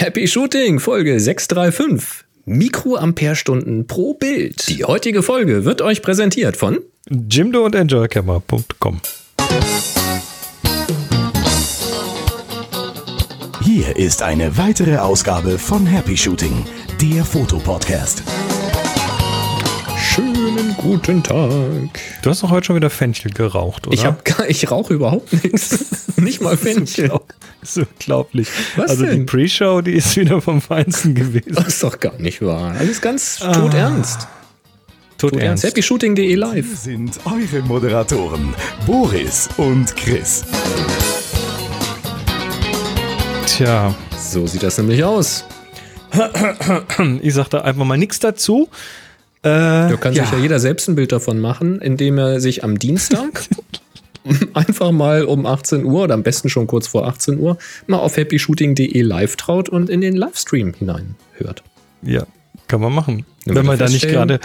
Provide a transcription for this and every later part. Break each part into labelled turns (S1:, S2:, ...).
S1: Happy Shooting, Folge 635. Mikroamperestunden pro Bild. Die heutige Folge wird euch präsentiert von
S2: Jimdo und Enjoycamera.com.
S3: Hier ist eine weitere Ausgabe von Happy Shooting, der Fotopodcast.
S1: Schönen guten Tag.
S2: Du hast doch heute schon wieder Fenchel geraucht, oder?
S1: Ich, hab, gar- ich rauche überhaupt nichts. Nicht mal Fenchel.
S2: Das ist unglaublich.
S1: Was
S2: also die
S1: denn?
S2: Pre-Show, die ist wieder vom Feinsten gewesen.
S1: Das ist doch gar nicht wahr. Alles ganz todernst.
S2: Tot
S1: Todernst.
S2: ernst.
S1: HappyShooting.de live.
S3: Sind eure Moderatoren Boris und Chris.
S2: Tja,
S1: So sieht das nämlich aus.
S2: ich sag da einfach mal nichts dazu. Äh,
S1: Da kann
S2: ja.
S1: sich ja jeder selbst ein Bild davon machen, indem er sich am Dienstag einfach mal um 18 Uhr oder am besten schon kurz vor 18 Uhr mal auf happyshooting.de live traut und in den Livestream hineinhört.
S2: ja, kann man machen.
S1: Ja,
S2: Wenn man da nicht gerade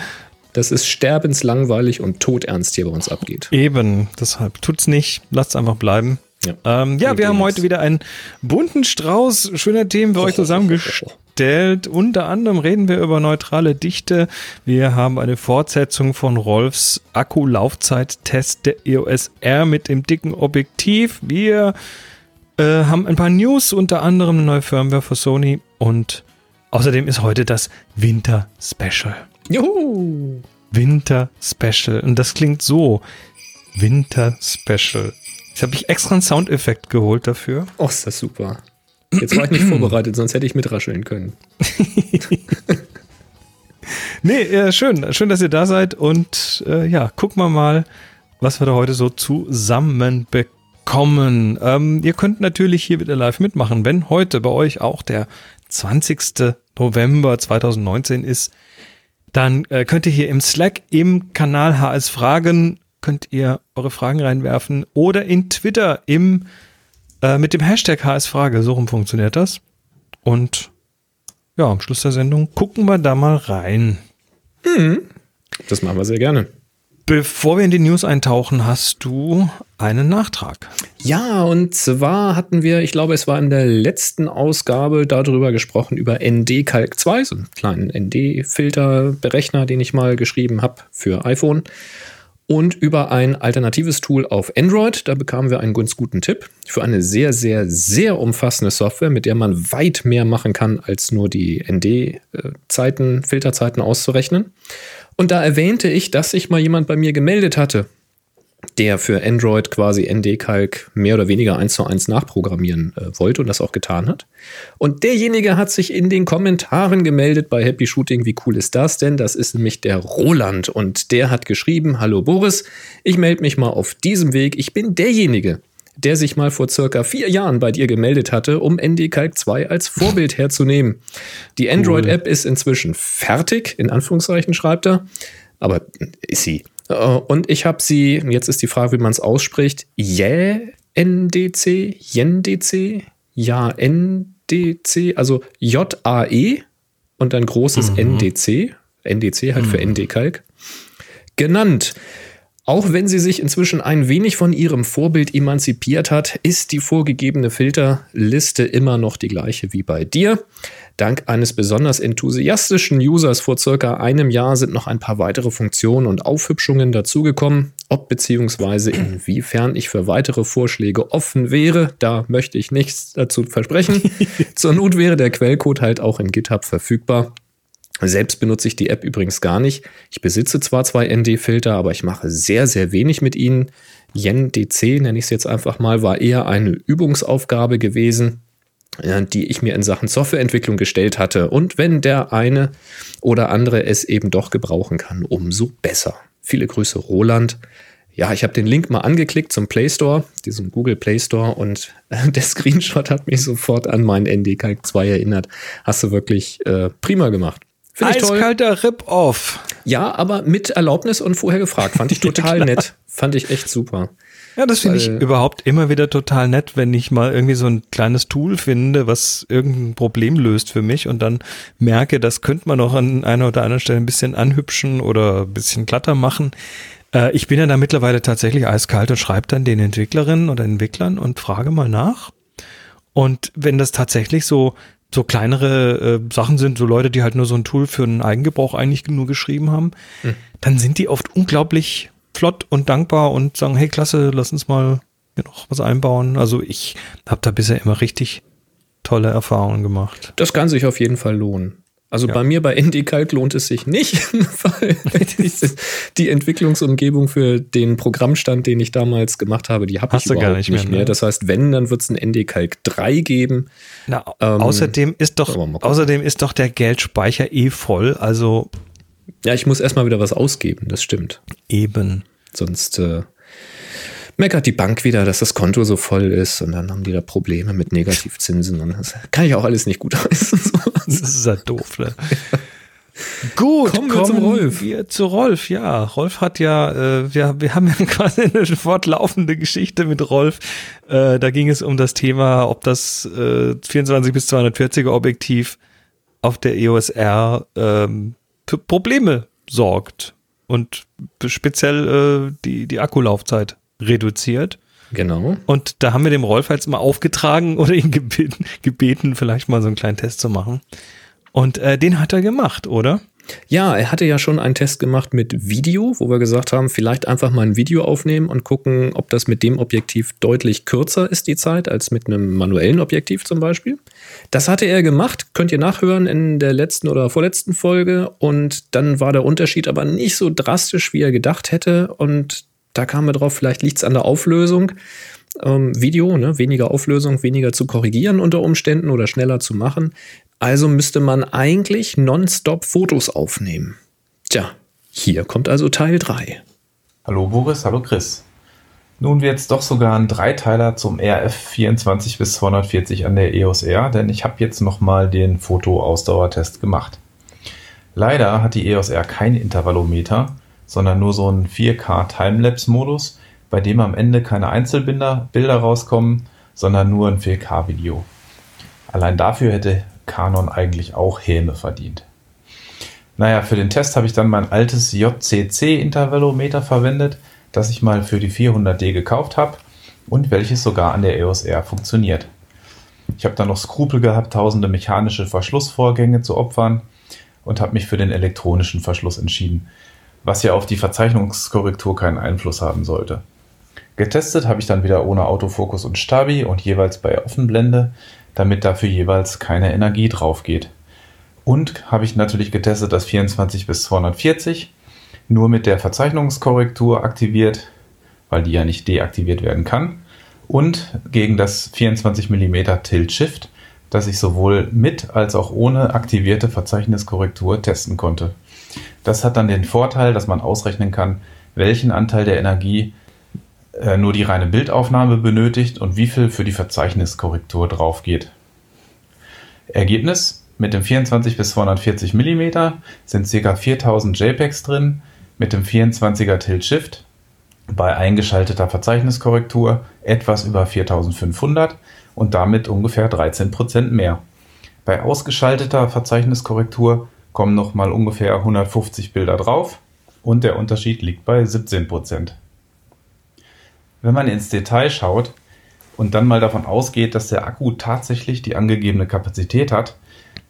S1: Das ist sterbenslangweilig und todernst hier bei uns abgeht.
S2: eben, deshalb tut's nicht, lasst einfach bleiben.
S1: Ja.
S2: Ähm, ja, wir haben heute wieder einen bunten Strauß schöner Themen für euch zusammengestellt. Unter anderem reden wir über neutrale Dichte. Wir haben eine Fortsetzung von Rolfs Akkulaufzeit-Test der EOS R mit dem dicken Objektiv. Wir äh, haben ein paar News, unter anderem eine neue Firmware für Sony und außerdem ist heute das Winter-Special.
S1: Juhu!
S2: Winter Special. Und das klingt so. Winter Special. Jetzt habe ich extra einen Soundeffekt geholt dafür.
S1: Oh, ist das super. Jetzt war ich nicht vorbereitet, sonst hätte ich mitrascheln können.
S2: Nee, äh, schön. Schön, dass ihr da seid. Und äh, ja, gucken wir mal, was wir da heute so zusammen bekommen. Ähm, ihr könnt natürlich hier wieder live mitmachen. Wenn heute bei euch auch der 20. November 2019 ist, dann äh, könnt ihr hier im Slack im Kanal HS Fragen, könnt ihr eure Fragen reinwerfen oder in Twitter im äh, mit dem Hashtag HS Frage. So rum funktioniert das. Und ja, am Schluss der Sendung gucken wir da mal rein.
S1: Das machen wir sehr gerne.
S2: Bevor wir in die News eintauchen, hast du einen Nachtrag.
S1: Ja, und zwar hatten wir, ich glaube, es war in der letzten Ausgabe darüber gesprochen, über ND Calc 2, so einen kleinen ND-Filterberechner, den ich mal geschrieben habe für iPhone. Und über ein alternatives Tool auf Android. Da bekamen wir einen ganz guten Tipp für eine sehr, sehr, sehr umfassende Software, mit der man weit mehr machen kann, als nur die ND-Zeiten, Filterzeiten auszurechnen. Und da erwähnte ich, dass sich mal jemand bei mir gemeldet hatte, der für Android quasi ND-Calc mehr oder weniger eins zu eins nachprogrammieren äh, wollte und das auch getan hat. Und derjenige hat sich in den Kommentaren gemeldet bei Happy Shooting. Wie cool ist das denn? Das ist nämlich der Roland und der hat geschrieben, hallo Boris, ich melde mich mal auf diesem Weg. Ich bin derjenige, der sich mal vor circa vier Jahren bei dir gemeldet hatte, um ND-Calc 2 als Vorbild herzunehmen. Die Android-App ist inzwischen fertig, in Anführungszeichen schreibt er, aber ist sie. Äh, Und ich habe sie, jetzt ist die Frage, wie man es ausspricht, Yeah NDC, YenDC, ja NDC, also J-A-E und dann großes NDC, NDC halt für ND-Calc, genannt. Auch wenn sie sich inzwischen ein wenig von ihrem Vorbild emanzipiert hat, ist die vorgegebene Filterliste immer noch die gleiche wie bei dir. Dank eines besonders enthusiastischen Users vor circa einem Jahr sind noch ein paar weitere Funktionen und Aufhübschungen dazugekommen. Ob beziehungsweise inwiefern ich für weitere Vorschläge offen wäre, da möchte ich nichts dazu versprechen. Zur Not wäre der Quellcode halt auch in GitHub verfügbar. Selbst benutze ich die App übrigens gar nicht. Ich besitze zwar zwei ND-Filter, aber ich mache sehr, sehr wenig mit ihnen. YenDC, nenne ich es jetzt einfach mal, war eher eine Übungsaufgabe gewesen, die ich mir in Sachen Softwareentwicklung gestellt hatte. Und wenn der eine oder andere es eben doch gebrauchen kann, umso besser. Viele Grüße, Roland. Ja, ich habe den Link mal angeklickt zum Play Store, diesem Google Play Store, und äh, der Screenshot hat mich sofort an meinen ND-Calc 2 erinnert. Hast du wirklich äh, prima gemacht. Toll.
S2: Eiskalter Rip-Off.
S1: Ja, aber mit Erlaubnis und vorher gefragt. Fand ich total nett. Fand ich echt super.
S2: Ja, das finde ich überhaupt immer wieder total nett, wenn ich mal irgendwie so ein kleines Tool finde, was irgendein Problem löst für mich und dann merke, das könnte man noch an einer oder anderen Stelle ein bisschen anhübschen oder ein bisschen glatter machen. Äh, ich bin ja da mittlerweile tatsächlich eiskalt und schreibe dann den Entwicklerinnen oder Entwicklern und frage mal nach. Und wenn das tatsächlich so so kleinere äh, Sachen sind, so Leute, die halt nur so ein Tool für einen Eigengebrauch eigentlich nur geschrieben haben, mhm. dann sind die oft unglaublich flott und dankbar und sagen, hey, klasse, lass uns mal hier noch was einbauen. Also ich habe da bisher immer richtig tolle Erfahrungen gemacht.
S1: Das kann sich auf jeden Fall lohnen. Also ja. bei mir bei ND-Calc lohnt es sich nicht, weil die Entwicklungsumgebung für den Programmstand, den ich damals gemacht habe, die habe ich überhaupt gar nicht, nicht mehr. mehr. Ne? Das heißt, wenn, dann wird es ein ND-Calc 3 geben.
S2: Na, ähm, außerdem ist doch, außerdem ist doch der Geldspeicher eh voll, also.
S1: Ja, ich muss erstmal wieder was ausgeben, das stimmt.
S2: Eben.
S1: Sonst äh, meckert die Bank wieder, dass das Konto so voll ist und dann haben die da Probleme mit Negativzinsen und das kann ich auch alles nicht gut heißen.
S2: das ist ja doof, ne? Gut, kommen wir kommen zum Rolf. Wir zu Rolf, ja. Rolf hat ja, äh, wir, wir haben ja quasi eine fortlaufende Geschichte mit Rolf. Äh, da ging es um das Thema, ob das äh, 24 bis 240er Objektiv auf der EOS R ähm, Probleme sorgt und speziell äh, die, die Akkulaufzeit reduziert.
S1: Genau.
S2: Und da haben wir dem Rolf jetzt mal aufgetragen oder ihn gebeten, gebeten, vielleicht mal so einen kleinen Test zu machen. Und äh, den hat er gemacht, oder?
S1: Ja, er hatte ja schon einen Test gemacht mit Video, wo wir gesagt haben, vielleicht einfach mal ein Video aufnehmen und gucken, ob das mit dem Objektiv deutlich kürzer ist, die Zeit, als mit einem manuellen Objektiv zum Beispiel. Das hatte er gemacht, könnt ihr nachhören in der letzten oder vorletzten Folge. Und dann war der Unterschied aber nicht so drastisch, wie er gedacht hätte. Und da kamen wir drauf, vielleicht liegt es an der Auflösung. Ähm, Video, ne? weniger Auflösung, weniger zu korrigieren unter Umständen oder schneller zu machen. Also müsste man eigentlich nonstop Fotos aufnehmen. Tja, hier kommt also Teil 3.
S4: Hallo Boris, hallo Chris. Nun wird es doch sogar ein Dreiteiler zum RF 24 bis 240 an der EOS R, denn ich habe jetzt nochmal den Foto-Ausdauertest gemacht. Leider hat die EOS R kein Intervallometer sondern nur so ein 4K Timelapse-Modus, bei dem am Ende keine Einzelbilder Bilder rauskommen, sondern nur ein 4K-Video. Allein dafür hätte Canon eigentlich auch Häme verdient. Naja, für den Test habe ich dann mein altes JCC-Intervallometer verwendet, das ich mal für die 400D gekauft habe und welches sogar an der EOS R funktioniert. Ich habe dann noch Skrupel gehabt, tausende mechanische Verschlussvorgänge zu opfern und habe mich für den elektronischen Verschluss entschieden, was ja auf die Verzeichnungskorrektur keinen Einfluss haben sollte. Getestet habe ich dann wieder ohne Autofokus und Stabi und jeweils bei Offenblende, damit dafür jeweils keine Energie drauf geht. Und habe ich natürlich getestet das 24 bis 240 nur mit der Verzeichnungskorrektur aktiviert, weil die ja nicht deaktiviert werden kann. Und gegen das 24 mm Tilt Shift, das ich sowohl mit als auch ohne aktivierte Verzeichniskorrektur testen konnte. Das hat dann den Vorteil, dass man ausrechnen kann, welchen Anteil der Energie nur die reine Bildaufnahme benötigt und wie viel für die Verzeichniskorrektur drauf geht. Ergebnis: Mit dem 24 bis 240 mm sind ca. 4000 JPEGs drin, mit dem 24er Tilt Shift bei eingeschalteter Verzeichniskorrektur etwas über 4500 und damit ungefähr 13% mehr. Bei ausgeschalteter Verzeichniskorrektur kommen nochmal ungefähr 150 Bilder drauf und der Unterschied liegt bei 17%. Wenn man ins Detail schaut und dann mal davon ausgeht, dass der Akku tatsächlich die angegebene Kapazität hat,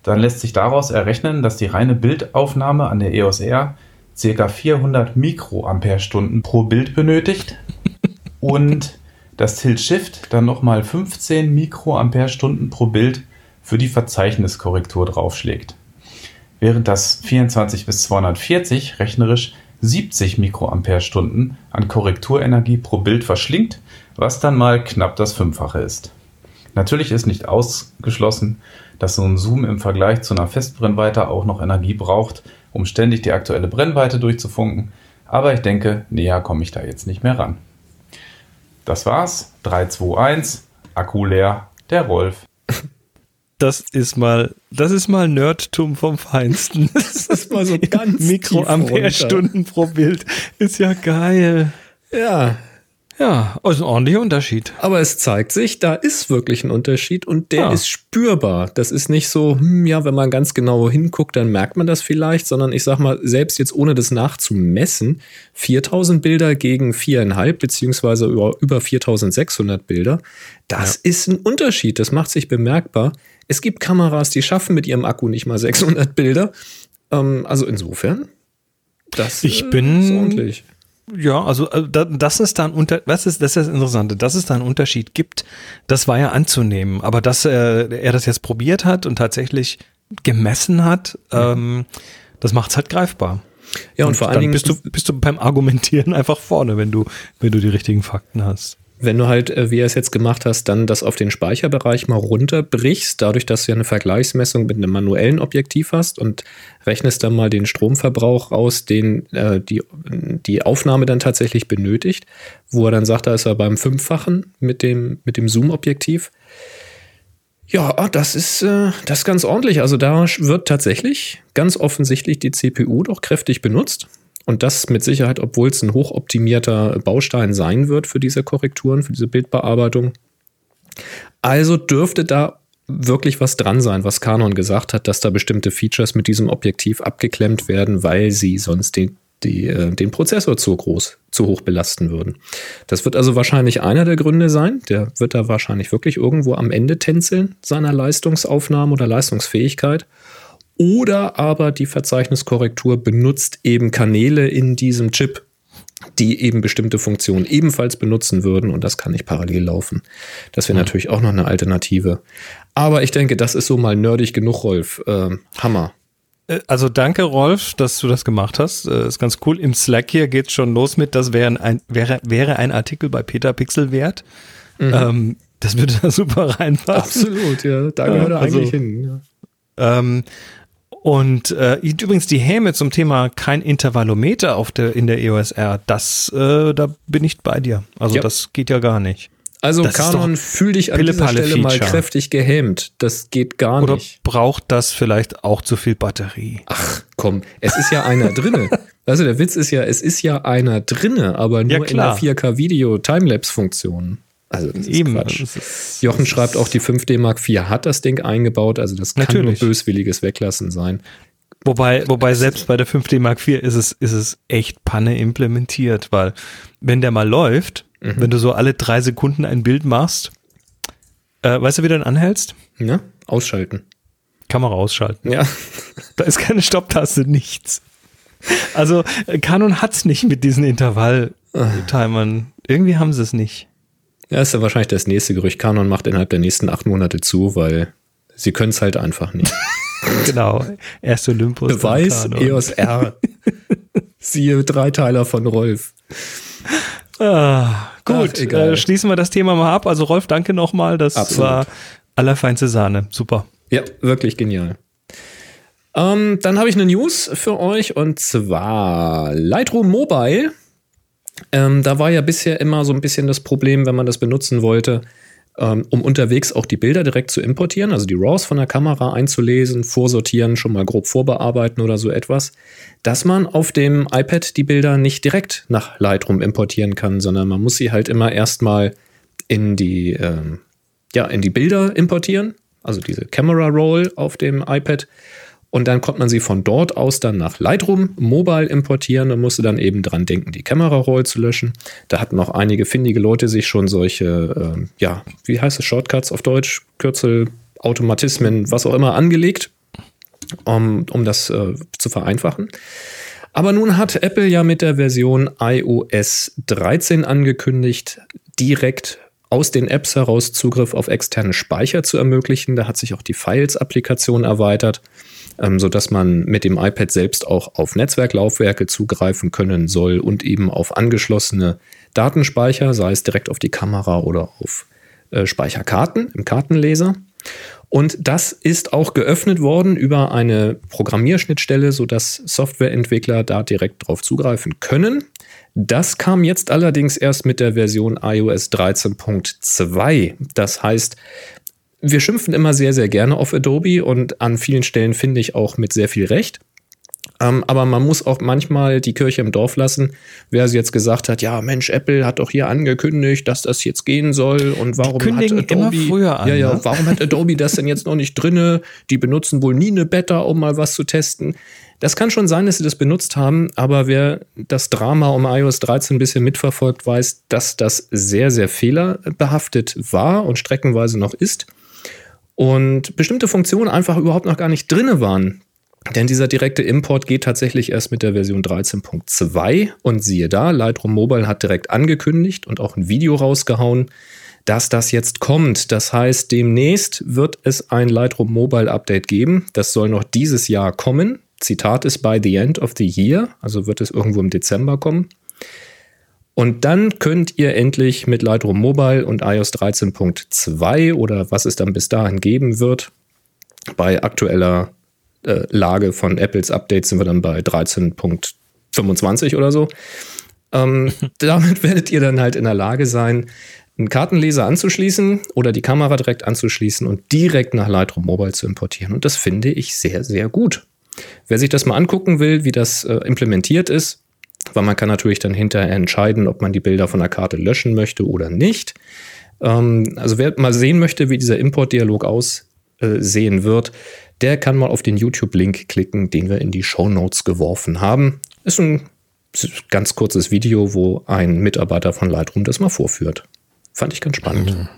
S4: dann lässt sich daraus errechnen, dass die reine Bildaufnahme an der EOS R ca. 400 Mikroampere-Stunden pro Bild benötigt und das Tilt-Shift dann nochmal 15 Mikroampere-Stunden pro Bild für die Verzeichniskorrektur draufschlägt während das 24 bis 240 rechnerisch 70 Mikroampere-Stunden an Korrekturenergie pro Bild verschlingt, was dann mal knapp das Fünffache ist. Natürlich ist nicht ausgeschlossen, dass so ein Zoom im Vergleich zu einer Festbrennweite auch noch Energie braucht, um ständig die aktuelle Brennweite durchzufunken, aber ich denke, näher komme ich da jetzt nicht mehr ran. Das war's. 3, 2, 1, Akku leer, der Rolf
S2: das ist mal, das ist mal Nerdtum vom Feinsten.
S1: Das ist mal so ganz
S2: Mikroampere-Stunden pro Bild. Ist ja geil.
S1: Ja.
S2: Ja, also ein ordentlicher Unterschied.
S1: Aber es zeigt sich, da ist wirklich ein Unterschied und der ja. ist spürbar. Das ist nicht so, hm, ja, wenn man ganz genau hinguckt, dann merkt man das vielleicht, sondern ich sag mal, selbst jetzt ohne das nachzumessen, 4000 Bilder gegen viereinhalb beziehungsweise über, über 4600 Bilder, das ja. ist ein Unterschied. Das macht sich bemerkbar. Es gibt Kameras, die schaffen mit ihrem Akku nicht mal 600 Bilder. Ähm, also insofern,
S2: das ich bin, ist ordentlich. Ja, also äh, das ist dann unter, was ist das ist das Interessante, dass es da einen Unterschied gibt, das war ja anzunehmen. Aber dass er, er das jetzt probiert hat und tatsächlich gemessen hat, ja. ähm, das macht es halt greifbar. Ja, und, und vor allen Dingen bist du, bist du beim Argumentieren einfach vorne, wenn du, wenn du die richtigen Fakten hast.
S1: Wenn du halt, äh, wie er es jetzt gemacht hast, dann das auf den Speicherbereich mal runterbrichst, dadurch, dass du ja eine Vergleichsmessung mit einem manuellen Objektiv hast und rechnest dann mal den Stromverbrauch aus, den äh, die, die Aufnahme dann tatsächlich benötigt, wo er dann sagt, da ist er beim Fünffachen mit dem, mit dem Zoom-Objektiv. Ja, das ist, äh, das ist ganz ordentlich. Also da wird tatsächlich ganz offensichtlich die CPU doch kräftig benutzt. Und das mit Sicherheit, obwohl es ein hochoptimierter Baustein sein wird für diese Korrekturen, für diese Bildbearbeitung. Also dürfte da wirklich was dran sein, was Canon gesagt hat, dass da bestimmte Features mit diesem Objektiv abgeklemmt werden, weil sie sonst den, die, äh, den Prozessor zu groß, zu hoch belasten würden. Das wird also wahrscheinlich einer der Gründe sein. Der wird da wahrscheinlich wirklich irgendwo am Ende tänzeln seiner Leistungsaufnahme oder Leistungsfähigkeit. Oder aber die Verzeichniskorrektur benutzt eben Kanäle in diesem Chip, die eben bestimmte Funktionen ebenfalls benutzen würden und das kann nicht parallel laufen. Das wäre mhm. natürlich auch noch eine Alternative. Aber ich denke, das ist so mal nerdig genug, Rolf. Äh, Hammer.
S2: Äh, also danke, Rolf, dass du das gemacht hast. Das äh, ist ganz cool. Im Slack hier geht es schon los mit, das wäre ein, wäre, wäre ein Artikel bei Peter Pixel wert. Mhm. Ähm, das würde da super reinpassen.
S1: Absolut, ja. Da gehört er also, eigentlich hin.
S2: Ja. Ähm, und äh, übrigens die Häme zum Thema kein Intervallometer auf der, in der EOS R, das, äh, da bin ich bei dir. Also ja. das geht ja gar nicht.
S1: Also das Canon, fühl dich an dieser Stelle mal kräftig gehemmt. Das geht gar
S2: Oder
S1: nicht.
S2: Oder braucht das vielleicht auch zu viel Batterie?
S1: Ach komm, es ist ja einer drinne. Also der Witz ist ja, es ist ja einer drinne, aber nur ja, in der 4K-Video Timelapse-Funktion. Also das Eben. Quatsch. Ist, Jochen schreibt auch, die 5D Mark IV hat das Ding eingebaut, also das kann Natürlich. nur böswilliges Weglassen sein.
S2: Wobei, wobei selbst bei der 5D Mark IV ist es, ist es echt Panne implementiert, weil wenn der mal läuft, mhm. wenn du so alle drei Sekunden ein Bild machst, äh, weißt du, wie du dann anhältst?
S1: Ja, ausschalten.
S2: Kamera ausschalten.
S1: Ja.
S2: Da ist keine Stopptaste, nichts. Also Canon hat's nicht mit diesen Intervall-Timern. Irgendwie haben sie es nicht.
S1: Ja, ist ja wahrscheinlich das nächste Gerücht. Kanon macht innerhalb der nächsten acht Monate zu, weil sie können es halt einfach nicht.
S2: genau. Erst Olympus.
S1: Beweis EOS R. Siehe Dreiteiler von Rolf.
S2: Ah, gut, Ach, äh, schließen wir das Thema mal ab. Also Rolf, danke nochmal. Das Absolut. war allerfeinste Sahne. Super.
S1: Ja, wirklich genial. Ähm, dann habe ich eine News für euch und zwar Lightroom Mobile ähm, da war ja bisher immer so ein bisschen das Problem, wenn man das benutzen wollte, ähm, um unterwegs auch die Bilder direkt zu importieren, also die RAWs von der Kamera einzulesen, vorsortieren, schon mal grob vorbearbeiten oder so etwas, dass man auf dem iPad die Bilder nicht direkt nach Lightroom importieren kann, sondern man muss sie halt immer erstmal in die, ähm, ja, in die Bilder importieren, also diese Camera Roll auf dem iPad und dann konnte man sie von dort aus dann nach Lightroom Mobile importieren und musste dann eben dran denken, die Kamera-Roll zu löschen. Da hatten auch einige findige Leute sich schon solche, äh, ja, wie heißt es, Shortcuts auf Deutsch, Kürzel, Automatismen, was auch immer angelegt, um, um das äh, zu vereinfachen. Aber nun hat Apple ja mit der Version iOS 13 angekündigt, direkt aus den Apps heraus Zugriff auf externe Speicher zu ermöglichen. Da hat sich auch die Files-Applikation erweitert ähm, sodass man mit dem iPad selbst auch auf Netzwerklaufwerke zugreifen können soll und eben auf angeschlossene Datenspeicher, sei es direkt auf die Kamera oder auf äh, Speicherkarten im Kartenleser. Und das ist auch geöffnet worden über eine Programmierschnittstelle, sodass Softwareentwickler da direkt drauf zugreifen können. Das kam jetzt allerdings erst mit der Version iOS 13.2. Das heißt, wir schimpfen immer sehr, sehr gerne auf Adobe und an vielen Stellen finde ich auch mit sehr viel Recht. Ähm, aber man muss auch manchmal die Kirche im Dorf lassen. Wer sie jetzt gesagt hat, ja Mensch, Apple hat doch hier angekündigt, dass das jetzt gehen soll und warum hat Adobe,
S2: an,
S1: ja, ja, ne? warum hat Adobe das denn jetzt noch nicht drinne? Die benutzen wohl nie eine Beta, um mal was zu testen. Das kann schon sein, dass sie das benutzt haben, aber wer das Drama um iOS 13 ein bisschen mitverfolgt, weiß, dass das sehr, sehr fehlerbehaftet war und streckenweise noch ist. Und bestimmte Funktionen einfach überhaupt noch gar nicht drinne waren. Denn dieser direkte Import geht tatsächlich erst mit der Version 13.2 und siehe da, Lightroom Mobile hat direkt angekündigt und auch ein Video rausgehauen, dass das jetzt kommt. Das heißt, demnächst wird es ein Lightroom Mobile Update geben. Das soll noch dieses Jahr kommen. Zitat ist by the end of the year, also wird es irgendwo im Dezember kommen. Und dann könnt ihr endlich mit Lightroom Mobile und iOS 13.2 oder was es dann bis dahin geben wird, bei aktueller äh, Lage von Apples Updates sind wir dann bei 13.25 oder so. Ähm, damit werdet ihr dann halt in der Lage sein, einen Kartenleser anzuschließen oder die Kamera direkt anzuschließen und direkt nach Lightroom Mobile zu importieren. Und das finde ich sehr, sehr gut. Wer sich das mal angucken will, wie das äh, implementiert ist, weil man kann natürlich dann hinterher entscheiden, ob man die Bilder von der Karte löschen möchte oder nicht. Ähm, also wer mal sehen möchte, wie dieser Importdialog aussehen äh, wird, der kann mal auf den YouTube-Link klicken, den wir in die Show Notes geworfen haben. Ist ein ganz kurzes Video, wo ein Mitarbeiter von Lightroom das mal vorführt. Fand ich ganz spannend.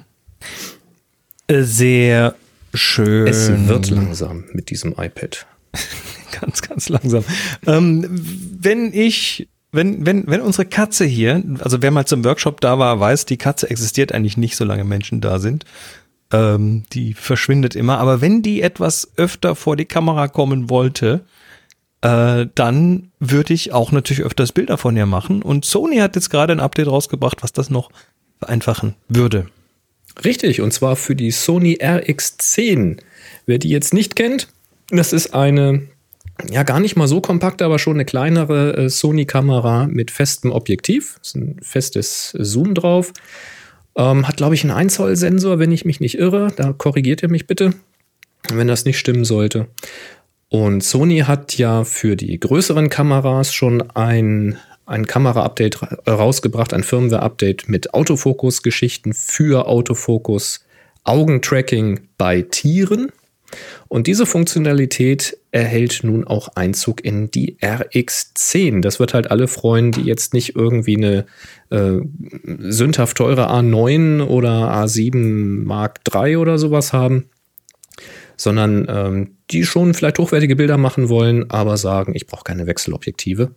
S1: Mhm.
S2: Sehr schön.
S1: Es wird langsam mit diesem iPad.
S2: ganz, ganz langsam. Ähm, wenn ich, wenn, wenn, wenn unsere Katze hier, also wer mal zum Workshop da war, weiß, die Katze existiert eigentlich nicht, solange Menschen da sind. Ähm, die verschwindet immer. Aber wenn die etwas öfter vor die Kamera kommen wollte, äh, dann würde ich auch natürlich öfters Bilder von ihr machen. Und Sony hat jetzt gerade ein Update rausgebracht, was das noch vereinfachen würde.
S1: Richtig, und zwar für die Sony RX10. Wer die jetzt nicht kennt, das ist eine, ja, gar nicht mal so kompakt, aber schon eine kleinere äh, Sony-Kamera mit festem Objektiv. Ist ein festes Zoom drauf. Ähm, hat, glaube ich, einen 1 Zoll Sensor, wenn ich mich nicht irre. Da korrigiert ihr mich bitte, wenn das nicht stimmen sollte. Und Sony hat ja für die größeren Kameras schon ein, ein Kamera-Update rausgebracht, ein Firmware-Update mit Autofokus-Geschichten für Autofokus, Augentracking bei Tieren. Und diese Funktionalität erhält nun auch Einzug in die RX10. Das wird halt alle freuen, die jetzt nicht irgendwie eine äh, sündhaft teure A9 oder A7 Mark III oder sowas haben, sondern ähm, die schon vielleicht hochwertige Bilder machen wollen, aber sagen, ich brauche keine Wechselobjektive.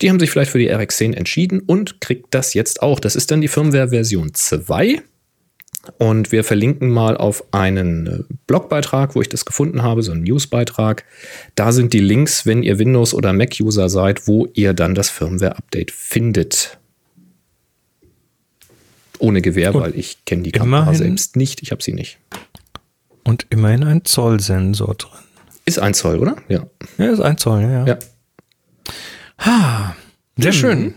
S1: Die haben sich vielleicht für die RX10 entschieden und kriegt das jetzt auch. Das ist dann die Firmware Version 2 und wir verlinken mal auf einen äh, Blogbeitrag, wo ich das gefunden habe, so einen Newsbeitrag. Da sind die Links, wenn ihr Windows- oder Mac-User seid, wo ihr dann das Firmware-Update findet. Ohne Gewähr, weil ich kenne die Kamera selbst nicht. Ich habe sie nicht.
S2: Und immerhin ein Zollsensor drin.
S1: Ist ein Zoll, oder?
S2: Ja. Ja, ist ein Zoll, ja. ja. ja. Ha, sehr hm. schön.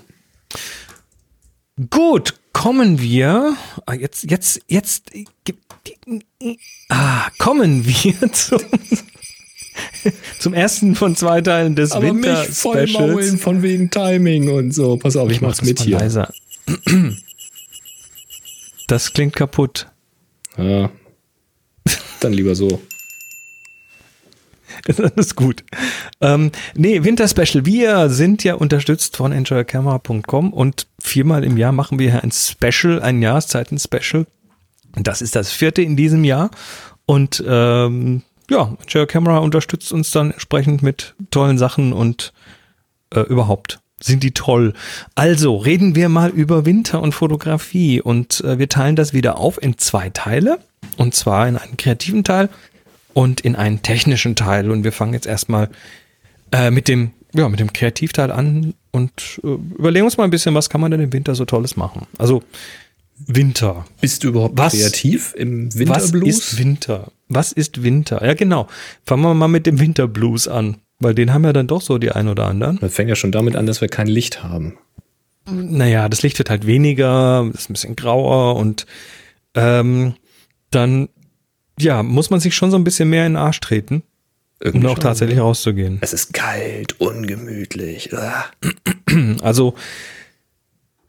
S2: Gut, kommen wir, ah, jetzt, jetzt, jetzt, ah, kommen wir zum, zum ersten von zwei Teilen des Aber Winter mich vollmaulen
S1: von wegen Timing und so. Pass auf, ich, ich mach's mit hier. Leiser.
S2: Das klingt kaputt.
S1: Ja. Dann lieber so.
S2: Das ist gut. Ähm, nee, Winter Special. Wir sind ja unterstützt von enjoycamera.com und viermal im Jahr machen wir ein Special, ein Jahreszeiten-Special. Das ist das vierte in diesem Jahr. Und ähm, ja, Enjoy Camera unterstützt uns dann entsprechend mit tollen Sachen und äh, überhaupt sind die toll. Also reden wir mal über Winter und Fotografie und äh, wir teilen das wieder auf in zwei Teile. Und zwar in einen kreativen Teil und in einen technischen Teil. Und wir fangen jetzt erstmal äh, mit dem, ja, mit dem Kreativteil an und äh, überlegen uns mal ein bisschen, was kann man denn im Winter so Tolles machen? Also Winter.
S1: Bist du überhaupt was, kreativ im Winterblues?
S2: Was ist Winter? Was ist Winter? Ja, genau. Fangen wir mal mit dem Winterblues an, weil den haben ja dann doch so die ein oder anderen.
S1: Das fängt ja schon damit an, dass wir kein Licht haben.
S2: Naja, das Licht wird halt weniger, ist ein bisschen grauer und ähm, dann ja, muss man sich schon so ein bisschen mehr in den Arsch treten, Irgendwie um auch tatsächlich rauszugehen.
S1: Es ist kalt, ungemütlich.
S2: Also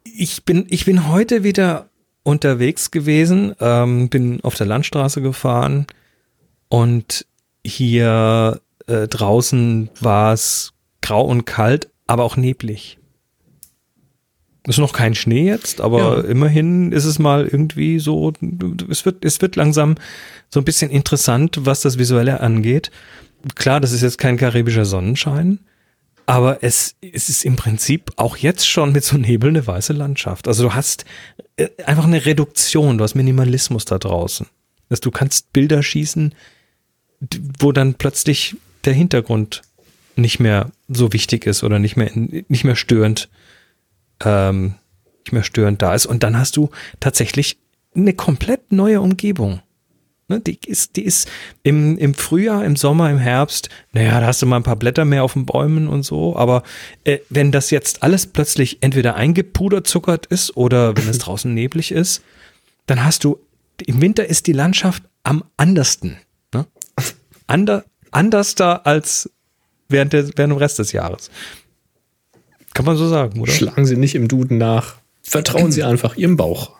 S2: ich bin, ich bin heute wieder unterwegs gewesen, ähm, bin auf der Landstraße gefahren und hier äh, draußen war es grau und kalt, aber auch neblig. Ist noch kein Schnee jetzt, aber
S1: Ja.
S2: immerhin ist es mal irgendwie so, es wird, es wird langsam so ein bisschen interessant, was das Visuelle angeht. Klar, das ist jetzt kein karibischer Sonnenschein, aber es, es ist im Prinzip auch jetzt schon mit so Nebel eine weiße Landschaft. Also du hast äh, einfach eine Reduktion, du hast Minimalismus da draußen. Dass du kannst Bilder schießen, wo dann plötzlich der Hintergrund nicht mehr so wichtig ist oder nicht mehr, nicht mehr störend, ähm, nicht mehr störend da ist. Und dann hast du tatsächlich eine komplett neue Umgebung. Ne, die ist, die ist im, im Frühjahr, im Sommer, im Herbst, naja, da hast du mal ein paar Blätter mehr auf den Bäumen und so, aber äh, wenn das jetzt alles plötzlich entweder eingepuderzuckert ist oder wenn es draußen neblig ist, dann hast du, im Winter ist die Landschaft am andersten. Ne? Ander, anderster als während, der, während dem Rest des Jahres. Kann man so sagen, oder?
S1: Schlagen Sie nicht im Duden nach. Vertrauen Sie einfach Ihrem Bauch.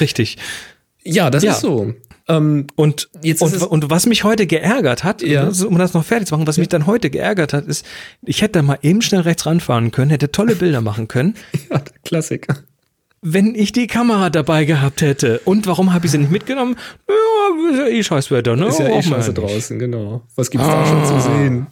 S2: Richtig.
S1: Ja, das
S2: Ja.
S1: ist so. Ähm,
S2: Und,
S1: Jetzt
S2: und, und was mich heute geärgert hat,
S1: Ja.
S2: um, das noch fertig zu machen, was mich dann heute geärgert hat, ist, ich hätte da mal eben schnell rechts ranfahren können, hätte tolle Bilder machen können,
S1: ja, Klassiker.
S2: wenn ich die Kamera dabei gehabt hätte. Und warum habe ich sie nicht mitgenommen? Ja, ist ja eh Scheißwetter, ne?
S1: Ist ja eh scheiße draußen, genau. Was gibt's da schon zu sehen?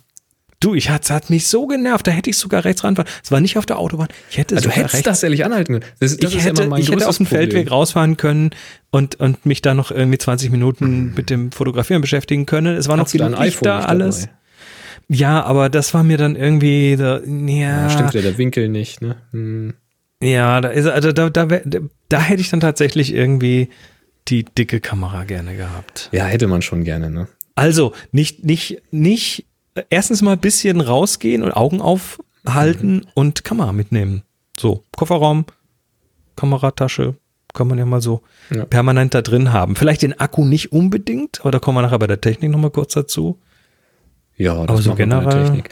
S2: Du, ich hat, hat mich so genervt, da hätte ich sogar rechts ranfahren. Es war nicht auf der Autobahn. Ich hätte
S1: Also, du hättest
S2: rechts
S1: tatsächlich anhalten können. Das, das
S2: ich hätte, ich hätte auf dem
S1: Problem.
S2: Feldweg rausfahren können und, und mich da noch irgendwie 20 Minuten mit dem Fotografieren beschäftigen können. Es war noch
S1: Hast du
S2: viel
S1: da
S2: Licht da alles.
S1: dabei?
S2: Ja, aber das war mir dann irgendwie, da, ja,
S1: Ja, stimmt ja der Winkel nicht, ne? Hm.
S2: ja, da ist, also da, da, wär- da hätte ich dann tatsächlich irgendwie die dicke Kamera gerne gehabt.
S1: Ja, hätte man schon gerne, ne?
S2: Also, nicht, nicht, nicht, erstens mal ein bisschen rausgehen und Augen aufhalten
S1: Mhm.
S2: und Kamera mitnehmen. So, Kofferraum, Kameratasche, kann man ja mal so
S1: Ja.
S2: permanent da drin haben. Vielleicht den Akku nicht unbedingt, aber da kommen wir nachher bei der Technik nochmal kurz dazu.
S1: Ja, das
S2: Aber so generell-
S1: Technik.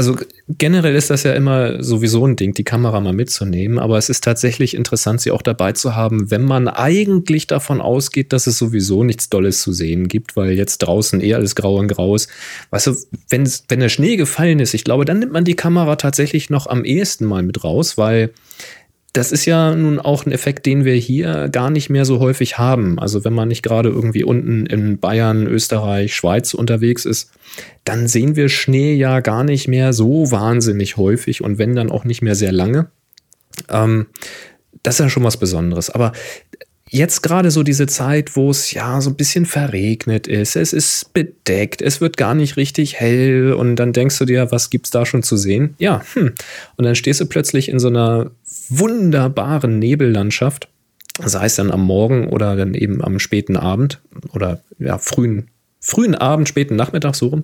S1: Also generell ist das ja immer sowieso ein Ding, die Kamera mal mitzunehmen, aber es ist tatsächlich interessant, sie auch dabei zu haben, wenn man eigentlich davon ausgeht, dass es sowieso nichts Dolles zu sehen gibt, weil jetzt draußen eh alles grau und grau ist. Weißt du, wenn, wenn der Schnee gefallen ist, ich glaube, dann nimmt man die Kamera tatsächlich noch am ehesten mal mit raus, weil das ist ja nun auch ein Effekt, den wir hier gar nicht mehr so häufig haben. Also wenn man nicht gerade irgendwie unten in Bayern, Österreich, Schweiz unterwegs ist, dann sehen wir Schnee ja gar nicht mehr so wahnsinnig häufig und wenn dann auch nicht mehr sehr lange. Ähm, das ist ja schon was Besonderes. Aber jetzt gerade so diese Zeit, wo es ja so ein bisschen verregnet ist, es ist bedeckt, es wird gar nicht richtig hell und dann denkst du dir, was gibt's da schon zu sehen? Ja, hm. Und dann stehst du plötzlich in so einer wunderbaren Nebellandschaft, sei es dann am Morgen oder dann eben am späten Abend oder ja, frühen, frühen Abend, späten Nachmittag so.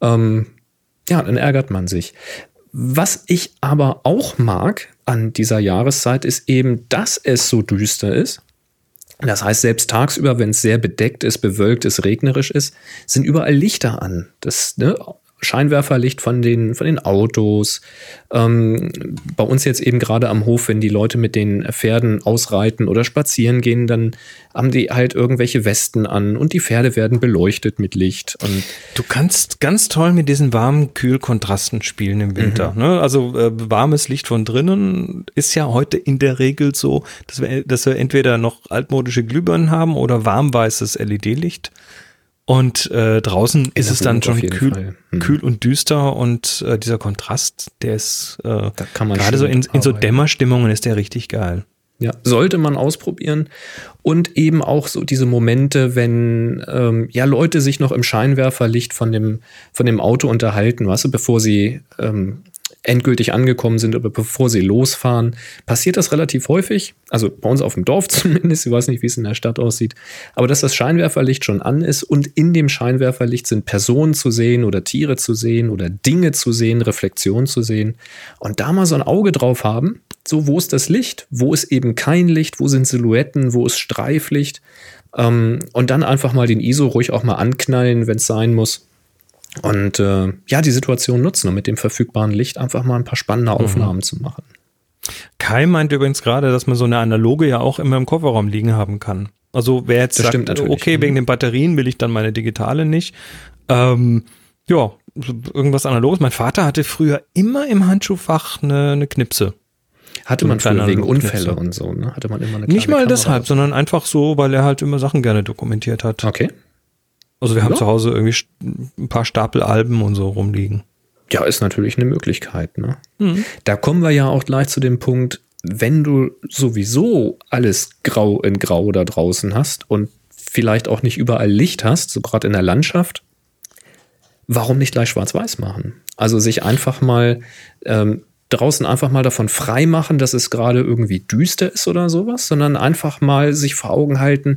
S1: Ähm, ja, dann ärgert man sich. Was ich aber auch mag an dieser Jahreszeit ist eben, dass es so düster ist. Das heißt, selbst tagsüber, wenn es sehr bedeckt ist, bewölkt ist, regnerisch ist, sind überall Lichter an. Das ne, Scheinwerferlicht von den, von den Autos. Ähm, bei uns jetzt eben gerade am Hof, wenn die Leute mit den Pferden ausreiten oder spazieren gehen, dann haben die halt irgendwelche Westen an und die Pferde werden beleuchtet mit Licht. Und
S2: Du kannst ganz toll mit diesen warmen Kühlkontrasten spielen im Winter. Ne? Also äh, warmes Licht von drinnen ist ja heute in der Regel so, dass wir, dass wir entweder noch altmodische Glühbirnen haben oder warmweißes LED-Licht. Und äh, draußen ist es dann schon kühl.
S1: Mhm.
S2: kühl und düster und äh, dieser Kontrast, der ist äh,
S1: Da kann man
S2: gerade so in, in so. Dämmerstimmungen ist der richtig geil.
S1: Ja, sollte man ausprobieren. Und eben auch so diese Momente, wenn ähm, ja Leute sich noch im Scheinwerferlicht von dem, von dem Auto unterhalten, weißt du, bevor sie ähm, endgültig angekommen sind oder bevor sie losfahren, passiert das relativ häufig. Also bei uns auf dem Dorf zumindest. Ich weiß nicht, wie es in der Stadt aussieht. Aber dass das Scheinwerferlicht schon an ist und in dem Scheinwerferlicht sind Personen zu sehen oder Tiere zu sehen oder Dinge zu sehen, Reflexionen zu sehen. Und da mal so ein Auge drauf haben, so wo ist das Licht, wo ist eben kein Licht, wo sind Silhouetten, wo ist Streiflicht. Ähm, und dann einfach mal den ISO ruhig auch mal anknallen, wenn es sein muss. Und äh, ja, die Situation nutzen und mit dem verfügbaren Licht einfach mal ein paar spannende Aufnahmen zu machen.
S2: Kai meint übrigens gerade, dass man so eine analoge ja auch immer im Kofferraum liegen haben kann. Also wer jetzt
S1: Das
S2: sagt, okay, wegen den Batterien will ich dann meine digitale nicht. Ähm, ja, irgendwas analoges. Mein Vater hatte früher immer im Handschuhfach eine, eine Knipse.
S1: Hatte
S2: So
S1: man früher wegen. Unfälle und so, ne? Hatte man immer eine
S2: Nicht mal
S1: Kamera.
S2: deshalb, sondern einfach so, weil er halt immer Sachen gerne dokumentiert hat.
S1: Okay.
S2: Also wir haben
S1: Ja.
S2: zu Hause irgendwie ein paar Stapel Alben und so rumliegen.
S1: Ja, ist natürlich eine Möglichkeit, ne?
S2: Mhm.
S1: Da kommen wir ja auch gleich zu dem Punkt, wenn du sowieso alles grau in grau da draußen hast und vielleicht auch nicht überall Licht hast, so gerade in der Landschaft, warum nicht gleich schwarz-weiß machen? Also sich einfach mal ähm, draußen einfach mal davon frei machen, dass es gerade irgendwie düster ist oder sowas, sondern einfach mal sich vor Augen halten,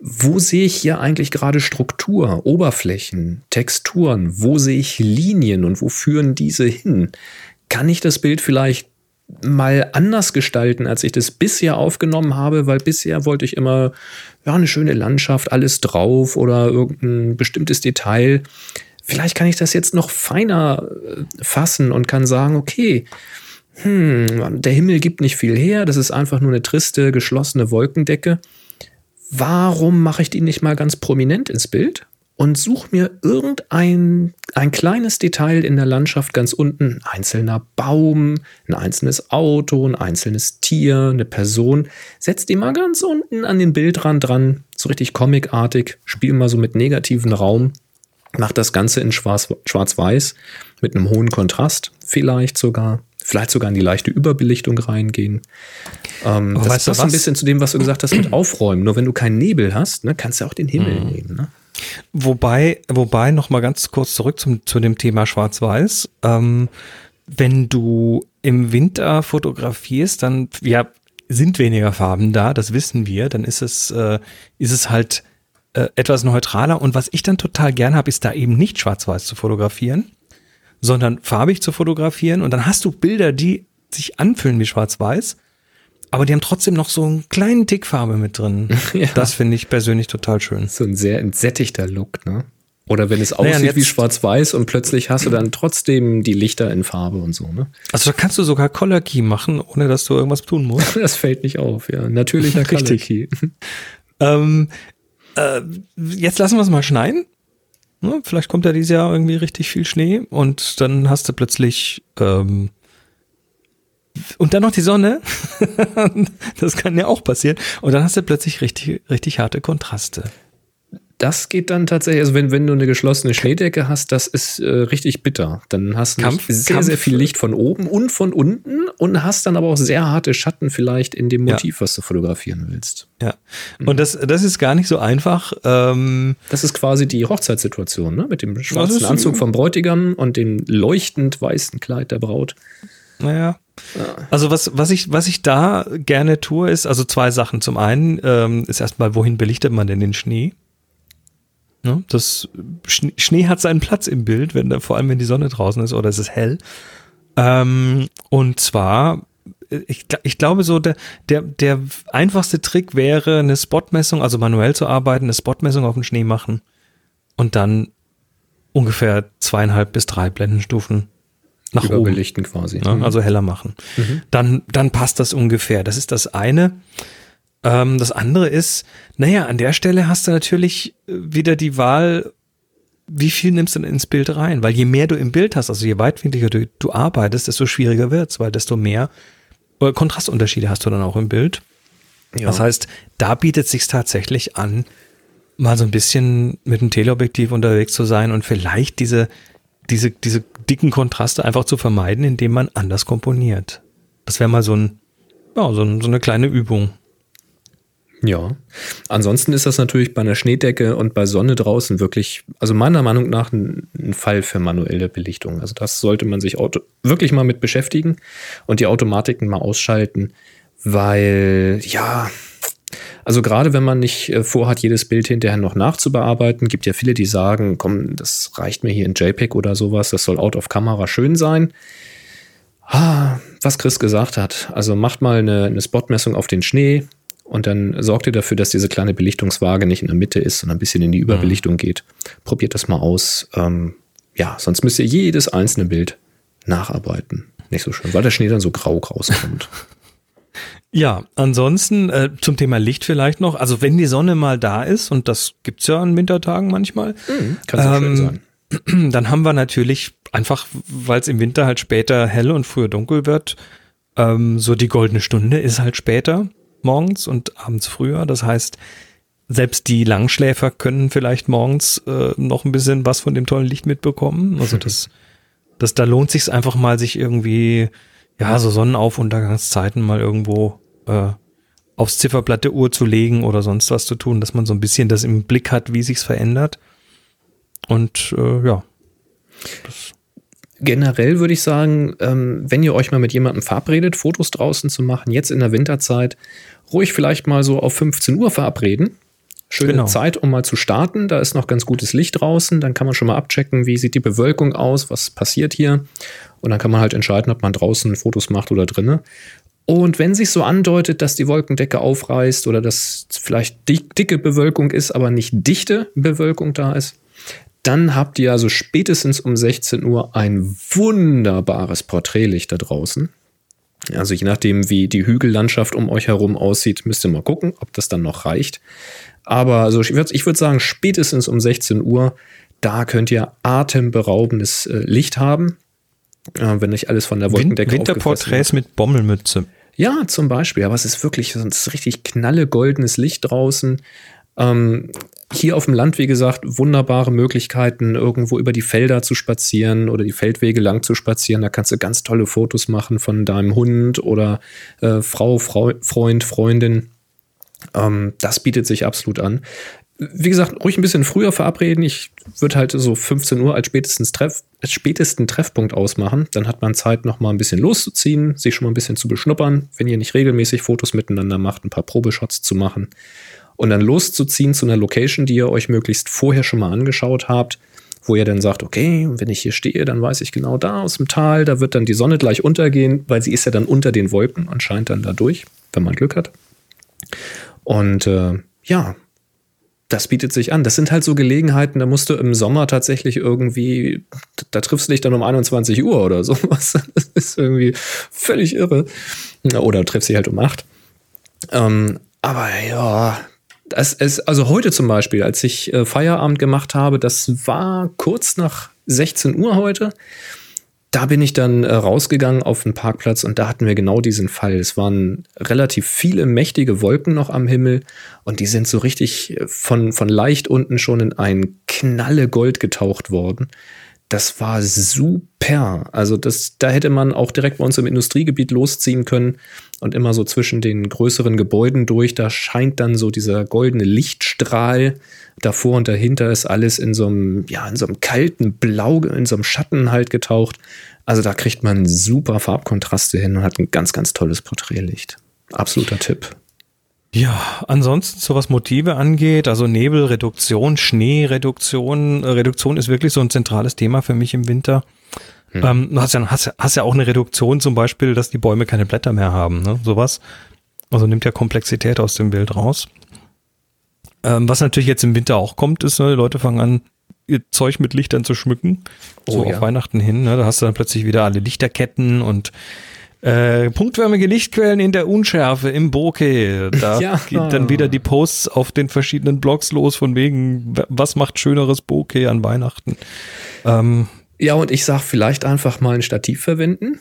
S1: wo sehe ich hier eigentlich gerade Struktur, Oberflächen, Texturen? Wo sehe ich Linien und wo führen diese hin? Kann ich das Bild vielleicht mal anders gestalten, als ich das bisher aufgenommen habe? Weil bisher wollte ich immer, ja, eine schöne Landschaft, alles drauf oder irgendein bestimmtes Detail. Vielleicht kann ich das jetzt noch feiner äh, fassen und kann sagen, okay, hm, der Himmel gibt nicht viel her, das ist einfach nur eine triste, geschlossene Wolkendecke warum mache ich die nicht mal ganz prominent ins Bild und suche mir irgendein ein kleines Detail in der Landschaft ganz unten, ein einzelner Baum, ein einzelnes Auto, ein einzelnes Tier, eine Person, setz die mal ganz unten an den Bildrand dran, so richtig comicartig, spiel mal so mit negativen Raum, mach das Ganze in schwarz- schwarz-weiß mit einem hohen Kontrast, vielleicht sogar, vielleicht sogar in die leichte Überbelichtung reingehen. Ähm, das passt ein
S2: was?
S1: bisschen zu dem, was du gesagt hast mit Aufräumen. Nur wenn du keinen Nebel hast, ne, kannst du auch den Himmel nehmen. Ne?
S2: Wobei, wobei noch mal ganz kurz zurück zum, zu dem Thema Schwarz-Weiß. Ähm, wenn du im Winter fotografierst, dann ja sind weniger Farben da, das wissen wir. Dann ist es äh, ist es halt äh, etwas neutraler. Und was ich dann total gern habe, ist da eben nicht Schwarz-Weiß zu fotografieren, sondern farbig zu fotografieren. Und dann hast du Bilder, die sich anfühlen wie Schwarz-Weiß. Aber die haben trotzdem noch so einen kleinen Tick Farbe mit drin.
S1: Ja.
S2: Das finde ich persönlich total schön.
S1: So ein sehr entsättigter Look. Ne? Oder wenn es
S2: Naja,
S1: aussieht
S2: und
S1: wie schwarz-weiß und plötzlich hast du dann trotzdem die Lichter in Farbe und so. Ne?
S2: Also da kannst du sogar Color Key machen, ohne dass du irgendwas tun musst.
S1: Das fällt nicht auf. Ja, natürlicher Color. Key.
S2: ähm, äh, jetzt lassen wir es mal schneien. Ne, vielleicht kommt ja dieses Jahr irgendwie richtig viel Schnee und dann hast du plötzlich ähm, und dann noch die Sonne. das kann ja auch passieren. Und dann hast du plötzlich richtig, richtig harte Kontraste.
S1: Das geht dann tatsächlich, also wenn, wenn du eine geschlossene Schneedecke hast, das ist äh, richtig bitter. Dann hast du
S2: Kampf-
S1: sehr,
S2: Kampf-
S1: sehr viel Licht von oben und von unten und hast dann aber auch sehr harte Schatten vielleicht in dem
S2: Ja.
S1: Motiv, was du fotografieren willst.
S2: Ja. Und das, das ist gar nicht so einfach. Ähm,
S1: Das ist quasi die Hochzeitssituation, ne? Mit dem schwarzen Anzug vom Bräutigam und dem leuchtend weißen Kleid der Braut.
S2: Naja. Also was, was ich, was ich da gerne tue, ist also zwei Sachen. Zum einen ähm, ist erstmal, wohin belichtet man denn den Schnee? Ne? Das Schnee, Schnee hat seinen Platz im Bild, wenn da, vor allem wenn die Sonne draußen ist oder es ist hell. Ähm, und zwar, äh, ich, ich glaube so, der, der, der einfachste Trick wäre, eine Spotmessung, also manuell zu arbeiten, eine Spotmessung auf den Schnee machen und dann ungefähr zweieinhalb bis drei Blendenstufen nach oben.
S1: Überbelichten quasi.
S2: Ne? Also heller machen. Dann, dann passt das ungefähr. Das ist das eine. Ähm, das andere ist, naja, an der Stelle hast du natürlich äh, wieder die Wahl, wie viel nimmst du denn ins Bild rein? Weil je mehr du im Bild hast, also je weitwinkliger du, du arbeitest, desto schwieriger wird's, weil desto mehr äh, Kontrastunterschiede hast du dann auch im Bild.
S1: ja.
S2: Das heißt, da bietet sich tatsächlich an, mal so ein bisschen mit einem Teleobjektiv unterwegs zu sein und vielleicht diese, diese, diese dicken Kontraste einfach zu vermeiden, indem man anders komponiert. Das wäre mal so ein, ja, so, ein, so eine kleine Übung.
S1: Ja. Ansonsten ist das natürlich bei einer Schneedecke und bei Sonne draußen wirklich, also meiner Meinung nach ein, Fall für manuelle Belichtung. Also das sollte man sich wirklich mal mit beschäftigen und die Automatiken mal ausschalten, weil ja, also gerade wenn man nicht äh, vorhat, jedes Bild hinterher noch nachzubearbeiten, gibt ja viele, die sagen, komm, das reicht mir hier in JPEG oder sowas, das soll out of Kamera schön sein. Ah, was Chris gesagt hat. Also macht mal eine, eine Spotmessung auf den Schnee und dann sorgt ihr dafür, dass diese kleine Belichtungswaage nicht in der Mitte ist, sondern ein bisschen in die Überbelichtung geht. Probiert das mal aus. Ähm, ja, sonst müsst ihr jedes einzelne Bild nacharbeiten. Nicht so schön, weil der Schnee dann so grau rauskommt.
S2: Ja, ansonsten äh, zum Thema Licht vielleicht noch. Also wenn die Sonne mal da ist, und das gibt's ja an Wintertagen manchmal,
S1: Kann so schön
S2: Ähm,
S1: sein.
S2: dann haben wir natürlich einfach, weil es im Winter halt später hell und früher dunkel wird, Ähm, so die goldene Stunde ist halt später morgens und abends früher. Das heißt, selbst die Langschläfer können vielleicht morgens äh, noch ein bisschen was von dem tollen Licht mitbekommen. Also das, das da lohnt sich einfach mal, sich irgendwie ja so Sonnenauf-Untergangszeiten mal irgendwo äh, aufs Zifferblatt der Uhr zu legen oder sonst was zu tun, dass man so ein bisschen das im Blick hat, wie sich's verändert. Und äh, ja.
S1: Das Generell würde ich sagen, ähm, wenn ihr euch mal mit jemandem verabredet, Fotos draußen zu machen, jetzt in der Winterzeit, ruhig vielleicht mal so auf 15 Uhr verabreden. Schöne genau. Zeit, um mal zu starten. Da ist noch ganz gutes Licht draußen. Dann kann man schon mal abchecken, wie sieht die Bewölkung aus, was passiert hier. Und dann kann man halt entscheiden, ob man draußen Fotos macht oder drinnen. Und wenn sich so andeutet, dass die Wolkendecke aufreißt oder dass vielleicht dicke Bewölkung ist, aber nicht dichte Bewölkung da ist, dann habt ihr also spätestens um 16 Uhr ein wunderbares Porträtlicht da draußen. Also je nachdem, wie die Hügellandschaft um euch herum aussieht, müsst ihr mal gucken, ob das dann noch reicht. Aber also ich würde würd sagen, spätestens um 16 Uhr, da könnt ihr atemberaubendes äh, Licht haben, äh, wenn nicht alles von der Wolkendecke
S2: Win Winterporträts mit Bommelmütze.
S1: Ja, zum Beispiel. Aber es ist wirklich so ein richtig knalle goldenes Licht draußen. Ähm, hier auf dem Land, wie gesagt, wunderbare Möglichkeiten, irgendwo über die Felder zu spazieren oder die Feldwege lang zu spazieren. Da kannst du ganz tolle Fotos machen von deinem Hund oder äh, Frau, Frau, Freund, Freundin. Ähm, das bietet sich absolut an. Wie gesagt, ruhig ein bisschen früher verabreden. Ich würde halt so 15 Uhr als, spätestens Treff, als spätesten Treffpunkt ausmachen. Dann hat man Zeit, noch mal ein bisschen loszuziehen, sich schon mal ein bisschen zu beschnuppern. Wenn ihr nicht regelmäßig Fotos miteinander macht, ein paar Probeshots zu machen und dann loszuziehen zu einer Location, die ihr euch möglichst vorher schon mal angeschaut habt, wo ihr dann sagt, okay, wenn ich hier stehe, dann weiß ich genau da aus dem Tal, da wird dann die Sonne gleich untergehen, weil sie ist ja dann unter den Wolken und scheint dann da durch, wenn man Glück hat. Und äh, ja, das bietet sich an. Das sind halt so Gelegenheiten, da musst du im Sommer tatsächlich irgendwie, da triffst du dich dann um 21 Uhr oder sowas. Das ist irgendwie völlig irre. Oder triffst dich halt um 8. Ähm, aber ja, das ist, also heute zum Beispiel, als ich äh, Feierabend gemacht habe, das war kurz nach 16 Uhr heute. Da bin ich dann äh, rausgegangen auf den Parkplatz und da hatten wir genau diesen Fall. Es waren relativ viele mächtige Wolken noch am Himmel und die sind so richtig äh, von, von leicht unten schon in ein Knalle Gold getaucht worden das war super. Also das, da hätte man auch direkt bei uns im Industriegebiet losziehen können und immer so zwischen den größeren Gebäuden durch. Da scheint dann so dieser goldene Lichtstrahl. Davor und dahinter ist alles in so einem, ja, in so einem kalten Blau, in so einem Schatten halt getaucht. Also da kriegt man super Farbkontraste hin und hat ein ganz, ganz tolles Porträtlicht. Absoluter Tipp.
S2: Ja, ansonsten, so was Motive angeht, also Nebelreduktion, Schneereduktion, äh, Reduktion ist wirklich so ein zentrales Thema für mich im Winter. Hm. Ähm, du hast ja, hast, hast ja auch eine Reduktion zum Beispiel, dass die Bäume keine Blätter mehr haben, ne? sowas. Also nimmt ja Komplexität aus dem Bild raus. Ähm, was natürlich jetzt im Winter auch kommt, ist, ne, die Leute fangen an, ihr Zeug mit Lichtern zu schmücken. So oh, ja. auf Weihnachten hin. Ne? Da hast du dann plötzlich wieder alle Lichterketten und äh, punktförmige Lichtquellen in der Unschärfe im Bokeh. Da ja. geht dann wieder die Posts auf den verschiedenen Blogs los, von wegen, was macht schöneres Bokeh an Weihnachten.
S1: Ähm, ja, und ich sag vielleicht einfach mal ein Stativ verwenden.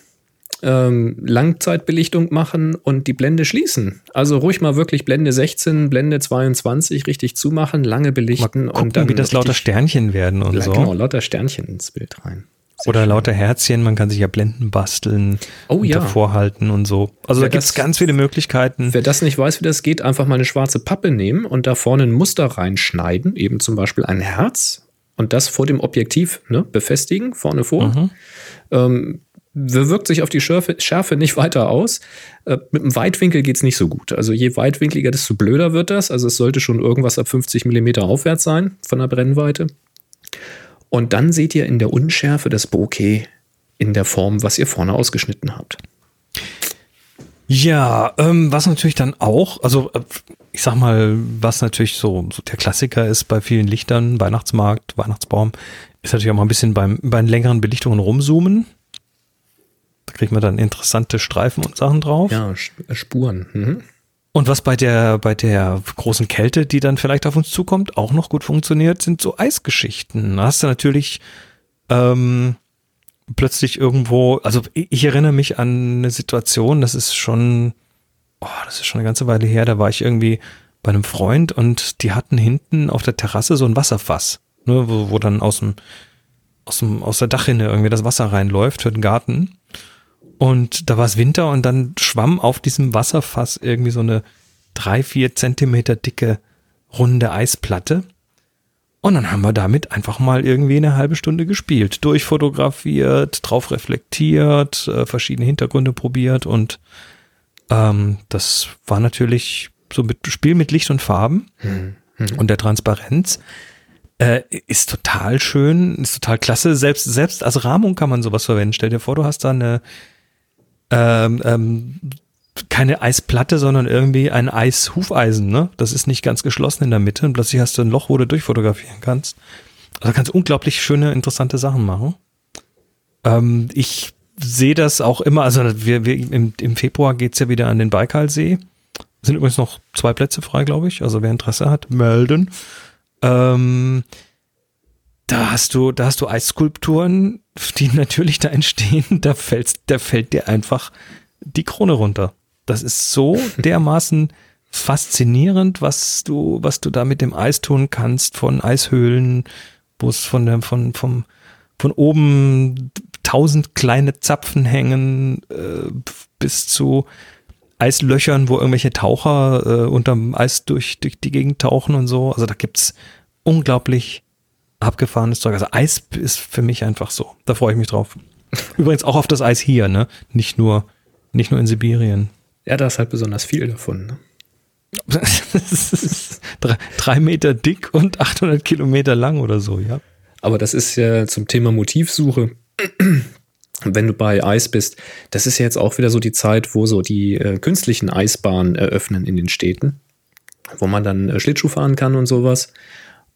S1: Ähm, Langzeitbelichtung machen und die Blende schließen. Also ruhig mal wirklich Blende 16, Blende 22 richtig zumachen, lange belichten
S2: gucken, und dann wie das lauter Sternchen werden und so. Genau,
S1: lauter Sternchen ins Bild rein.
S2: Oder lauter Herzchen, man kann sich ja Blenden basteln, oh, ja. vorhalten und so. Also wer da gibt es ganz viele Möglichkeiten.
S1: Wer das nicht weiß, wie das geht, einfach mal eine schwarze Pappe nehmen und da vorne ein Muster reinschneiden, eben zum Beispiel ein Herz und das vor dem Objektiv ne, befestigen, vorne vor. Mhm. Ähm, wirkt sich auf die Schärfe, Schärfe nicht weiter aus. Äh, mit dem Weitwinkel geht es nicht so gut. Also je weitwinkliger, desto blöder wird das. Also es sollte schon irgendwas ab 50 mm aufwärts sein von der Brennweite. Und dann seht ihr in der Unschärfe das Bokeh in der Form, was ihr vorne ausgeschnitten habt.
S2: Ja, ähm, was natürlich dann auch, also äh, ich sag mal, was natürlich so, so der Klassiker ist bei vielen Lichtern, Weihnachtsmarkt, Weihnachtsbaum, ist natürlich auch mal ein bisschen beim, bei längeren Belichtungen rumzoomen. Da kriegt man dann interessante Streifen und Sachen drauf.
S1: Ja, Spuren. Mhm.
S2: Und was bei der, bei der großen Kälte, die dann vielleicht auf uns zukommt, auch noch gut funktioniert, sind so Eisgeschichten. Da hast du natürlich ähm, plötzlich irgendwo, also ich, erinnere mich an eine Situation, das ist schon, oh, das ist schon eine ganze Weile her, da war ich irgendwie bei einem Freund und die hatten hinten auf der Terrasse so ein Wasserfass, ne, wo, wo dann aus dem, aus dem, aus der Dachrinne irgendwie das Wasser reinläuft für den Garten. Und da war es Winter und dann schwamm auf diesem Wasserfass irgendwie so eine drei, vier Zentimeter dicke runde Eisplatte. Und dann haben wir damit einfach mal irgendwie eine halbe Stunde gespielt, durchfotografiert, drauf reflektiert, äh, verschiedene Hintergründe probiert und ähm, das war natürlich so mit Spiel mit Licht und Farben
S1: Mhm.
S2: und der Transparenz. Äh, ist total schön, ist total klasse. Selbst, selbst als Rahmung kann man sowas verwenden. Stell dir vor, du hast da eine ähm, ähm, keine Eisplatte, sondern irgendwie ein Eishufeisen, ne? Das ist nicht ganz geschlossen in der Mitte und plötzlich hast du ein Loch, wo du durchfotografieren kannst. Also kannst unglaublich schöne, interessante Sachen machen. Ähm, ich sehe das auch immer, also wir, wir im, im Februar geht's ja wieder an den Baikalsee. Sind übrigens noch zwei Plätze frei, glaube ich. Also wer Interesse hat, melden. Ähm, da hast du, da hast du Eisskulpturen, die natürlich da entstehen. Da fällt, da fällt dir einfach die Krone runter. Das ist so dermaßen faszinierend, was du, was du da mit dem Eis tun kannst, von Eishöhlen, wo es von der, von, vom, von oben tausend kleine Zapfen hängen, äh, bis zu Eislöchern, wo irgendwelche Taucher äh, unterm Eis durch, durch die Gegend tauchen und so. Also da gibt's unglaublich abgefahrenes Zeug. Also Eis ist für mich einfach so. Da freue ich mich drauf. Übrigens auch auf das Eis hier, ne? Nicht nur, nicht nur in Sibirien.
S1: Ja, da ist halt besonders viel davon. Ne?
S2: Drei, drei Meter dick und 800 Kilometer lang oder so, ja.
S1: Aber das ist ja zum Thema Motivsuche. Wenn du bei Eis bist, das ist ja jetzt auch wieder so die Zeit, wo so die äh, künstlichen Eisbahnen eröffnen in den Städten, wo man dann äh, Schlittschuh fahren kann und sowas.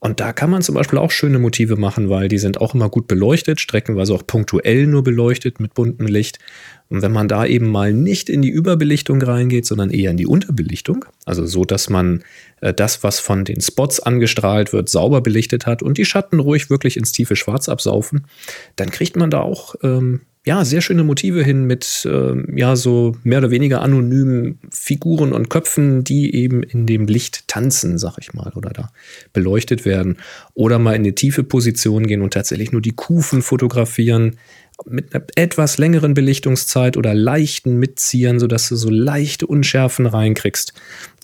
S1: Und da kann man zum Beispiel auch schöne Motive machen, weil die sind auch immer gut beleuchtet, streckenweise auch punktuell nur beleuchtet mit buntem Licht. Und wenn man da eben mal nicht in die Überbelichtung reingeht, sondern eher in die Unterbelichtung, also so, dass man äh, das, was von den Spots angestrahlt wird, sauber belichtet hat und die Schatten ruhig wirklich ins tiefe Schwarz absaufen, dann kriegt man da auch ähm, ja, sehr schöne Motive hin mit ähm, ja so mehr oder weniger anonymen Figuren und Köpfen, die eben in dem Licht tanzen, sag ich mal, oder da beleuchtet werden. Oder mal in eine tiefe Position gehen und tatsächlich nur die Kufen fotografieren mit einer etwas längeren Belichtungszeit oder leichten Mitziehern, sodass du so leichte Unschärfen reinkriegst.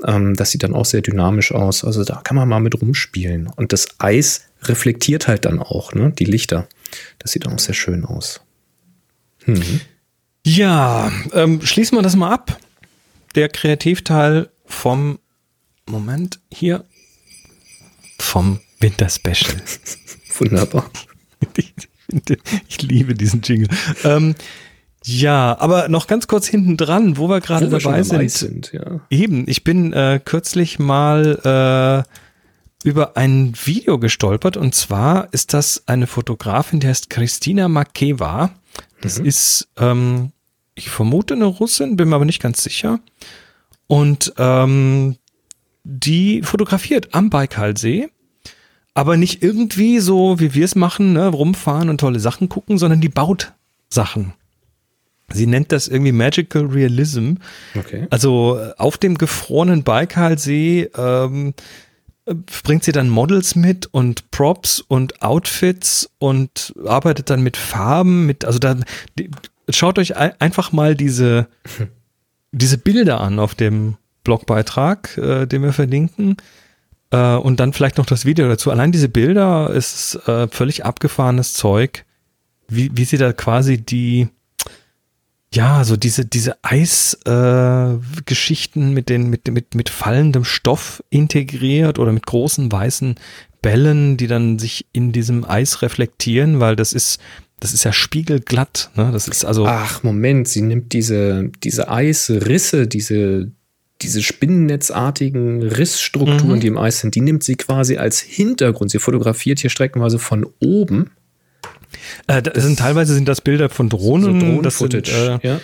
S1: Ähm, das sieht dann auch sehr dynamisch aus. Also da kann man mal mit rumspielen. Und das Eis reflektiert halt dann auch, ne? Die Lichter. Das sieht auch sehr schön aus.
S2: Mhm. Ja, ähm, schließen wir das mal ab. Der Kreativteil vom Moment hier vom Winterspecial.
S1: Wunderbar.
S2: ich, ich liebe diesen Jingle. Ähm, ja, aber noch ganz kurz hinten dran, wo wir gerade dabei sind.
S1: sind ja.
S2: Eben, ich bin äh, kürzlich mal äh, über ein Video gestolpert und zwar ist das eine Fotografin, die heißt Christina Makeva. Das mhm. ist, ähm, ich vermute eine Russin, bin mir aber nicht ganz sicher. Und ähm, die fotografiert am Baikalsee, aber nicht irgendwie so, wie wir es machen, ne, rumfahren und tolle Sachen gucken, sondern die baut Sachen. Sie nennt das irgendwie Magical Realism.
S1: Okay.
S2: Also auf dem gefrorenen Baikalsee ähm, bringt sie dann Models mit und Props und Outfits und arbeitet dann mit Farben, mit, also da, die, schaut euch einfach mal diese, diese Bilder an auf dem Blogbeitrag, äh, den wir verlinken. Äh, und dann vielleicht noch das Video dazu. Allein diese Bilder ist äh, völlig abgefahrenes Zeug, wie, wie sie da quasi die, ja, so diese, diese Eisgeschichten äh, mit den, mit, mit, mit fallendem Stoff integriert oder mit großen weißen Bällen, die dann sich in diesem Eis reflektieren, weil das ist, das ist ja spiegelglatt, ne? Das ist also.
S1: Ach, Moment, sie nimmt diese, diese Eisrisse, diese, diese spinnennetzartigen Rissstrukturen, mhm. die im Eis sind, die nimmt sie quasi als Hintergrund. Sie fotografiert hier streckenweise von oben
S2: äh, das sind teilweise sind das Bilder von Drohnen, so Drohnen das sind, äh, ja.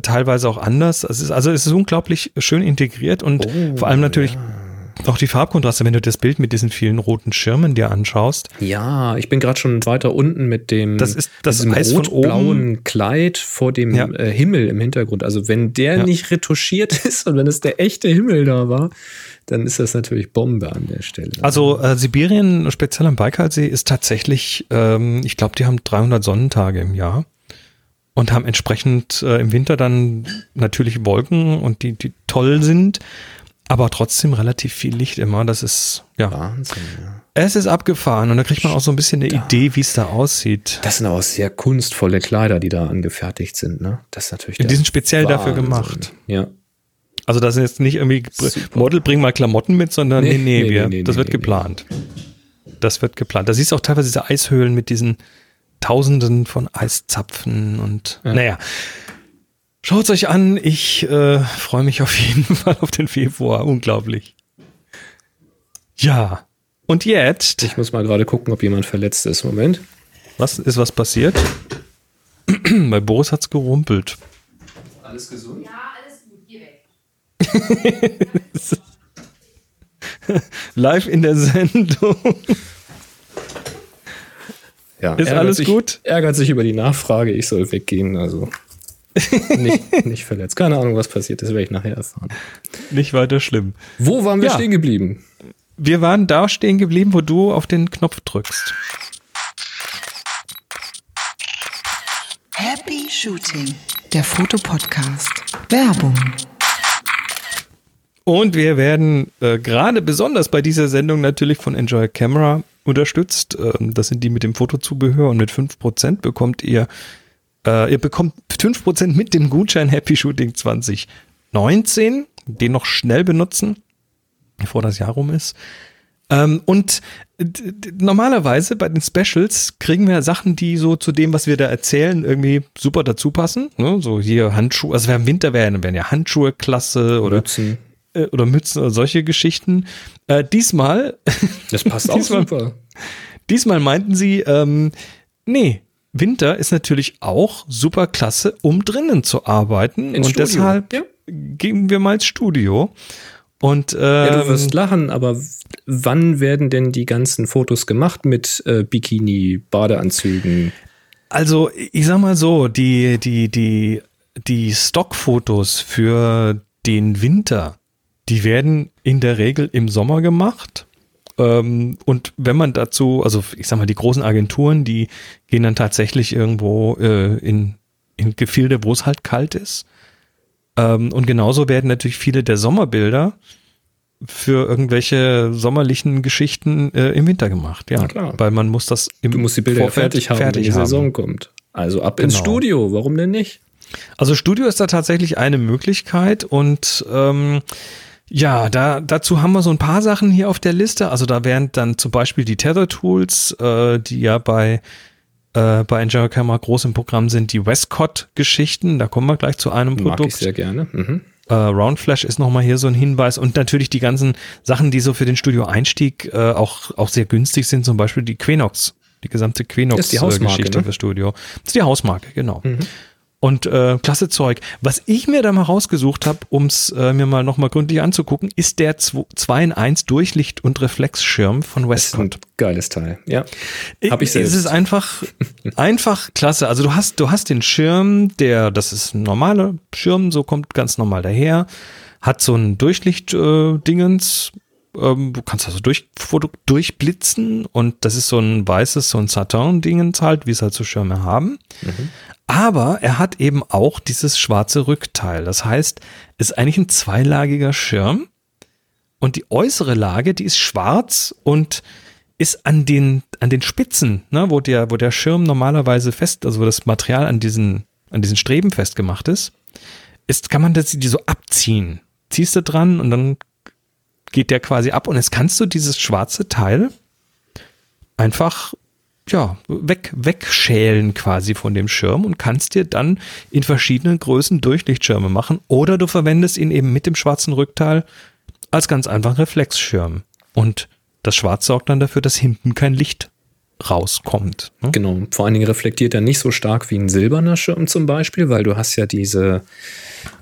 S2: Teilweise auch anders. Es ist, also es ist unglaublich schön integriert und oh, vor allem natürlich ja. Auch die Farbkontraste, wenn du das Bild mit diesen vielen roten Schirmen dir anschaust.
S1: Ja, ich bin gerade schon weiter unten mit dem
S2: Das ist das
S1: rot-blauen Kleid vor dem
S2: Ja.
S1: äh, Himmel im Hintergrund. Also wenn der
S2: Ja.
S1: nicht retuschiert ist und wenn es der echte Himmel da war, dann ist das natürlich Bombe an der Stelle.
S2: Also äh, Sibirien, speziell am Baikalsee, ist tatsächlich, ähm, ich glaube, die haben 300 Sonnentage im Jahr und haben entsprechend äh, im Winter dann natürlich Wolken und die, die toll sind, aber trotzdem relativ viel Licht immer. Das ist, ja,
S1: Wahnsinn, ja.
S2: es ist abgefahren und da kriegt man auch so ein bisschen eine Idee, wie es da aussieht.
S1: Das sind auch sehr kunstvolle Kleider, die da angefertigt sind, ne? Das ist natürlich
S2: Die sind speziell dafür
S1: Wahnsinn.
S2: gemacht.
S1: Ja.
S2: Also das sind jetzt nicht irgendwie
S1: Super.
S2: Model, bring mal Klamotten mit, sondern nee,
S1: Nee,
S2: nee, wir,
S1: nee, nee,
S2: das
S1: nee,
S2: wird geplant. Das wird geplant. Da siehst du auch teilweise diese Eishöhlen mit diesen Tausenden von Eiszapfen und
S1: Ja.
S2: naja. Schaut euch an, ich äh, freue mich auf jeden Fall auf den Februar. Unglaublich. Ja. Und jetzt,
S1: Ich muss mal gerade gucken, ob jemand verletzt ist. Moment.
S2: was ist was passiert? Bei Boris hat's gerumpelt.
S1: Alles gesund?
S5: Ja, alles gut, geh weg.
S2: Live in der Sendung.
S1: Ja.
S2: Ist alles
S1: sich,
S2: gut?
S1: Ärgert sich über die Nachfrage, ich soll weggehen. Also nicht, nicht verletzt. Keine Ahnung, was passiert ist, werde ich nachher erfahren.
S2: Nicht weiter schlimm.
S1: Wo waren wir
S2: Ja.
S1: stehen geblieben?
S2: Wir waren da stehen geblieben, wo du auf den Knopf drückst.
S5: Happy Shooting, der Fotopodcast. Werbung.
S2: Und wir werden äh, gerade besonders bei dieser Sendung natürlich von Enjoy Camera unterstützt. Ähm, das sind die mit dem Fotozubehör und mit 5% bekommt ihr, äh, ihr bekommt 5% mit dem Gutschein Happy Shooting 2019. Den noch schnell benutzen, bevor das Jahr rum ist. Ähm, und normalerweise bei den Specials kriegen wir Sachen, die so zu dem, was wir da erzählen, irgendwie super dazu passen. Ne? So hier Handschuhe, also im Winter wären, wären ja Handschuhe klasse oder
S1: Mützen.
S2: äh, oder Mützen oder solche Geschichten. Äh, diesmal,
S1: Das passt auch
S2: Diesmal-
S1: super.
S2: diesmal meinten sie, ähm, nee, Winter ist natürlich auch super klasse, um drinnen zu arbeiten.
S1: Ins
S2: und
S1: Studio.
S2: deshalb
S1: Ja.
S2: gehen wir mal ins Studio. Und ähm,
S1: Ja, du wirst lachen, aber wann werden denn die ganzen Fotos gemacht mit äh, Bikini, Badeanzügen?
S2: Also, ich sag mal so, die, die, die, die Stockfotos für den Winter, die werden in der Regel im Sommer gemacht. Ähm, und wenn man dazu, also ich sag mal, die großen Agenturen, die gehen dann tatsächlich irgendwo äh, in, in Gefilde, wo es halt kalt ist. Ähm, und genauso werden natürlich viele der Sommerbilder für irgendwelche sommerlichen Geschichten äh, im Winter gemacht. Ja,
S1: Na klar.
S2: weil man muss das im
S1: Du musst die Bilder
S2: Vorfeld
S1: fertig haben,
S2: fertig
S1: wenn die
S2: haben.
S1: Saison kommt. Also ab ins
S2: Genau.
S1: Studio, warum denn nicht?
S2: Also Studio ist da tatsächlich eine Möglichkeit und ähm, ja, da, dazu haben wir so ein paar Sachen hier auf der Liste. Also da wären dann zum Beispiel die Tether Tools, äh, die ja bei äh, bei Enjoy Camera groß im Programm sind, die Westcott-Geschichten. Da kommen wir gleich zu einem
S1: Mag ich
S2: Produkt.
S1: sehr gerne. Mhm.
S2: Äh, Roundflash ist nochmal hier so ein Hinweis und natürlich die ganzen Sachen, die so für den Studio-Einstieg äh, auch, auch sehr günstig sind, zum Beispiel die Quenox, die gesamte Quenox-Geschichte
S1: ne?
S2: fürs Studio. Das ist die Hausmarke, genau.
S1: Mhm.
S2: Und äh, klasse Zeug. Was ich mir da mal rausgesucht habe, um es äh, mir mal nochmal gründlich anzugucken, ist der 2 in 1 Durchlicht- und Reflexschirm von Westcott.
S1: geiles Teil. Ja. Hab ich
S2: Es
S1: selbst.
S2: ist einfach, einfach klasse. Also du hast, du hast den Schirm, der, das ist ein normaler Schirm, so kommt ganz normal daher, hat so ein Durchlicht-Dingens, ähm, du kannst also durch, durchblitzen und das ist so ein weißes, so ein Satin-Dingens halt, wie es halt so Schirme haben. Aber er hat eben auch dieses schwarze Rückteil. Das heißt, es ist eigentlich ein zweilagiger Schirm und die äußere Lage, die ist schwarz und ist an den, an den Spitzen, ne, wo der, wo der Schirm normalerweise fest, also wo das Material an diesen, an diesen Streben festgemacht ist, ist, kann man das, die so abziehen. Ziehst du dran und dann geht der quasi ab und jetzt kannst du dieses schwarze Teil einfach ja, weg, wegschälen quasi von dem Schirm und kannst dir dann in verschiedenen Größen Durchlichtschirme machen oder du verwendest ihn eben mit dem schwarzen Rückteil als ganz einfach Reflexschirm. Und das Schwarz sorgt dann dafür, dass hinten kein Licht rauskommt. ne?
S1: Genau, vor allen Dingen reflektiert er nicht so stark wie ein silberner Schirm zum Beispiel, weil du hast ja diese,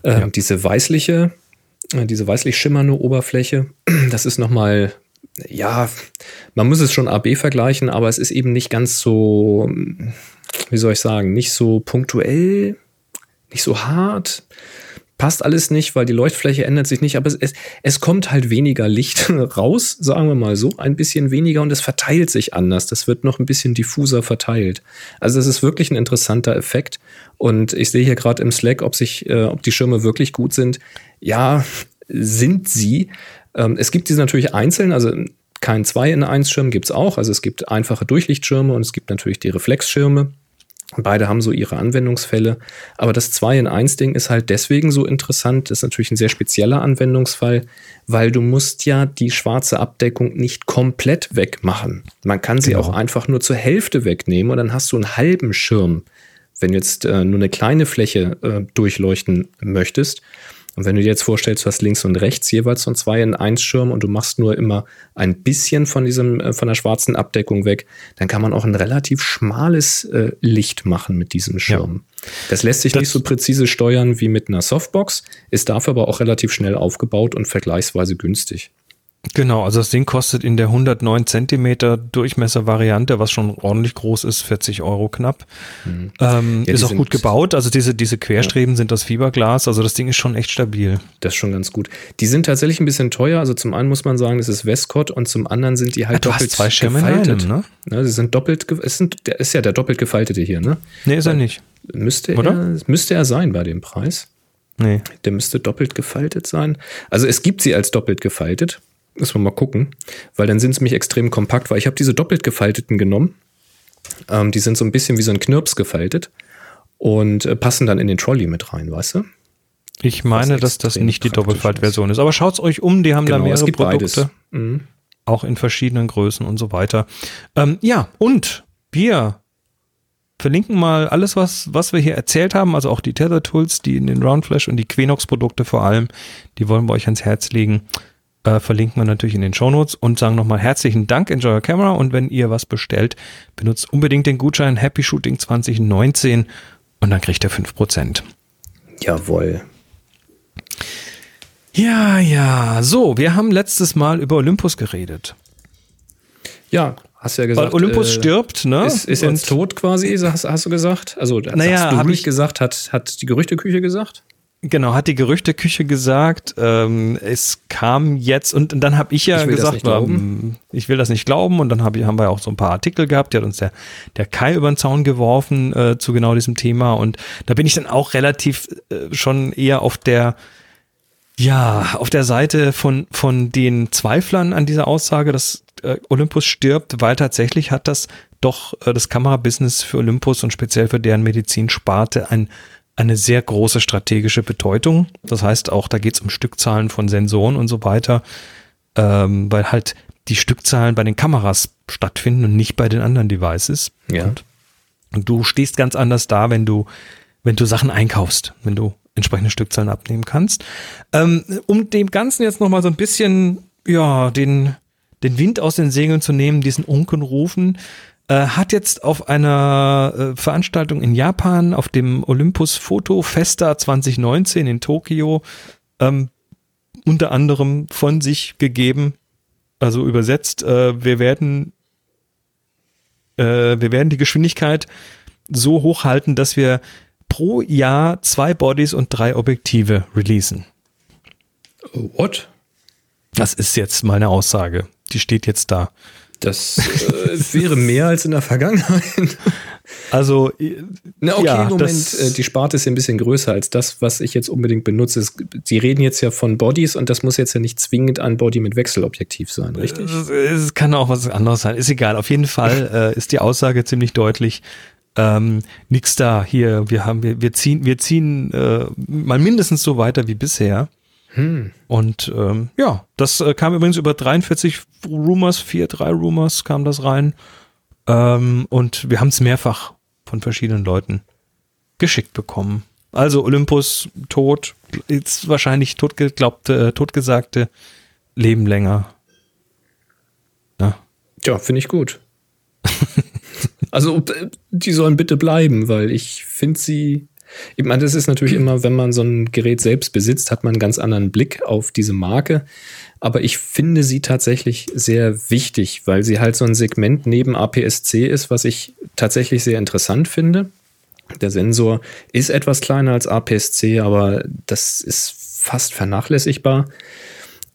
S1: äh,
S2: Ja.
S1: diese weißliche diese weißlich schimmernde Oberfläche. Das ist nochmal, ja, man muss es schon AB vergleichen, aber es ist eben nicht ganz so, wie soll ich sagen, nicht so punktuell, nicht so hart passt alles nicht, weil die Leuchtfläche ändert sich nicht, aber es, es, es kommt halt weniger Licht raus, sagen wir mal so, ein bisschen weniger und es verteilt sich anders. Das wird noch ein bisschen diffuser verteilt. Also das ist wirklich ein interessanter Effekt. Und ich sehe hier gerade im Slack, ob sich, äh, ob die Schirme wirklich gut sind. Ja, sind sie. Ähm, es gibt diese natürlich einzeln, also kein 2 in 1 Schirm gibt es auch. Also es gibt einfache Durchlichtschirme und es gibt natürlich die Reflexschirme. Beide haben so ihre Anwendungsfälle. Aber das 2 in 1 Ding ist halt deswegen so interessant. Das ist natürlich ein sehr spezieller Anwendungsfall, weil du musst ja die schwarze Abdeckung nicht komplett wegmachen. Man kann sie genau. auch einfach nur zur Hälfte wegnehmen und dann hast du einen halben Schirm. Wenn du jetzt äh, nur eine kleine Fläche äh, durchleuchten möchtest, und wenn du dir jetzt vorstellst, du hast links und rechts jeweils so ein 2 in 1 Schirm und du machst nur immer ein bisschen von diesem, äh, von der schwarzen Abdeckung weg, dann kann man auch ein relativ schmales äh, Licht machen mit diesem Schirm. Ja. Das lässt sich das nicht so präzise steuern wie mit einer Softbox, ist dafür aber auch relativ schnell aufgebaut und vergleichsweise günstig.
S2: Genau, also das Ding kostet in der 109 Zentimeter Durchmesser-Variante, was schon ordentlich groß ist, 40 Euro knapp. Mhm. Ähm, ja, ist auch gut gebaut, also diese, diese Querstreben ja. sind aus Fiberglas, also das Ding ist schon echt stabil.
S1: Das ist schon ganz gut. Die sind tatsächlich ein bisschen teuer, also zum einen muss man sagen, das ist Westcott und zum anderen sind die halt ja, doppelt
S2: zwei Schirme gefaltet. Einem, ne?
S1: Ja, sie sind doppelt, es sind, der ist ja der doppelt gefaltete hier, ne?
S2: Nee, ist er nicht.
S1: Müsste Oder? er, müsste er sein bei dem Preis. Nee. Der müsste doppelt gefaltet sein. Also es gibt sie als doppelt gefaltet. Müssen wir mal gucken, weil dann sind sie mich extrem kompakt, weil ich habe diese doppelt gefalteten genommen. Ähm, die sind so ein bisschen wie so ein Knirps gefaltet und äh, passen dann in den Trolley mit rein, weißt du?
S2: Ich meine, dass das nicht die Doppelfaltversion ist. Aber schaut es euch um, die haben genau, da mehrere Produkte. Mhm. Auch in verschiedenen Größen und so weiter. Ähm, ja, und wir verlinken mal alles, was, was wir hier erzählt haben, also auch die Tether Tools, die in den Roundflash und die Quenox Produkte vor allem, die wollen wir euch ans Herz legen äh, verlinken wir natürlich in den Shownotes und sagen nochmal herzlichen Dank, Enjoy Your Camera und wenn ihr was bestellt, benutzt unbedingt den Gutschein Happy Shooting 2019 und dann kriegt ihr 5%.
S1: Jawohl.
S2: Ja, ja. So, wir haben letztes Mal über Olympus geredet.
S1: Ja, hast du ja gesagt.
S2: Weil Olympus äh, stirbt, ne?
S1: Ist, ist jetzt tot quasi, hast, hast, du gesagt? Also,
S2: naja,
S1: hast du nicht gesagt, hat, hat die Gerüchteküche gesagt?
S2: Genau, hat die Gerüchteküche gesagt. Ähm, es kam jetzt und, dann habe ich ja ich gesagt, ähm, ich will das nicht glauben. Und dann hab, haben wir auch so ein paar Artikel gehabt. Die hat uns der, der Kai über den Zaun geworfen äh, zu genau diesem Thema. Und da bin ich dann auch relativ äh, schon eher auf der ja, auf der Seite von, von den Zweiflern an dieser Aussage, dass äh, Olympus stirbt, weil tatsächlich hat das doch äh, das Kamerabusiness für Olympus und speziell für deren Medizinsparte ein eine sehr große strategische Bedeutung. Das heißt auch, da geht es um Stückzahlen von Sensoren und so weiter, ähm, weil halt die Stückzahlen bei den Kameras stattfinden und nicht bei den anderen Devices.
S1: Ja.
S2: Und, und du stehst ganz anders da, wenn du, wenn du Sachen einkaufst, wenn du entsprechende Stückzahlen abnehmen kannst. Ähm, um dem Ganzen jetzt nochmal so ein bisschen, ja, den, den Wind aus den Segeln zu nehmen, diesen Unkenrufen, äh, hat jetzt auf einer äh, Veranstaltung in Japan, auf dem Olympus Foto Festa 2019 in Tokio, ähm, unter anderem von sich gegeben, also übersetzt, äh, wir werden äh, wir werden die Geschwindigkeit so hochhalten, dass wir pro Jahr zwei Bodies und drei Objektive releasen.
S1: What?
S2: Das ist jetzt meine Aussage. Die steht jetzt da.
S1: Das äh, wäre mehr als in der Vergangenheit.
S2: Also,
S1: Na, okay, ja, Moment, äh, die Sparte ist ja ein bisschen größer als das, was ich jetzt unbedingt benutze. Sie reden jetzt ja von Bodies und das muss jetzt ja nicht zwingend ein Body mit Wechselobjektiv sein, richtig?
S2: Es kann auch was anderes sein, ist egal. Auf jeden Fall äh, ist die Aussage ziemlich deutlich. Ähm, nix da hier, wir haben, wir, wir ziehen, wir ziehen äh, mal mindestens so weiter wie bisher. Hm. Und ähm, ja, das äh, kam übrigens über 43 Rumors, 4, 3 Rumors kam das rein. Ähm, und wir haben es mehrfach von verschiedenen Leuten geschickt bekommen. Also Olympus tot, jetzt wahrscheinlich totgeglaubte, äh, totgesagte, leben länger.
S1: Ja, ja finde ich gut. also äh, die sollen bitte bleiben, weil ich finde sie Ich meine, das ist natürlich immer, wenn man so ein Gerät selbst besitzt, hat man einen ganz anderen Blick auf diese Marke. Aber ich finde sie tatsächlich sehr wichtig, weil sie halt so ein Segment neben APS-C ist, was ich tatsächlich sehr interessant finde. Der Sensor ist etwas kleiner als APS-C, aber das ist fast vernachlässigbar.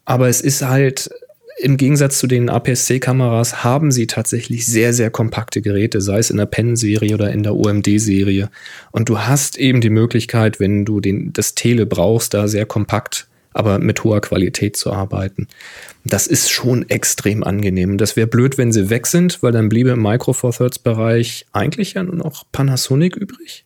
S1: Aber es ist halt im Gegensatz zu den APS-C-Kameras haben sie tatsächlich sehr, sehr kompakte Geräte, sei es in der Pen-Serie oder in der OMD-Serie. Und du hast eben die Möglichkeit, wenn du den, das Tele brauchst, da sehr kompakt, aber mit hoher Qualität zu arbeiten. Das ist schon extrem angenehm. Das wäre blöd, wenn sie weg sind, weil dann bliebe im Micro Four Thirds-Bereich eigentlich ja nur noch Panasonic übrig.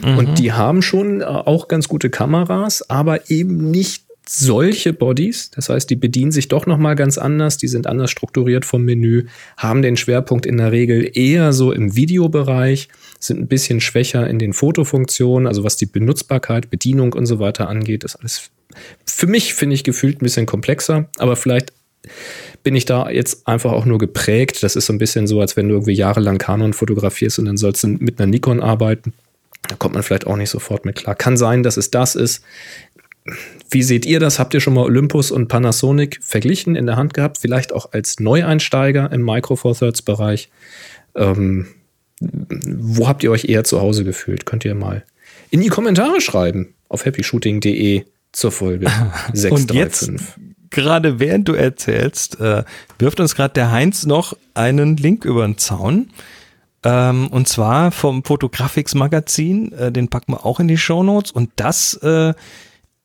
S1: Mhm. Und die haben schon äh, auch ganz gute Kameras, aber eben nicht solche Bodies, das heißt, die bedienen sich doch noch mal ganz anders, die sind anders strukturiert vom Menü, haben den Schwerpunkt in der Regel eher so im Videobereich, sind ein bisschen schwächer in den Fotofunktionen, also was die Benutzbarkeit, Bedienung und so weiter angeht, ist alles für mich finde ich gefühlt ein bisschen komplexer, aber vielleicht bin ich da jetzt einfach auch nur geprägt. Das ist so ein bisschen so, als wenn du irgendwie jahrelang Canon fotografierst und dann sollst du mit einer Nikon arbeiten. Da kommt man vielleicht auch nicht sofort mit klar. Kann sein, dass es das ist. Wie seht ihr das? Habt ihr schon mal Olympus und Panasonic verglichen in der Hand gehabt? Vielleicht auch als Neueinsteiger im Micro Four Thirds Bereich. Ähm, wo habt ihr euch eher zu Hause gefühlt? Könnt ihr mal in die Kommentare schreiben auf happyshooting.de zur Folge 635.
S2: Und jetzt, gerade während du erzählst, äh, wirft uns gerade der Heinz noch einen Link über den Zaun. Ähm, und zwar vom Photographics Magazin. Äh, den packen wir auch in die Show Notes. Und das äh,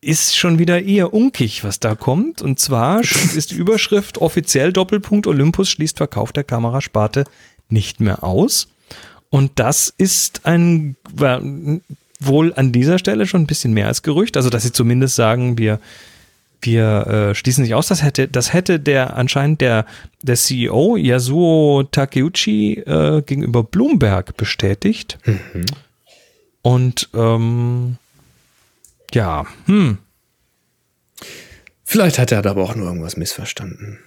S2: ist schon wieder eher unkig, was da kommt. Und zwar ist die Überschrift offiziell Doppelpunkt Olympus schließt Verkauf der Kamerasparte nicht mehr aus. Und das ist ein wohl an dieser Stelle schon ein bisschen mehr als Gerücht. Also, dass sie zumindest sagen, wir, wir äh, schließen nicht aus. Das hätte, das hätte der anscheinend der, der CEO Yasuo Takeuchi äh, gegenüber Bloomberg bestätigt. Mhm. Und ähm, ja, hm.
S1: Vielleicht hat er aber auch nur irgendwas missverstanden.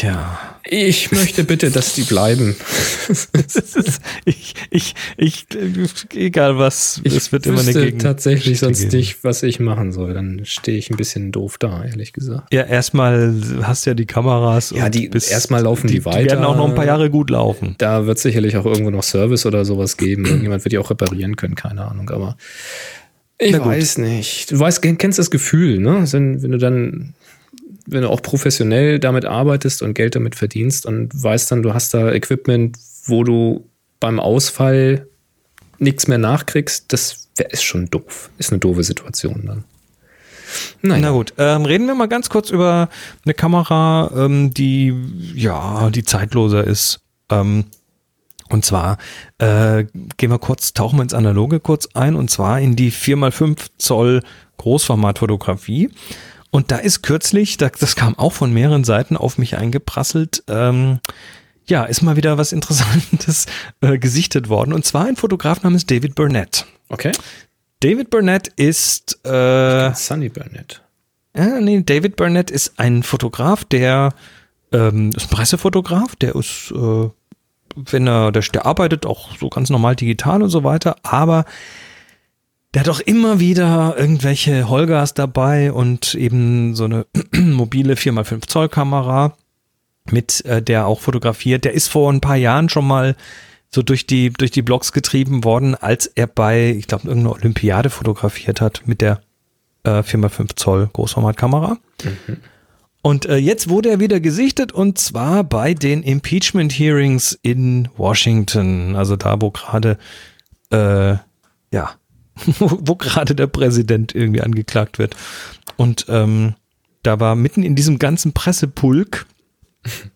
S2: Tja.
S1: Ich möchte bitte, dass die bleiben.
S2: ich, ich, ich, egal was,
S1: ich es wird immer eine Gegend. tatsächlich sonst geben. nicht, was ich machen soll. Dann stehe ich ein bisschen doof da, ehrlich gesagt.
S2: Ja, erstmal hast du ja die Kameras.
S1: Ja, die, erstmal laufen die, die, weiter. Die
S2: werden auch noch ein paar Jahre gut laufen.
S1: Da wird sicherlich auch irgendwo noch Service oder sowas geben. Irgendjemand wird die auch reparieren können, keine Ahnung, aber ich weiß nicht. Du weißt, kennst das Gefühl, ne? Wenn, wenn du dann wenn du auch professionell damit arbeitest und Geld damit verdienst und weißt dann, du hast da Equipment, wo du beim Ausfall nichts mehr nachkriegst, das ist schon doof. Ist eine doofe Situation dann.
S2: Naja. Na gut, ähm, reden wir mal ganz kurz über eine Kamera, ähm, die ja, die zeitloser ist. Ähm, und zwar äh, gehen wir kurz, tauchen wir ins Analoge kurz ein, und zwar in die 4x5 Zoll Großformatfotografie. Und da ist kürzlich, das kam auch von mehreren Seiten auf mich eingeprasselt, ähm, ja, ist mal wieder was Interessantes äh, gesichtet worden. Und zwar ein Fotograf namens David Burnett.
S1: Okay.
S2: David Burnett ist äh,
S1: Sunny Burnett.
S2: Ja, nee, David Burnett ist ein Fotograf, der ähm, ist ein Pressefotograf, der ist, äh, wenn er, der, der arbeitet auch so ganz normal digital und so weiter, aber der hat auch immer wieder irgendwelche Holgas dabei und eben so eine mobile 4x5 Zoll Kamera, mit äh, der auch fotografiert. Der ist vor ein paar Jahren schon mal so durch die, durch die Blogs getrieben worden, als er bei, ich glaube, irgendeiner Olympiade fotografiert hat mit der äh, 4x5 Zoll Großformatkamera. Mhm. Und äh, jetzt wurde er wieder gesichtet und zwar bei den Impeachment Hearings in Washington. Also da, wo gerade äh, ja wo, wo gerade der Präsident irgendwie angeklagt wird. Und ähm, da war mitten in diesem ganzen Pressepulk,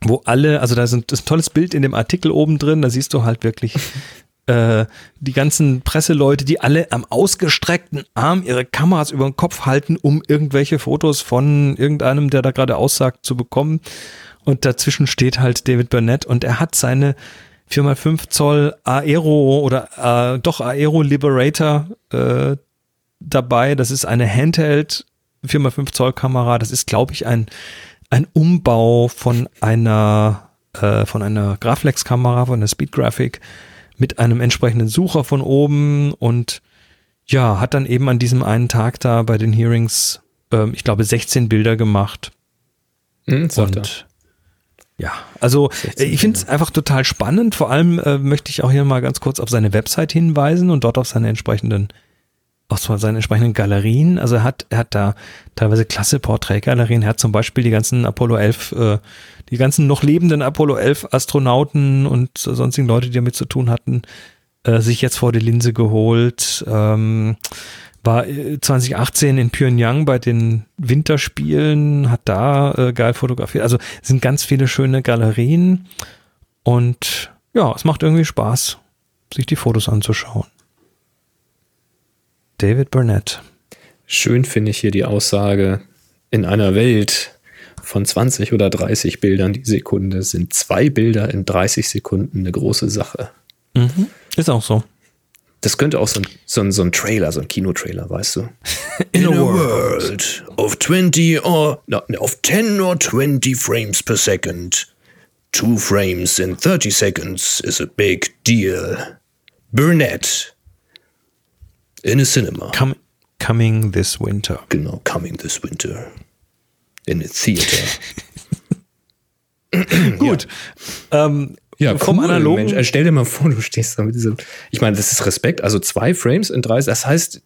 S2: wo alle, also da ist ein, ist ein tolles Bild in dem Artikel oben drin, da siehst du halt wirklich äh, die ganzen Presseleute, die alle am ausgestreckten Arm ihre Kameras über den Kopf halten, um irgendwelche Fotos von irgendeinem, der da gerade aussagt, zu bekommen. Und dazwischen steht halt David Burnett und er hat seine 4x5 Zoll Aero oder äh, doch Aero Liberator äh, dabei. Das ist eine Handheld 4x5 Zoll Kamera. Das ist, glaube ich, ein, ein Umbau von einer, äh, von einer Graflex Kamera, von der Speed Graphic mit einem entsprechenden Sucher von oben und ja, hat dann eben an diesem einen Tag da bei den Hearings, ähm, ich glaube, 16 Bilder gemacht.
S1: Hm, er.
S2: Und ja, also äh, ich finde es einfach total spannend. Vor allem äh, möchte ich auch hier mal ganz kurz auf seine Website hinweisen und dort auf seine entsprechenden, auf seine entsprechenden Galerien. Also er hat, er hat da teilweise klasse Porträtgalerien. Er hat zum Beispiel die ganzen Apollo 11, äh, die ganzen noch lebenden Apollo 11 Astronauten und sonstigen Leute, die damit zu tun hatten, äh, sich jetzt vor die Linse geholt. Ähm, war äh, 2018 in Pyongyang bei den Winterspielen, hat da äh, geil fotografiert. Also sind ganz viele schöne Galerien und ja, es macht irgendwie Spaß, sich die Fotos anzuschauen. David Burnett.
S1: Schön finde ich hier die Aussage, in einer Welt von 20 oder 30 Bildern die Sekunde sind zwei Bilder in 30 Sekunden eine große Sache.
S2: Mhm. Ist auch so.
S1: Das könnte auch so ein, so ein, so ein Trailer, so ein Kinotrailer, weißt du?
S3: In a world of 20 or no, of 10 or 20 frames per second, two frames in 30 seconds is a big deal. Burnett in a cinema.
S2: Com coming this winter.
S3: Genau, coming this winter in a theater.
S2: Gut. Ähm,
S1: Ja,
S2: vom
S1: cool,
S2: analogen.
S1: Mensch, äh, stell dir mal vor, du stehst da mit diesem. Ich meine, das ist Respekt. Also zwei Frames in 30. Das heißt,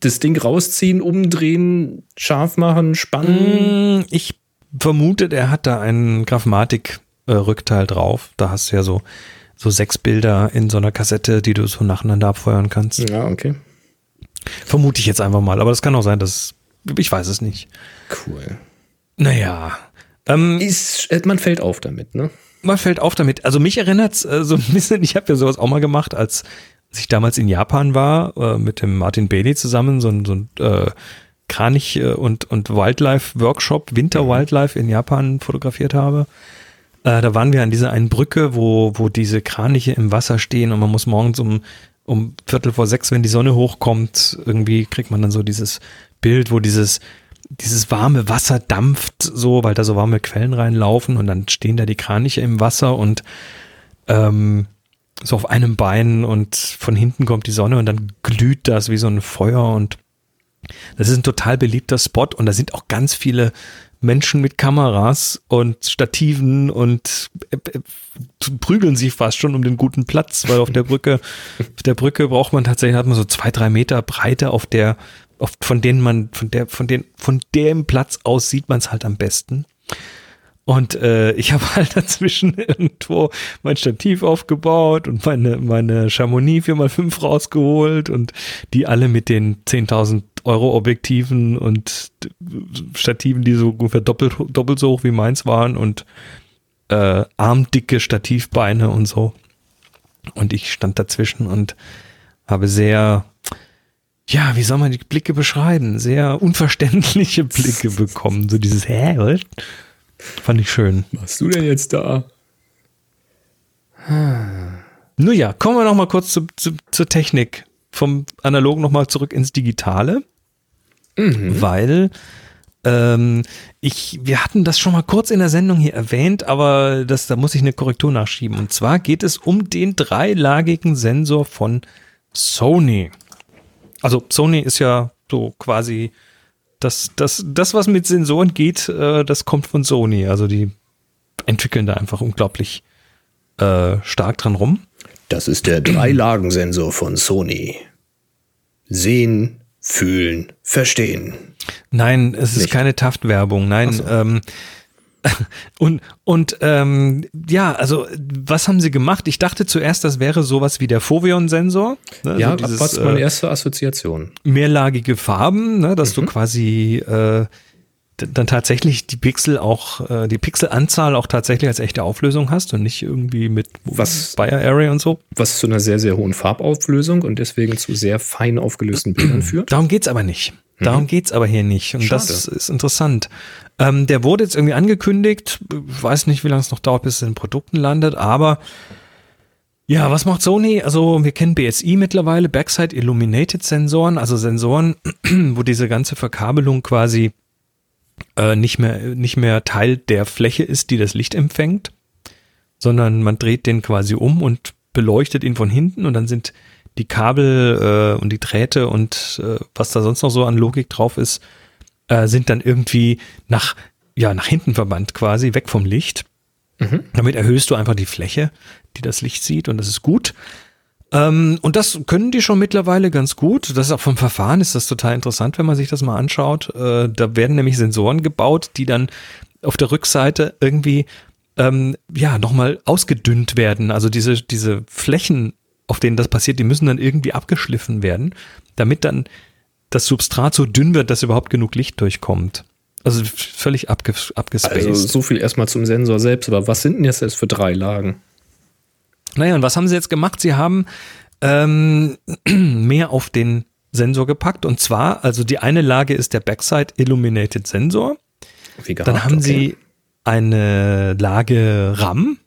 S1: das Ding rausziehen, umdrehen, scharf machen, spannen.
S2: Mm, Ich vermute, der hat da einen Graphmatik-Rückteil drauf. Da hast du ja so, so sechs Bilder in so einer Kassette, die du so nacheinander abfeuern kannst.
S1: Ja, okay.
S2: Vermute ich jetzt einfach mal. Aber das kann auch sein, dass ich weiß es nicht.
S1: Cool.
S2: Naja. Ähm,
S1: Ist, äh, man fällt auf damit, ne?
S2: Man fällt auf damit. Also mich erinnert's äh, so ein bisschen, ich habe ja sowas auch mal gemacht, als, als ich damals in Japan war, äh, mit dem Martin Bailey zusammen, so ein, so ein äh, Kranich- äh, und, und Wildlife-Workshop, Winter-Wildlife in Japan fotografiert habe. Äh, da waren wir an dieser einen Brücke, wo, wo diese Kraniche im Wasser stehen und man muss morgens um, um Viertel vor sechs, wenn die Sonne hochkommt, irgendwie kriegt man dann so dieses Bild, wo dieses, dieses warme Wasser dampft so, weil da so warme Quellen reinlaufen und dann stehen da die Kraniche im Wasser und ähm, so auf einem Bein und von hinten kommt die Sonne und dann glüht das wie so ein Feuer und das ist ein total beliebter Spot und da sind auch ganz viele Menschen mit Kameras und Stativen und äh, äh, prügeln sich fast schon um den guten Platz, weil auf der Brücke, auf der Brücke braucht man tatsächlich, hat man so zwei, drei Meter Breite, auf der, auf, von denen man, von der, von den, von dem Platz aus sieht man es halt am besten. Und äh, ich habe halt dazwischen irgendwo mein Stativ aufgebaut und meine, meine Chamonix 4x5 rausgeholt und die alle mit den 10.000 Euro Objektiven und Stativen, die so ungefähr doppelt, doppelt so hoch wie meins waren und äh, armdicke Stativbeine und so. Und ich stand dazwischen und habe sehr, ja, wie soll man die Blicke beschreiben? Sehr unverständliche Blicke bekommen. So dieses, hä, was? Fand ich schön.
S1: Was machst du denn jetzt da?
S2: Nun ja, kommen wir noch mal kurz zu, zu, zur Technik. Vom Analogen noch mal zurück ins Digitale. Weil ähm, ich, wir hatten das schon mal kurz in der Sendung hier erwähnt, aber das, da muss ich eine Korrektur nachschieben. Und zwar geht es um den dreilagigen Sensor von Sony. Also Sony ist ja so quasi das, das, das was mit Sensoren geht, äh, das kommt von Sony. Also die entwickeln da einfach unglaublich äh, stark dran rum.
S3: Das ist der Dreilagensensor von Sony. Sehen, fühlen, verstehen.
S2: Nein, es ist
S1: Nicht.
S2: keine Taft-Werbung. Nein.
S1: so.
S2: Ähm, und und ähm, ja, also was haben sie gemacht? Ich dachte zuerst, das wäre sowas wie der Foveon-Sensor. Ne?
S1: Ja,
S2: so dieses,
S1: was meine
S2: äh,
S1: erste Assoziation.
S2: mehrlagige Farben, ne? dass
S1: Mhm.
S2: du quasi äh, dann tatsächlich die Pixel auch, äh, die Pixelanzahl auch tatsächlich als echte Auflösung hast und nicht irgendwie mit
S1: Was-
S2: Bayer Array und so.
S1: Was zu einer sehr, sehr hohen Farbauflösung und deswegen zu sehr fein aufgelösten Bildern führt.
S2: Darum geht's aber nicht. Darum geht's aber hier nicht. Und das
S1: Mhm. Schade.
S2: ist interessant. Ähm, der wurde jetzt irgendwie angekündigt. Ich weiß nicht, wie lange es noch dauert, bis es in Produkten landet, aber ja, was macht Sony? Also wir kennen BSI mittlerweile, Backside Illuminated Sensoren, also Sensoren, wo diese ganze Verkabelung quasi äh, nicht mehr nicht mehr Teil der Fläche ist, die das Licht empfängt, sondern man dreht den quasi um und beleuchtet ihn von hinten und dann sind die Kabel äh, und die Drähte und äh, was da sonst noch so an Logik drauf ist, äh, sind dann irgendwie nach, ja, nach hinten verbannt quasi, weg vom Licht.
S1: Mhm.
S2: Damit erhöhst du einfach die Fläche, die das Licht sieht und das ist gut. Ähm, und das können die schon mittlerweile ganz gut. Das ist auch vom Verfahren ist das total interessant, wenn man sich das mal anschaut. Äh, da werden nämlich Sensoren gebaut, die dann auf der Rückseite irgendwie ähm, ja nochmal ausgedünnt werden. Also diese diese Flächen, auf denen das passiert, die müssen dann irgendwie abgeschliffen werden, damit dann das Substrat so dünn wird, dass überhaupt genug Licht durchkommt. Also völlig abge abgespaced.
S1: Also so viel erstmal zum Sensor selbst, aber was sind denn jetzt für drei Lagen?
S2: Naja, und was haben sie jetzt gemacht? Sie haben ähm, mehr auf den Sensor gepackt. Und zwar, also die eine Lage ist der Backside Illuminated Sensor.
S1: Wie gehabt,
S2: Dann haben
S1: okay.
S2: sie eine Lage RAM,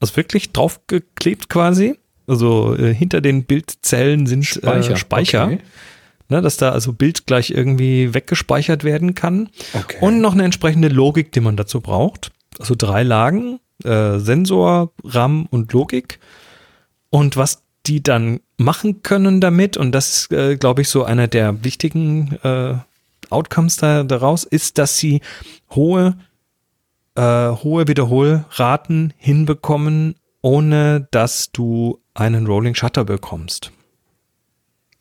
S2: also wirklich draufgeklebt quasi. Also äh, hinter den Bildzellen sind Speicher, äh, Speicher
S1: Okay.
S2: ne, dass da also Bild gleich irgendwie weggespeichert werden kann.
S1: Okay.
S2: Und noch eine entsprechende Logik, die man dazu braucht. Also drei Lagen, äh, Sensor, RAM und Logik. Und was die dann machen können damit, und das ist, äh, glaube ich, so einer der wichtigen äh, Outcomes da, daraus, ist, dass sie hohe, äh, hohe Wiederholraten hinbekommen, ohne dass du einen Rolling Shutter bekommst.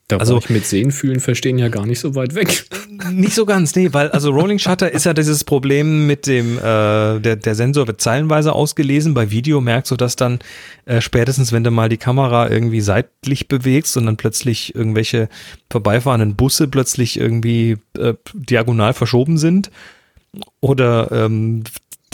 S1: Da
S2: also-
S1: ich mit Sehen, Fühlen, Verstehen ja gar nicht so weit weg.
S2: Nicht so ganz, nee, weil also Rolling Shutter ist ja dieses Problem mit dem, äh, der, der Sensor wird zeilenweise ausgelesen. Bei Video merkst du das dann äh, spätestens, wenn du mal die Kamera irgendwie seitlich bewegst und dann plötzlich irgendwelche vorbeifahrenden Busse plötzlich irgendwie äh, diagonal verschoben sind. Oder ähm,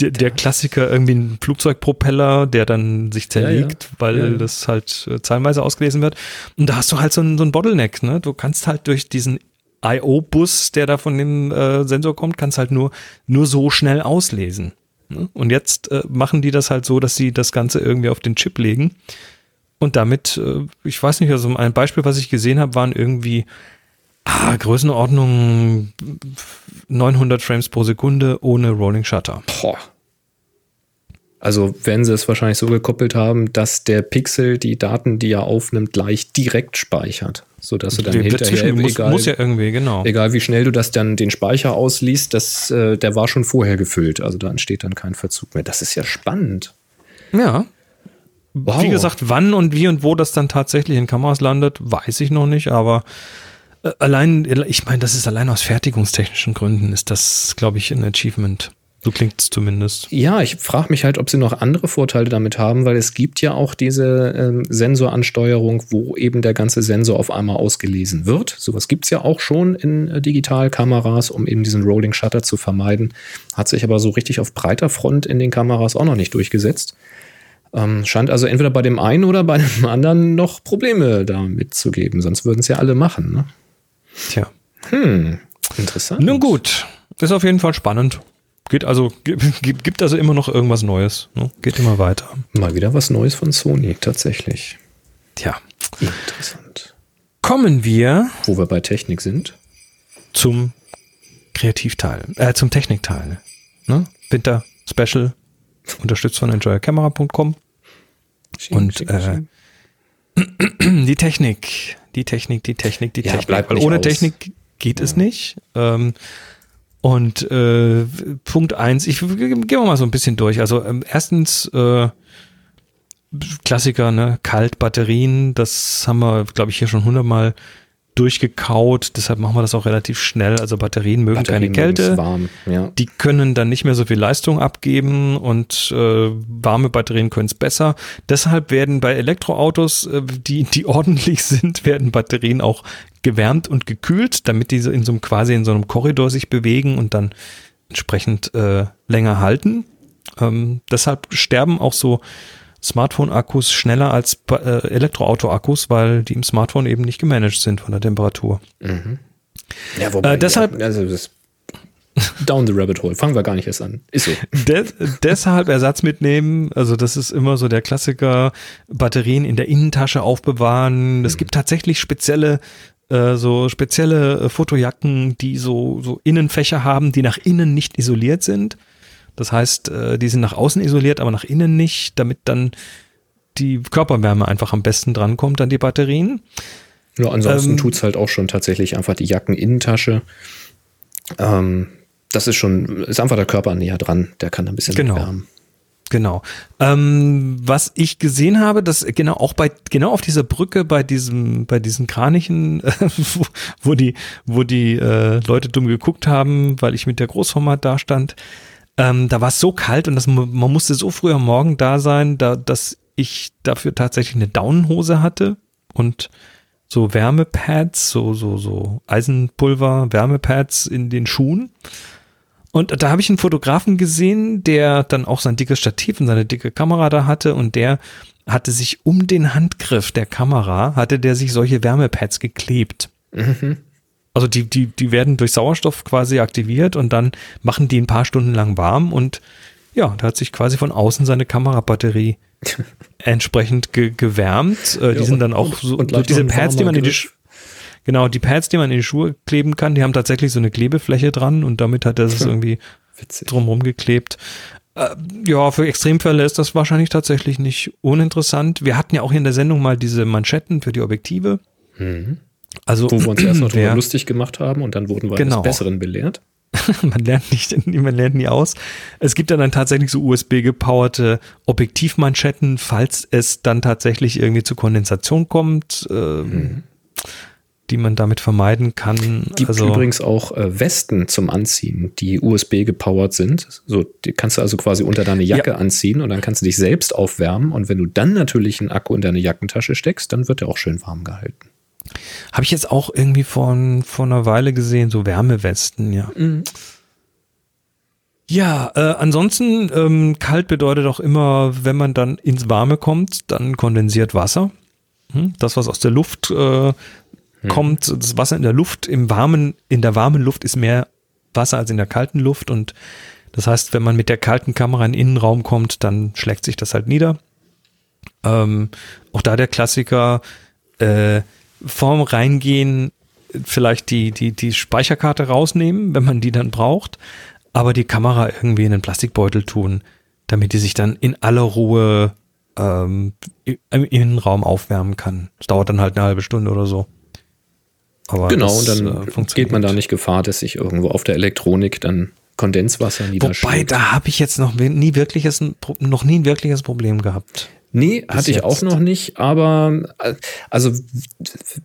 S2: der, der Klassiker irgendwie ein Flugzeugpropeller, der dann sich zerlegt, weil
S1: Ja, ja.
S2: das halt äh, zeilenweise ausgelesen wird. Und da hast du halt so ein, so ein Bottleneck, ne? Du kannst halt durch diesen IO-Bus, der da von dem äh, Sensor kommt, kannst halt nur, nur so schnell auslesen. Ne? Und jetzt äh, machen die das halt so, dass sie das Ganze irgendwie auf den Chip legen. Und damit, äh, ich weiß nicht, also ein Beispiel, was ich gesehen habe, waren irgendwie ah, Größenordnung 900 Frames pro Sekunde ohne Rolling Shutter.
S1: Boah. Also werden sie es wahrscheinlich so gekoppelt haben, dass der Pixel die Daten, die er aufnimmt, gleich direkt speichert. Sodass du dann hinterher,
S2: Dazwischen muss,
S1: egal,
S2: muss ja irgendwie, genau.
S1: egal wie schnell du das dann den Speicher ausliest, das, äh, der war schon vorher gefüllt. Also da entsteht dann kein Verzug mehr. Das ist ja spannend.
S2: Ja.
S1: Wow.
S2: Wie gesagt, wann und wie und wo das dann tatsächlich in Kameras landet, weiß ich noch nicht, aber allein, ich meine, das ist allein aus fertigungstechnischen Gründen, ist das, glaube ich, ein Achievement. So klingt es zumindest.
S1: Ja, ich frage mich halt, ob sie noch andere Vorteile damit haben, weil es gibt ja auch diese ähm, Sensoransteuerung, wo eben der ganze Sensor auf einmal ausgelesen wird. Sowas gibt es ja auch schon in äh, Digitalkameras, um eben diesen Rolling Shutter zu vermeiden. Hat sich aber so richtig auf breiter Front in den Kameras auch noch nicht durchgesetzt. Ähm, scheint also entweder bei dem einen oder bei dem anderen noch Probleme damit zu geben, sonst würden es ja alle machen. Ne?
S2: Tja.
S1: Hm, interessant.
S2: Nun gut, ist auf jeden Fall spannend. Geht also, gibt, gibt also immer noch irgendwas Neues. Ne? Geht immer weiter.
S1: Mal wieder was Neues von Sony, tatsächlich.
S2: Tja.
S1: Interessant.
S2: Kommen wir
S1: Wo wir bei Technik sind.
S2: zum Kreativteil, äh, zum Technikteil. Ne? Winter Special, unterstützt von enjoycamera.com. Und, äh, Die Technik, die Technik, die Technik, die
S1: Ja,
S2: Technik.
S1: bleibt
S2: Weil ohne
S1: aus.
S2: Technik geht es nicht. Ähm, und äh, Punkt eins, ich gehen wir mal so ein bisschen durch. Also ähm, erstens äh, Klassiker, ne, Kalt, Batterien, das haben wir, glaube ich, hier schon hundertmal durchgekaut. Deshalb machen wir das auch relativ schnell. Also Batterien mögen keine
S1: Batterien
S2: Kälte.
S1: mögen's warm. Ja.
S2: Die können dann nicht mehr so viel Leistung abgeben und äh, warme Batterien können es besser. Deshalb werden bei Elektroautos, äh, die, die ordentlich sind, werden Batterien auch gewärmt und gekühlt, damit diese in so einem quasi in so einem Korridor sich bewegen und dann entsprechend äh, länger halten. Ähm, deshalb sterben auch so Smartphone-Akkus schneller als äh, Elektroauto-Akkus, weil die im Smartphone eben nicht gemanagt sind von der Temperatur.
S1: Ja, wobei,
S2: Äh, deshalb-
S1: ja, also das Down the Rabbit Hole. Fangen wir gar nicht erst an. Ist so.
S2: Des, deshalb Ersatz mitnehmen, also das ist immer so der Klassiker, Batterien in der Innentasche aufbewahren. Es gibt tatsächlich spezielle, äh, so spezielle äh, Fotojacken, die so, so Innenfächer haben, die nach innen nicht isoliert sind. Das heißt, äh, die sind nach außen isoliert, aber nach innen nicht, damit dann die Körperwärme einfach am besten drankommt an die Batterien.
S1: Ja, ansonsten
S2: Ähm,
S1: tut's halt auch schon tatsächlich einfach die Jackeninnentasche. Ähm, das ist schon, ist einfach der Körper näher dran, der kann ein bisschen
S2: Genau.
S1: wärmen.
S2: Genau. Ähm, was ich gesehen habe, dass genau auch bei genau auf dieser Brücke bei diesem bei diesen Kranichen, äh, wo, wo die wo die äh, Leute dumm geguckt haben, weil ich mit der Großformat da stand, ähm, da war es so kalt und das, man musste so früh am Morgen da sein, da, dass ich dafür tatsächlich eine Daunenhose hatte und so Wärmepads, so so so Eisenpulver Wärmepads in den Schuhen. Und da habe ich einen Fotografen gesehen, der dann auch sein dickes Stativ und seine dicke Kamera da hatte und der hatte sich um den Handgriff der Kamera, hatte der sich solche Wärmepads geklebt. Also die, die, die werden durch Sauerstoff quasi aktiviert und dann machen die ein paar Stunden lang warm und ja, da hat sich quasi von außen seine Kamerabatterie entsprechend ge gewärmt. Äh, die
S1: Ja,
S2: sind
S1: und-
S2: dann auch so,
S1: und
S2: so diese Pads, die man in die, Sch- genau, die Pads, die man in die Schuhe kleben kann, die haben tatsächlich so eine Klebefläche dran und damit hat er es irgendwie
S1: Witzig.
S2: drumherum geklebt. Äh, ja, für Extremfälle ist das wahrscheinlich tatsächlich nicht uninteressant. Wir hatten ja auch hier in der Sendung mal diese Manschetten für die Objektive. Also,
S1: Wo wir uns erst noch drüber lustig gemacht haben und dann wurden wir
S2: Genau.
S1: eines Besseren belehrt.
S2: man lernt nicht, man lernt nie aus. Es gibt dann, dann tatsächlich so USB-gepowerte Objektivmanschetten, falls es dann tatsächlich irgendwie zu Kondensation kommt, ähm, die man damit vermeiden kann.
S1: Gibt
S2: also,
S1: übrigens auch äh, Westen zum Anziehen, die USB gepowert sind. So, die kannst du also quasi unter deine Jacke
S2: Ja.
S1: anziehen und dann kannst du dich selbst aufwärmen. Und wenn du dann natürlich einen Akku in deine Jackentasche steckst, dann wird er auch schön warm gehalten.
S2: Habe ich jetzt auch irgendwie vor, vor einer Weile gesehen, so Wärmewesten, ja. Ja, äh, ansonsten ähm, kalt bedeutet auch immer, wenn man dann ins Warme kommt, dann kondensiert Wasser. Hm? Das, was aus der Luft äh, kommt, das Wasser in der Luft, im warmen, in der warmen Luft ist mehr Wasser als in der kalten Luft und das heißt, wenn man mit der kalten Kamera in den Innenraum kommt, dann schlägt sich das halt nieder. Ähm, auch da der Klassiker, äh, vorm Reingehen vielleicht die, die, die Speicherkarte rausnehmen, wenn man die dann braucht, aber die Kamera irgendwie in einen Plastikbeutel tun, damit die sich dann in aller Ruhe ähm, im Innenraum aufwärmen kann. Das dauert dann halt eine halbe Stunde oder so. Aber
S1: Genau, und dann
S2: äh,
S1: geht man da nicht Gefahr, dass sich irgendwo auf der Elektronik dann Kondenswasser niederschlägt.
S2: Wobei, da habe ich jetzt noch nie wirkliches, noch nie ein wirkliches Problem gehabt.
S1: Nee, hatte ich
S2: jetzt.
S1: auch noch nicht, aber äh, also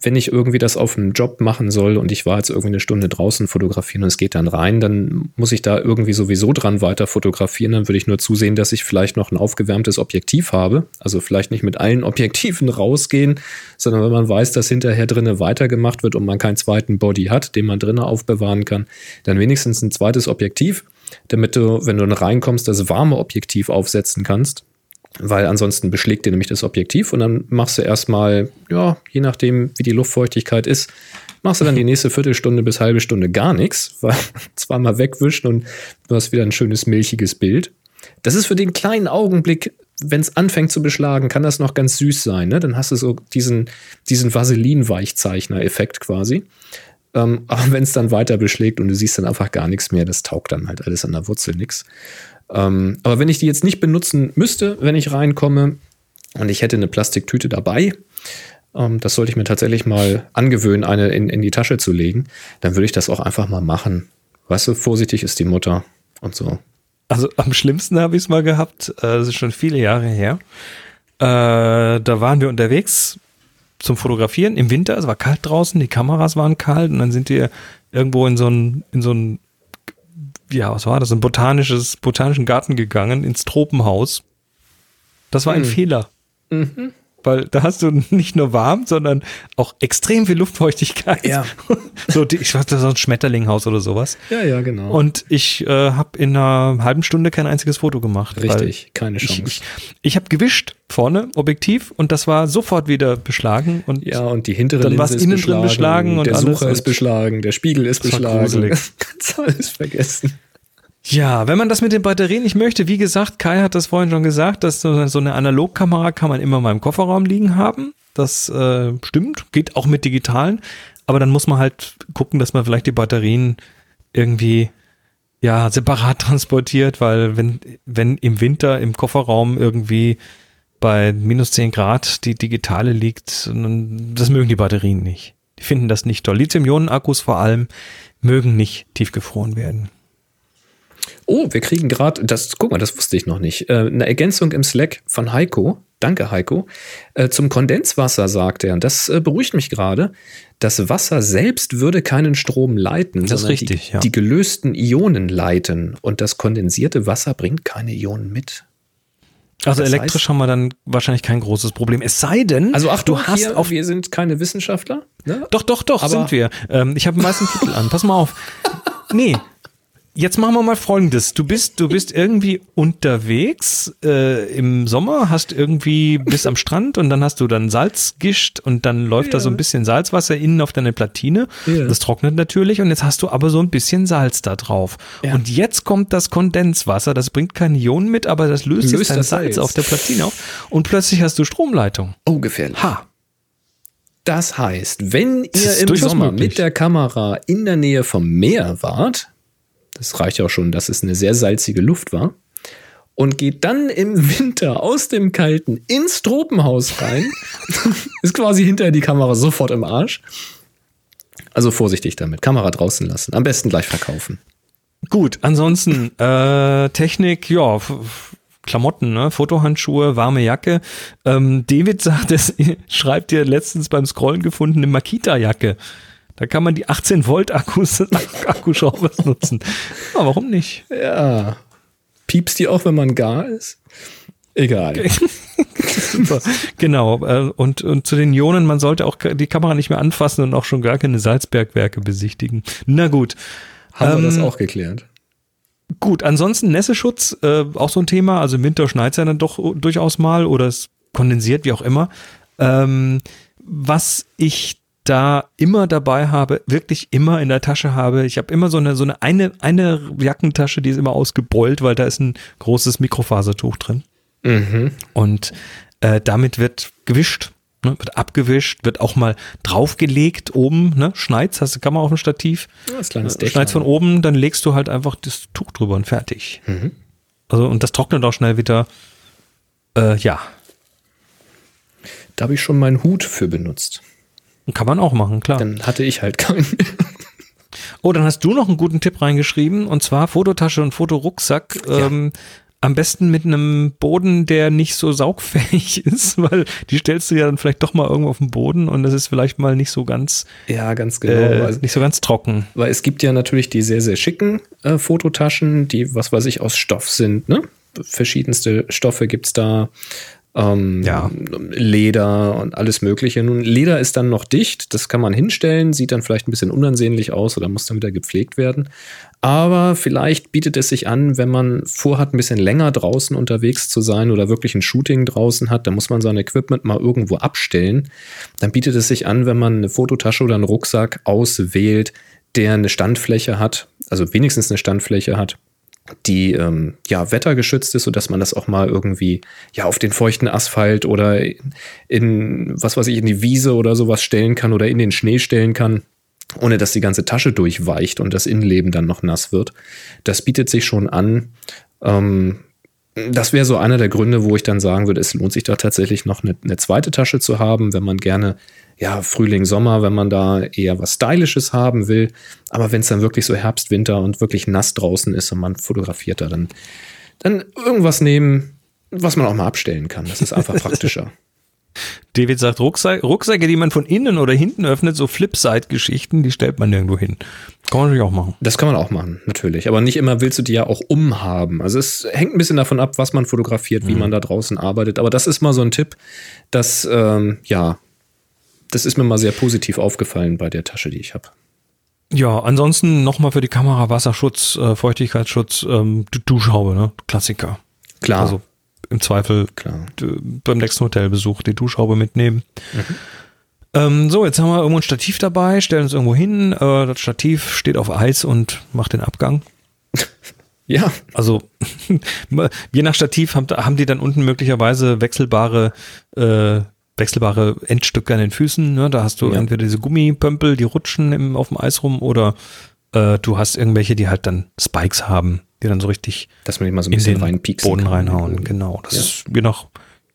S1: wenn ich irgendwie das auf einem Job machen soll und ich war jetzt irgendwie eine Stunde draußen fotografieren und es geht dann rein, dann muss ich da irgendwie sowieso dran weiter fotografieren. Dann würde ich nur zusehen, dass ich vielleicht noch ein aufgewärmtes Objektiv habe. Also vielleicht nicht mit allen Objektiven rausgehen, sondern wenn man weiß, dass hinterher drinnen weitergemacht wird und man keinen zweiten Body hat, den man drinnen aufbewahren kann, dann wenigstens ein zweites Objektiv, damit du, wenn du dann reinkommst, das warme Objektiv aufsetzen kannst weil ansonsten beschlägt dir nämlich das Objektiv und dann machst du erstmal, ja, je nachdem, wie die Luftfeuchtigkeit ist, machst du dann die nächste Viertelstunde bis halbe Stunde gar nichts, weil zweimal wegwischen und du hast wieder ein schönes milchiges Bild. Das ist für den kleinen Augenblick, wenn es anfängt zu beschlagen, kann das noch ganz süß sein. Ne? Dann hast du so diesen, diesen Vaseline-Weichzeichner-Effekt quasi. Ähm, aber wenn es dann weiter beschlägt und du siehst dann einfach gar nichts mehr, das taugt dann halt alles an der Wurzel nichts. Ähm, aber wenn ich die jetzt nicht benutzen müsste, wenn ich reinkomme und ich hätte eine Plastiktüte dabei, ähm, das sollte ich mir tatsächlich mal angewöhnen, eine in, in die Tasche zu legen, dann würde ich das auch einfach mal machen. Weißt du, vorsichtig ist die Mutter und so.
S2: Also am schlimmsten habe ich es mal gehabt, äh, das ist schon viele Jahre her. Äh, da waren wir unterwegs zum Fotografieren im Winter, es war kalt draußen, die Kameras waren kalt und dann sind wir irgendwo in so ein, in so ein, ja, was war das, ein botanisches, botanischen Garten gegangen, ins Tropenhaus. Das war ein Fehler. Weil da hast du nicht nur warm, sondern auch extrem viel Luftfeuchtigkeit.
S1: Ja.
S2: so, die, ich weiß, das ist so ein Schmetterlinghaus oder sowas.
S1: Ja, ja, genau.
S2: Und ich äh, habe in einer halben Stunde kein einziges Foto gemacht.
S1: Richtig, keine
S2: Ich,
S1: Chance.
S2: ich, ich habe gewischt vorne, Objektiv, und das war sofort wieder beschlagen. Und
S1: ja, und die hintere
S2: Dann
S1: Linse ist
S2: innen drin beschlagen und
S1: der Sucher ist beschlagen, der Spiegel ist
S2: Das war
S1: beschlagen.
S2: gruselig.
S1: Kannst alles vergessen.
S2: Ja, wenn man das mit den Batterien nicht möchte, wie gesagt, Kai hat das vorhin schon gesagt, dass so, so eine Analogkamera kann man immer mal im Kofferraum liegen haben. Das äh, stimmt, geht auch mit digitalen, aber dann muss man halt gucken, dass man vielleicht die Batterien irgendwie ja separat transportiert, weil wenn wenn im Winter im Kofferraum irgendwie bei minus 10 Grad die digitale liegt. Das mögen die Batterien nicht. Die finden das nicht toll. Lithium-Ionen-Akkus vor allem mögen nicht tiefgefroren werden.
S1: Oh, wir kriegen gerade, das, guck mal, das wusste ich noch nicht. Äh, eine Ergänzung im Slack von Heiko. Danke, Heiko. Äh, zum Kondenswasser sagt er, und das äh, beruhigt mich gerade. Das Wasser selbst würde keinen Strom leiten,
S2: Das ist richtig,
S1: die,
S2: ja.
S1: die gelösten Ionen leiten. Und das kondensierte Wasser bringt keine Ionen mit.
S2: Also
S1: Das
S2: elektrisch
S1: heißt-
S2: haben wir dann wahrscheinlich kein großes Problem. Es sei denn,
S1: Also ach,
S2: du hast
S1: hier,
S2: auf
S1: wir sind keine Wissenschaftler. Ne?
S2: Doch, doch, doch,
S1: Aber-
S2: sind wir. Ähm, ich habe einen weißen Titel an. Pass mal auf. Nee. Jetzt machen wir mal Folgendes. Du bist, du bist irgendwie unterwegs äh, im Sommer, hast irgendwie bis am Strand und dann hast du dann Salz gischt und dann läuft da so ein bisschen Salzwasser innen auf deine Platine.
S1: Ja.
S2: Das trocknet natürlich und jetzt hast du aber so ein bisschen Salz da drauf.
S1: Ja.
S2: Und jetzt kommt das Kondenswasser, das bringt keine Ionen mit, aber das löst, jetzt
S1: Löst
S2: dein
S1: das
S2: Salz
S1: Salz.
S2: auf der Platine auf und plötzlich hast du Stromleitung.
S1: Oh, gefährlich.
S2: Ha.
S1: Das heißt, wenn ihr im Sommer
S2: möglich.
S1: mit der Kamera in der Nähe vom Meer wart, das reicht ja auch schon, dass es eine sehr salzige Luft war, und geht dann im Winter aus dem Kalten ins Tropenhaus rein, ist quasi hinterher die Kamera sofort im Arsch. Also vorsichtig damit. Kamera draußen lassen. Am besten gleich verkaufen.
S2: Gut, ansonsten äh, Technik, ja, Klamotten, ne? Fotohandschuhe, warme Jacke. Ähm, David sagt, es schreibt dir letztens beim Scrollen gefunden eine Makita-Jacke. Da kann man die 18 Volt Akkus Akkuschraubers nutzen. Ja, warum nicht?
S1: Ja. Piepst die auch, wenn man gar ist? Egal.
S2: Super. genau. Äh, und, und zu den Ionen, man sollte auch die Kamera nicht mehr anfassen und auch schon gar keine Salzbergwerke besichtigen. Na gut.
S1: Haben wir das
S2: Ähm,
S1: auch geklärt.
S2: Gut, ansonsten Nässeschutz, äh, auch so ein Thema. Also im Winter schneit es ja dann doch durchaus mal oder es kondensiert, wie auch immer. Ähm, was ich da immer dabei habe, wirklich immer in der Tasche habe, ich habe immer so eine, so eine, eine, eine Jackentasche, die ist immer ausgebeult, weil da ist ein großes Mikrofasertuch drin.
S1: Mhm.
S2: Und äh, damit wird gewischt, ne, wird abgewischt, wird auch mal draufgelegt oben, ne, schneit's, hast du Kamera auf dem Stativ,
S1: Das kleines
S2: äh, schneid's von oben, dann legst du halt einfach das Tuch drüber und fertig.
S1: Mhm.
S2: Also, und das trocknet auch schnell wieder. Äh, ja,
S1: Da habe ich schon meinen Hut für benutzt.
S2: Kann man auch machen, klar.
S1: Dann hatte ich halt keinen.
S2: Oh, dann hast du noch einen guten Tipp reingeschrieben und zwar Fototasche und Fotorucksack. Ähm, am besten mit einem Boden, der nicht so saugfähig ist, weil die stellst du ja dann vielleicht doch mal irgendwo auf den Boden und das ist vielleicht mal nicht so ganz,
S1: Ja, ganz genau.
S2: äh,
S1: weil,
S2: nicht so ganz trocken.
S1: weil es gibt ja natürlich die sehr, sehr schicken äh, Fototaschen, die, was weiß ich, aus Stoff sind. Ne? Verschiedenste Stoffe gibt's da. Ähm,
S2: Ja.
S1: Leder und alles Mögliche. Nun, Leder ist dann noch dicht, das kann man hinstellen, sieht dann vielleicht ein bisschen unansehnlich aus oder muss dann wieder gepflegt werden. Aber vielleicht bietet es sich an, wenn man vorhat, ein bisschen länger draußen unterwegs zu sein oder wirklich ein Shooting draußen hat, dann muss man sein Equipment mal irgendwo abstellen. Dann bietet es sich an, wenn man eine Fototasche oder einen Rucksack auswählt, der eine Standfläche hat, also wenigstens eine Standfläche hat, die ähm, ja wettergeschützt ist, sodass man das auch mal irgendwie ja auf den feuchten Asphalt oder in was weiß ich in die Wiese oder sowas stellen kann oder in den Schnee stellen kann, ohne dass die ganze Tasche durchweicht und das Innenleben dann noch nass wird. Das bietet sich schon an. Ähm, das wäre so einer der Gründe, wo ich dann sagen würde, es lohnt sich da tatsächlich noch eine, eine zweite Tasche zu haben, wenn man gerne, ja, Frühling, Sommer, wenn man da eher was Stylisches haben will. Aber wenn es dann wirklich so Herbst, Winter und wirklich nass draußen ist und man fotografiert da, dann, dann irgendwas nehmen, was man auch mal abstellen kann. Das ist einfach praktischer.
S2: David sagt, Rucksack, Rucksäcke, die man von innen oder hinten öffnet, so Flipside-Geschichten, die stellt man nirgendwo hin. Kann man natürlich auch machen.
S1: Das kann man auch machen, natürlich. Aber nicht immer willst du die ja auch umhaben. Also es hängt ein bisschen davon ab, was man fotografiert, wie man da draußen arbeitet. Aber das ist mal so ein Tipp, dass, ähm, ja, das ist mir mal sehr positiv aufgefallen bei der Tasche, die ich habe.
S2: Ja, ansonsten nochmal für die Kamera Wasserschutz, äh, Feuchtigkeitsschutz, ähm, Du- Duschhaube, ne? Klassiker.
S1: Klar,
S2: Also im Zweifel
S1: klar.
S2: beim nächsten Hotelbesuch die Duschhaube mitnehmen. Ähm, so, jetzt haben wir irgendwo ein Stativ dabei, stellen uns irgendwo hin. Äh, das Stativ steht auf Eis und macht den Abgang.
S1: Ja,
S2: Also je nach Stativ haben, haben die dann unten möglicherweise wechselbare äh, wechselbare Endstücke an den Füßen. Ne? Da hast du
S1: Ja.
S2: entweder diese Gummipömpel, die rutschen im, auf dem Eis rum, oder äh, du hast irgendwelche, die halt dann Spikes haben, die dann so richtig
S1: dass man mal so ein
S2: in
S1: bisschen
S2: den
S1: reinpieksen
S2: Boden
S1: kann.
S2: reinhauen. Genau. Das
S1: Ja.
S2: ist je nach,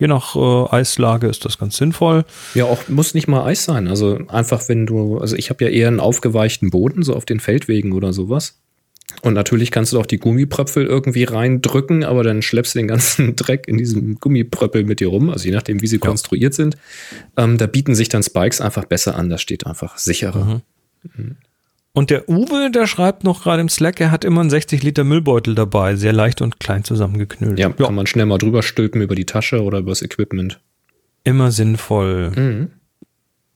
S2: Je nach äh, Eislage ist das ganz sinnvoll.
S1: Ja, auch muss nicht mal Eis sein. Also einfach, wenn du, also ich habe ja eher einen aufgeweichten Boden, so auf den Feldwegen oder sowas. Und natürlich kannst du auch die Gummipröpfel irgendwie reindrücken, aber dann schleppst du den ganzen Dreck in diesem Gummipröppel mit dir rum, also je nachdem, wie sie konstruiert sind. Ähm, da bieten sich dann Spikes einfach besser an, das steht einfach sicherer.
S2: Und der Uwe, der schreibt noch gerade im Slack, er hat immer einen 60 Liter Müllbeutel dabei, sehr leicht und klein zusammengeknüllt.
S1: Ja, kann man schnell mal drüber stülpen über die Tasche oder übers Equipment.
S2: Immer sinnvoll.
S1: Mhm.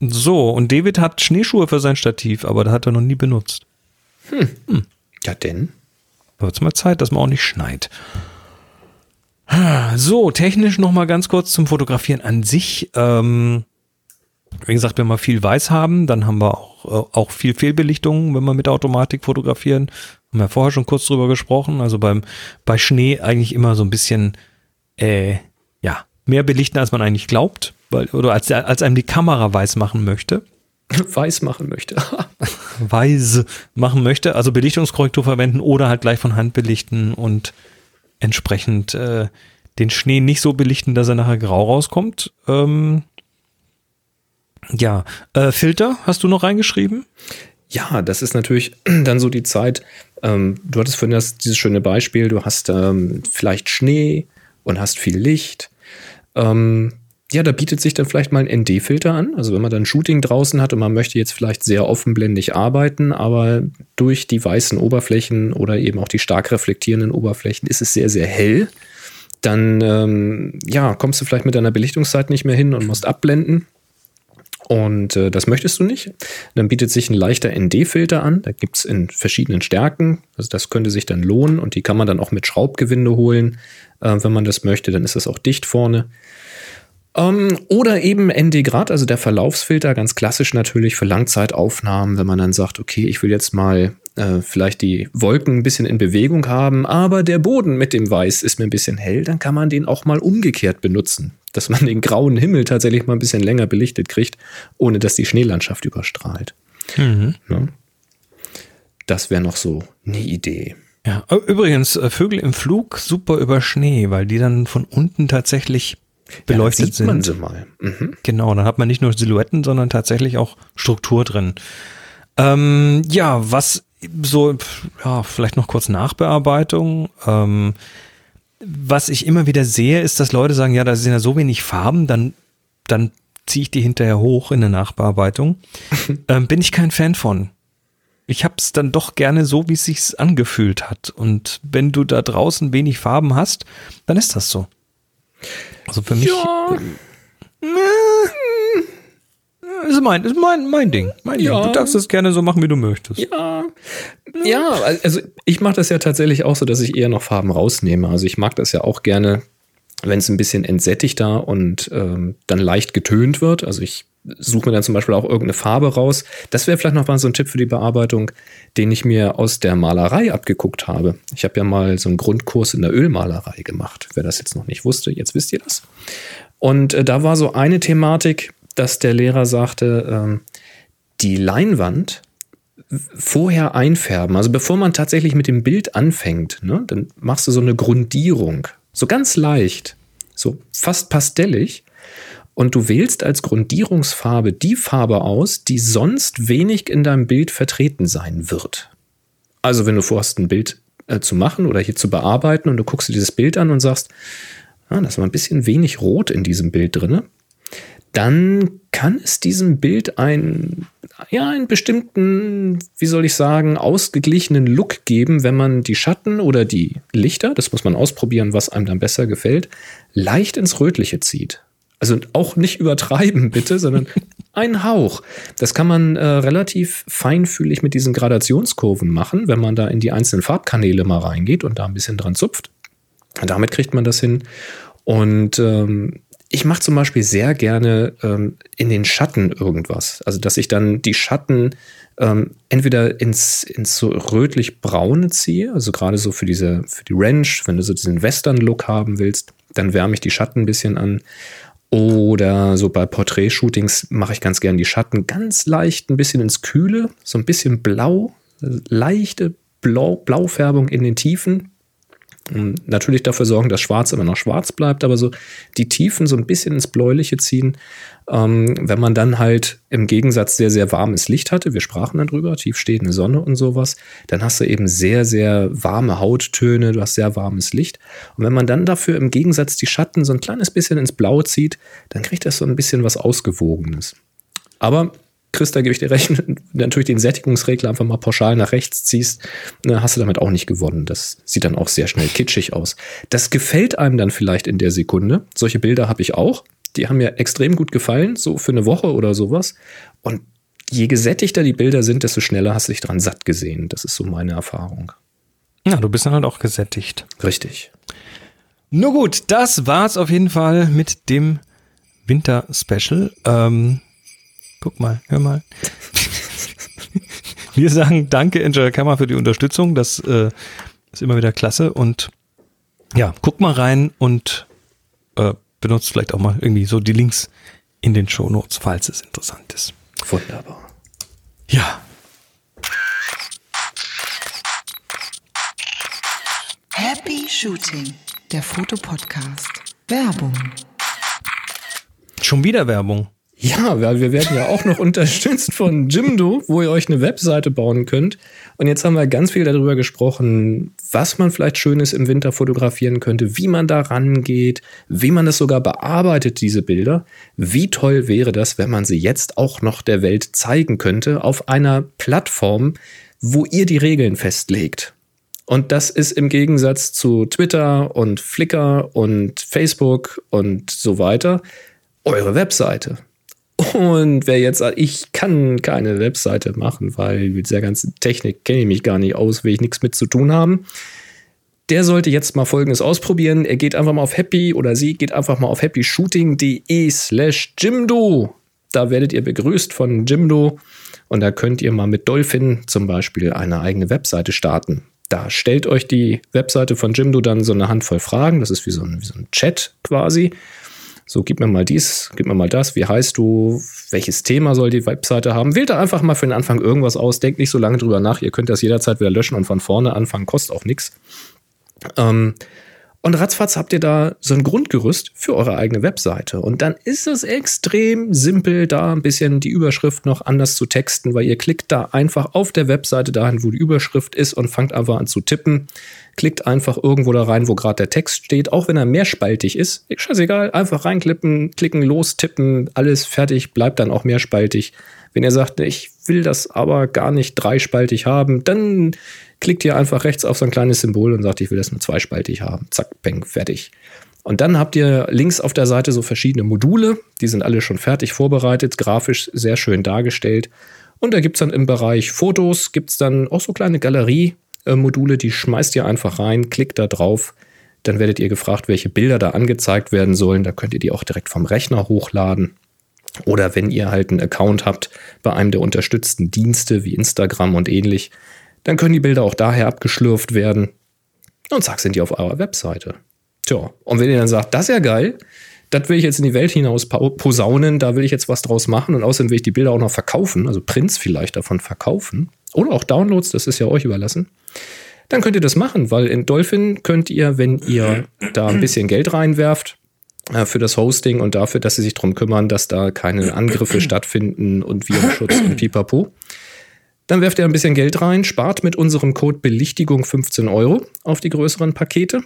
S2: So, und David hat Schneeschuhe für sein Stativ, aber das hat er noch nie benutzt.
S1: Ja, denn?
S2: Wird's mal Zeit, dass man auch nicht schneit. So, technisch noch mal ganz kurz zum Fotografieren an sich. Ähm, wie gesagt, wenn wir viel Weiß haben, dann haben wir auch, äh, auch viel Fehlbelichtung, wenn wir mit Automatik fotografieren. Haben wir vorher schon kurz drüber gesprochen. Also beim, bei Schnee eigentlich immer so ein bisschen, äh, ja, mehr belichten, als man eigentlich glaubt. Weil, oder als, als einem die Kamera weiß machen möchte.
S1: Weiß machen möchte.
S2: weise machen möchte, also Belichtungskorrektur verwenden oder halt gleich von Hand belichten und entsprechend äh, den Schnee nicht so belichten, dass er nachher grau rauskommt. Ähm, ja, äh, Filter hast du noch reingeschrieben?
S1: Ja, das ist natürlich dann so die Zeit. Ähm, du hattest vorhin das, dieses schöne Beispiel, du hast ähm, vielleicht Schnee und hast viel Licht. Ähm, ja, da bietet sich dann vielleicht mal ein ND-Filter an. Also wenn man dann Shooting draußen hat und man möchte jetzt vielleicht sehr offenblendig arbeiten, aber durch die weißen Oberflächen oder eben auch die stark reflektierenden Oberflächen ist es sehr, sehr hell. Dann ähm, ja, kommst du vielleicht mit deiner Belichtungszeit nicht mehr hin und musst abblenden. Und äh, das möchtest du nicht. Dann bietet sich ein leichter ND-Filter an. Da gibt es in verschiedenen Stärken. Also das könnte sich dann lohnen und die kann man dann auch mit Schraubgewinde holen, äh, wenn man das möchte. Dann ist das auch dicht vorne. Ähm, oder eben ND-Grad, also der Verlaufsfilter, ganz klassisch natürlich für Langzeitaufnahmen, wenn man dann sagt, okay, ich will jetzt mal äh, vielleicht die Wolken ein bisschen in Bewegung haben, aber der Boden mit dem Weiß ist mir ein bisschen hell, dann kann man den auch mal umgekehrt benutzen, dass man den grauen Himmel tatsächlich mal ein bisschen länger belichtet kriegt, ohne dass die Schneelandschaft überstrahlt. Ne? Das wäre noch so eine Idee.
S2: Ja, übrigens, äh, Vögel im Flug super über Schnee, weil die dann von unten tatsächlich beleuchtet
S1: ja, sieht man
S2: sind.
S1: sie mal. Mhm.
S2: Genau, dann hat man nicht nur Silhouetten, sondern tatsächlich auch Struktur drin. Ähm, ja, was so, ja, vielleicht noch kurz Nachbearbeitung. Ähm, was ich immer wieder sehe, ist, dass Leute sagen, ja, da sind ja so wenig Farben, dann, dann ziehe ich die hinterher hoch in der Nachbearbeitung. ähm, bin ich kein Fan von. Ich hab's dann doch gerne so, wie es sich angefühlt hat. Und wenn du da draußen wenig Farben hast, dann ist das so. Also für mich.
S1: Ja.
S2: äh, ist mein, ist mein, mein Ding. Mein
S1: Ja.
S2: Ding. Du darfst es gerne so machen, wie du möchtest.
S1: Ja, ja, also ich mache das ja tatsächlich auch so, dass ich eher noch Farben rausnehme. Also ich mag das ja auch gerne, wenn es ein bisschen entsättigter und ähm, dann leicht getönt wird. Also ich suche mir dann zum Beispiel auch irgendeine Farbe raus. Das wäre vielleicht noch mal so ein Tipp für die Bearbeitung, den ich mir aus der Malerei abgeguckt habe. Ich habe ja mal so einen Grundkurs in der Ölmalerei gemacht. Wer das jetzt noch nicht wusste, jetzt wisst ihr das. Und äh, da war so eine Thematik, dass der Lehrer sagte, ähm, die Leinwand vorher einfärben. Also bevor man tatsächlich mit dem Bild anfängt, ne, dann machst du so eine Grundierung. So ganz leicht, so fast pastellig. Und du wählst als Grundierungsfarbe die Farbe aus, die sonst wenig in deinem Bild vertreten sein wird. Also wenn du vorhast, ein Bild äh, zu machen oder hier zu bearbeiten und du guckst dir dieses Bild an und sagst, ah, da ist mal ein bisschen wenig Rot in diesem Bild drinne, dann kann es diesem Bild einen, ja, einen bestimmten, wie soll ich sagen, ausgeglichenen Look geben, wenn man die Schatten oder die Lichter, das muss man ausprobieren, was einem dann besser gefällt, leicht ins Rötliche zieht. Also auch nicht übertreiben, bitte, sondern ein Hauch. Das kann man äh, relativ feinfühlig mit diesen Gradationskurven machen, wenn man da in die einzelnen Farbkanäle mal reingeht und da ein bisschen dran zupft. Damit kriegt man das hin. Und ähm, ich mache zum Beispiel sehr gerne ähm, in den Schatten irgendwas. Also, dass ich dann die Schatten ähm, entweder ins, ins so rötlich-braune ziehe, also gerade so für diese, für die Ranch, wenn du so diesen Western-Look haben willst, dann wärme ich die Schatten ein bisschen an. Oder so bei Porträtshootings mache ich ganz gern die Schatten ganz leicht ein bisschen ins Kühle, so ein bisschen blau, leichte Blau, Blaufärbung in den Tiefen. Um natürlich dafür sorgen, dass Schwarz immer noch schwarz bleibt, aber so die Tiefen so ein bisschen ins Bläuliche ziehen. Ähm, wenn man dann halt im Gegensatz sehr, sehr warmes Licht hatte, wir sprachen dann drüber, tiefstehende Sonne und sowas, dann hast du eben sehr, sehr warme Hauttöne, du hast sehr warmes Licht. Und wenn man dann dafür im Gegensatz die Schatten so ein kleines bisschen ins Blau zieht, dann kriegt das so ein bisschen was Ausgewogenes. Aber Chris, da gebe ich dir recht, natürlich den Sättigungsregler einfach mal pauschal nach rechts ziehst, ne, hast du damit auch nicht gewonnen. Das sieht dann auch sehr schnell kitschig aus. Das gefällt einem dann vielleicht in der Sekunde. Solche Bilder habe ich auch. Die haben mir extrem gut gefallen, so für eine Woche oder sowas. Und je gesättigter die Bilder sind, desto schneller hast du dich dran satt gesehen. Das ist so meine Erfahrung.
S2: Ja, du bist dann halt auch gesättigt.
S1: Richtig.
S2: Nur gut, das war's auf jeden Fall mit dem Winter-Special. Ähm, guck mal, hör mal. Wir sagen danke, Angela Kammer, für die Unterstützung. Das äh, ist immer wieder klasse. Und ja, guck mal rein und äh, benutzt vielleicht auch mal irgendwie so die Links in den Show Notes, falls es interessant ist.
S1: Wunderbar.
S2: Ja,
S5: Happy Shooting, der Fotopodcast. Werbung.
S2: schon wieder Werbung.
S1: Ja, weil wir werden ja auch noch unterstützt von Jimdo, wo ihr euch eine Webseite bauen könnt. Und jetzt haben wir ganz viel darüber gesprochen, was man vielleicht Schönes im Winter fotografieren könnte, wie man da rangeht, wie man das sogar bearbeitet, diese Bilder. Wie toll wäre das, wenn man sie jetzt auch noch der Welt zeigen könnte auf einer Plattform, wo ihr die Regeln festlegt. Und das ist im Gegensatz zu Twitter und Flickr und Facebook und so weiter eure Webseite. Und wer jetzt sagt, ich kann keine Webseite machen, weil mit dieser ganzen Technik kenne ich mich gar nicht aus, will ich nichts mit zu tun haben, der sollte jetzt mal Folgendes ausprobieren. Er geht einfach mal auf happy oder sie geht einfach mal auf happyshooting.de slash Jimdo. Da werdet ihr begrüßt von Jimdo und da könnt ihr mal mit Dolphin zum Beispiel eine eigene Webseite starten. Da stellt euch die Webseite von Jimdo dann so eine Handvoll Fragen. Das ist wie so ein, wie so ein Chat quasi. So, gib mir mal dies, gib mir mal das. Wie heißt du? Welches Thema soll die Webseite haben? Wählt da einfach mal für den Anfang irgendwas aus. Denkt nicht so lange drüber nach. Ihr könnt das jederzeit wieder löschen und von vorne anfangen. Kostet auch nichts. Ähm, und ratzfatz habt ihr da so ein Grundgerüst für eure eigene Webseite. Und dann ist es extrem simpel, da ein bisschen die Überschrift noch anders zu texten, weil ihr klickt da einfach auf der Webseite dahin, wo die Überschrift ist und fangt einfach an zu tippen. Klickt einfach irgendwo da rein, wo gerade der Text steht, auch wenn er mehrspaltig ist. Scheißegal, einfach reinklippen, klicken, los, tippen, alles fertig, bleibt dann auch mehrspaltig. Wenn ihr sagt, ich will das aber gar nicht dreispaltig haben, dann klickt ihr einfach rechts auf so ein kleines Symbol und sagt, ich will das nur zweispaltig haben. Zack, peng, fertig. Und dann habt ihr links auf der Seite so verschiedene Module, die sind alle schon fertig vorbereitet, grafisch sehr schön dargestellt. Und da gibt es dann im Bereich Fotos, gibt es dann auch so kleine Galerie-Module, die schmeißt ihr einfach rein, klickt da drauf, dann werdet ihr gefragt, welche Bilder da angezeigt werden sollen. Da könnt ihr die auch direkt vom Rechner hochladen. Oder wenn ihr halt einen Account habt bei einem der unterstützten Dienste wie Instagram und ähnlich, dann können die Bilder auch daher abgeschlürft werden. Und zack, sind die auf eurer Webseite. Tja, und wenn ihr dann sagt, das ist ja geil, das will ich jetzt in die Welt hinaus posaunen, da will ich jetzt was draus machen und außerdem will ich die Bilder auch noch verkaufen, also Prints vielleicht davon verkaufen oder auch Downloads, das ist ja euch überlassen, dann könnt ihr das machen, weil in Dolphin könnt ihr, wenn ihr da ein bisschen Geld reinwerft, äh, für das Hosting und dafür, dass sie sich darum kümmern, dass da keine Angriffe stattfinden und Virenschutz und pipapo, dann werft ihr ein bisschen Geld rein, spart mit unserem Code Belichtigung 15 Euro auf die größeren Pakete.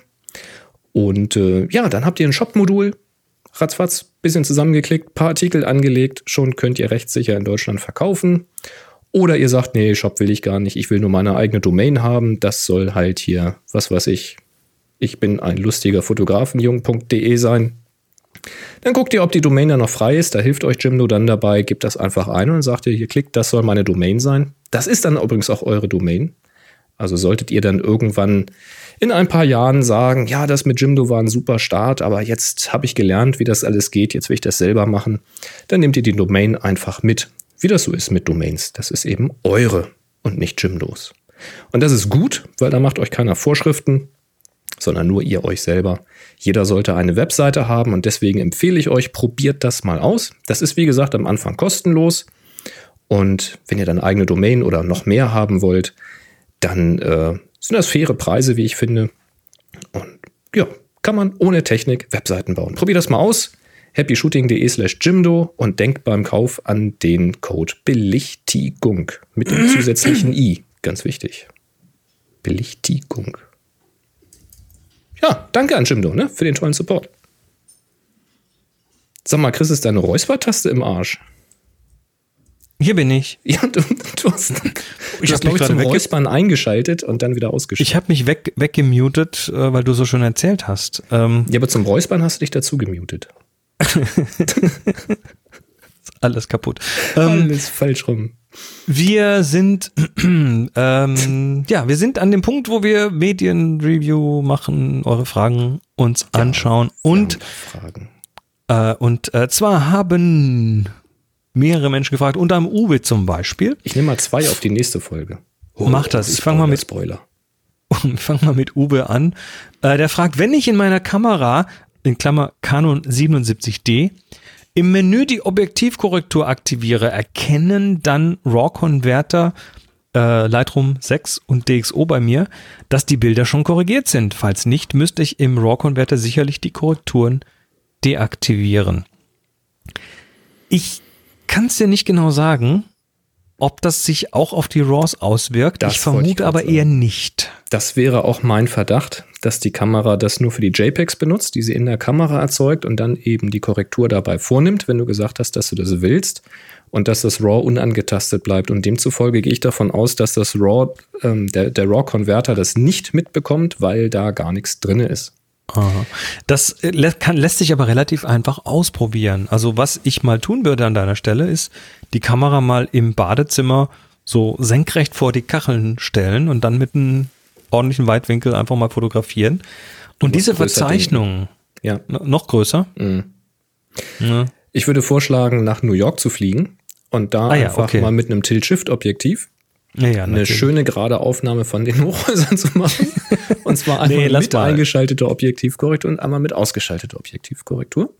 S1: Und äh, ja, dann habt ihr ein Shop-Modul, ratzfatz, bisschen zusammengeklickt, paar Artikel angelegt, schon könnt ihr rechtssicher in Deutschland verkaufen. Oder ihr sagt, nee, Shop will ich gar nicht, ich will nur meine eigene Domain haben. Das soll halt hier, was weiß ich, ich bin ein lustiger Fotografenjung.de sein. Dann guckt ihr, ob die Domain da noch frei ist. Da hilft euch Jimdo dann dabei, gebt das einfach ein und sagt ihr, hier klickt, das soll meine Domain sein. Das ist dann übrigens auch eure Domain. Also solltet ihr dann irgendwann in ein paar Jahren sagen, ja, das mit Jimdo war ein super Start, aber jetzt habe ich gelernt, wie das alles geht, jetzt will ich das selber machen, dann nehmt ihr die Domain einfach mit. Wie das so ist mit Domains. Das ist eben eure und nicht Jimdos. Und das ist gut, weil da macht euch keiner Vorschriften, sondern nur ihr euch selber. Jeder sollte eine Webseite haben und deswegen empfehle ich euch, probiert das mal aus. Das ist wie gesagt am Anfang kostenlos. Und wenn ihr dann eigene Domain oder noch mehr haben wollt, dann äh, sind das faire Preise, wie ich finde. Und ja, kann man ohne Technik Webseiten bauen. Probier das mal aus. happyshooting.de slash Jimdo und denkt beim Kauf an den Code Belichtigung mit dem zusätzlichen i. Ganz wichtig. Belichtigung. Ja, danke an Jimdo ne, für den tollen Support. Sag mal, Chris, ist deine Räuspertaste im Arsch?
S2: Hier bin ich.
S1: Ja, du, du hast,
S2: Ich
S1: hast
S2: mich
S1: glaube ich,
S2: gerade
S1: zum Räuspern eingeschaltet und dann wieder ausgeschaltet.
S2: Ich habe mich weg, weggemutet, äh, weil du so schön erzählt hast. Ähm,
S1: ja, aber zum Räuspern hast du dich dazu gemutet.
S2: alles kaputt. Ähm,
S1: Alles falsch rum.
S2: wir sind, ähm, ja, wir sind an dem Punkt, wo wir Medienreview machen, eure Fragen uns anschauen und
S1: Fragen.
S2: Äh, und äh, zwar haben mehrere Menschen gefragt, unter anderem Uwe zum Beispiel.
S1: Ich nehme mal zwei auf die nächste Folge.
S2: Mach das. Ich fang mal mit-
S1: Spoiler.
S2: Ich fange mal mit Uwe an. Äh, der fragt, wenn ich in meiner Kamera, in Klammer Canon 77D, im Menü die Objektivkorrektur aktiviere, erkennen dann RAW-Konverter, äh, Lightroom 6 und DxO bei mir, dass die Bilder schon korrigiert sind. Falls nicht, müsste ich im RAW-Konverter sicherlich die Korrekturen deaktivieren. Ich kann es dir nicht genau sagen, ob das sich auch auf die RAWs auswirkt.
S1: Das
S2: ich
S1: ich
S2: vermute
S1: grad
S2: aber
S1: sagen.
S2: eher nicht.
S1: Das wäre auch mein Verdacht, dass die Kamera das nur für die JPEGs benutzt, die sie in der Kamera erzeugt und dann eben die Korrektur dabei vornimmt, wenn du gesagt hast, dass du das willst und dass das RAW unangetastet bleibt. Und demzufolge gehe ich davon aus, dass das RAW, ähm, der, der RAW-Konverter das nicht mitbekommt, weil da gar nichts drin ist.
S2: Aha. Das äh, kann, lässt sich aber relativ einfach ausprobieren. Also was ich mal tun würde an deiner Stelle ist, die Kamera mal im Badezimmer so senkrecht vor die Kacheln stellen und dann mit einem ordentlichen Weitwinkel einfach mal fotografieren. Und diese Verzeichnung,
S1: Ja.
S2: no- noch größer,
S1: Mhm.
S2: ja.
S1: Ich würde vorschlagen, nach New York zu fliegen und da
S2: Ah ja,
S1: einfach
S2: okay.
S1: mal mit einem Tilt-Shift-Objektiv
S2: Ja, ja,
S1: eine
S2: natürlich.
S1: schöne gerade Aufnahme von den Hochhäusern zu machen. Und zwar einmal
S2: Nee,
S1: mit eingeschalteter Objektivkorrektur und einmal mit ausgeschalteter Objektivkorrektur.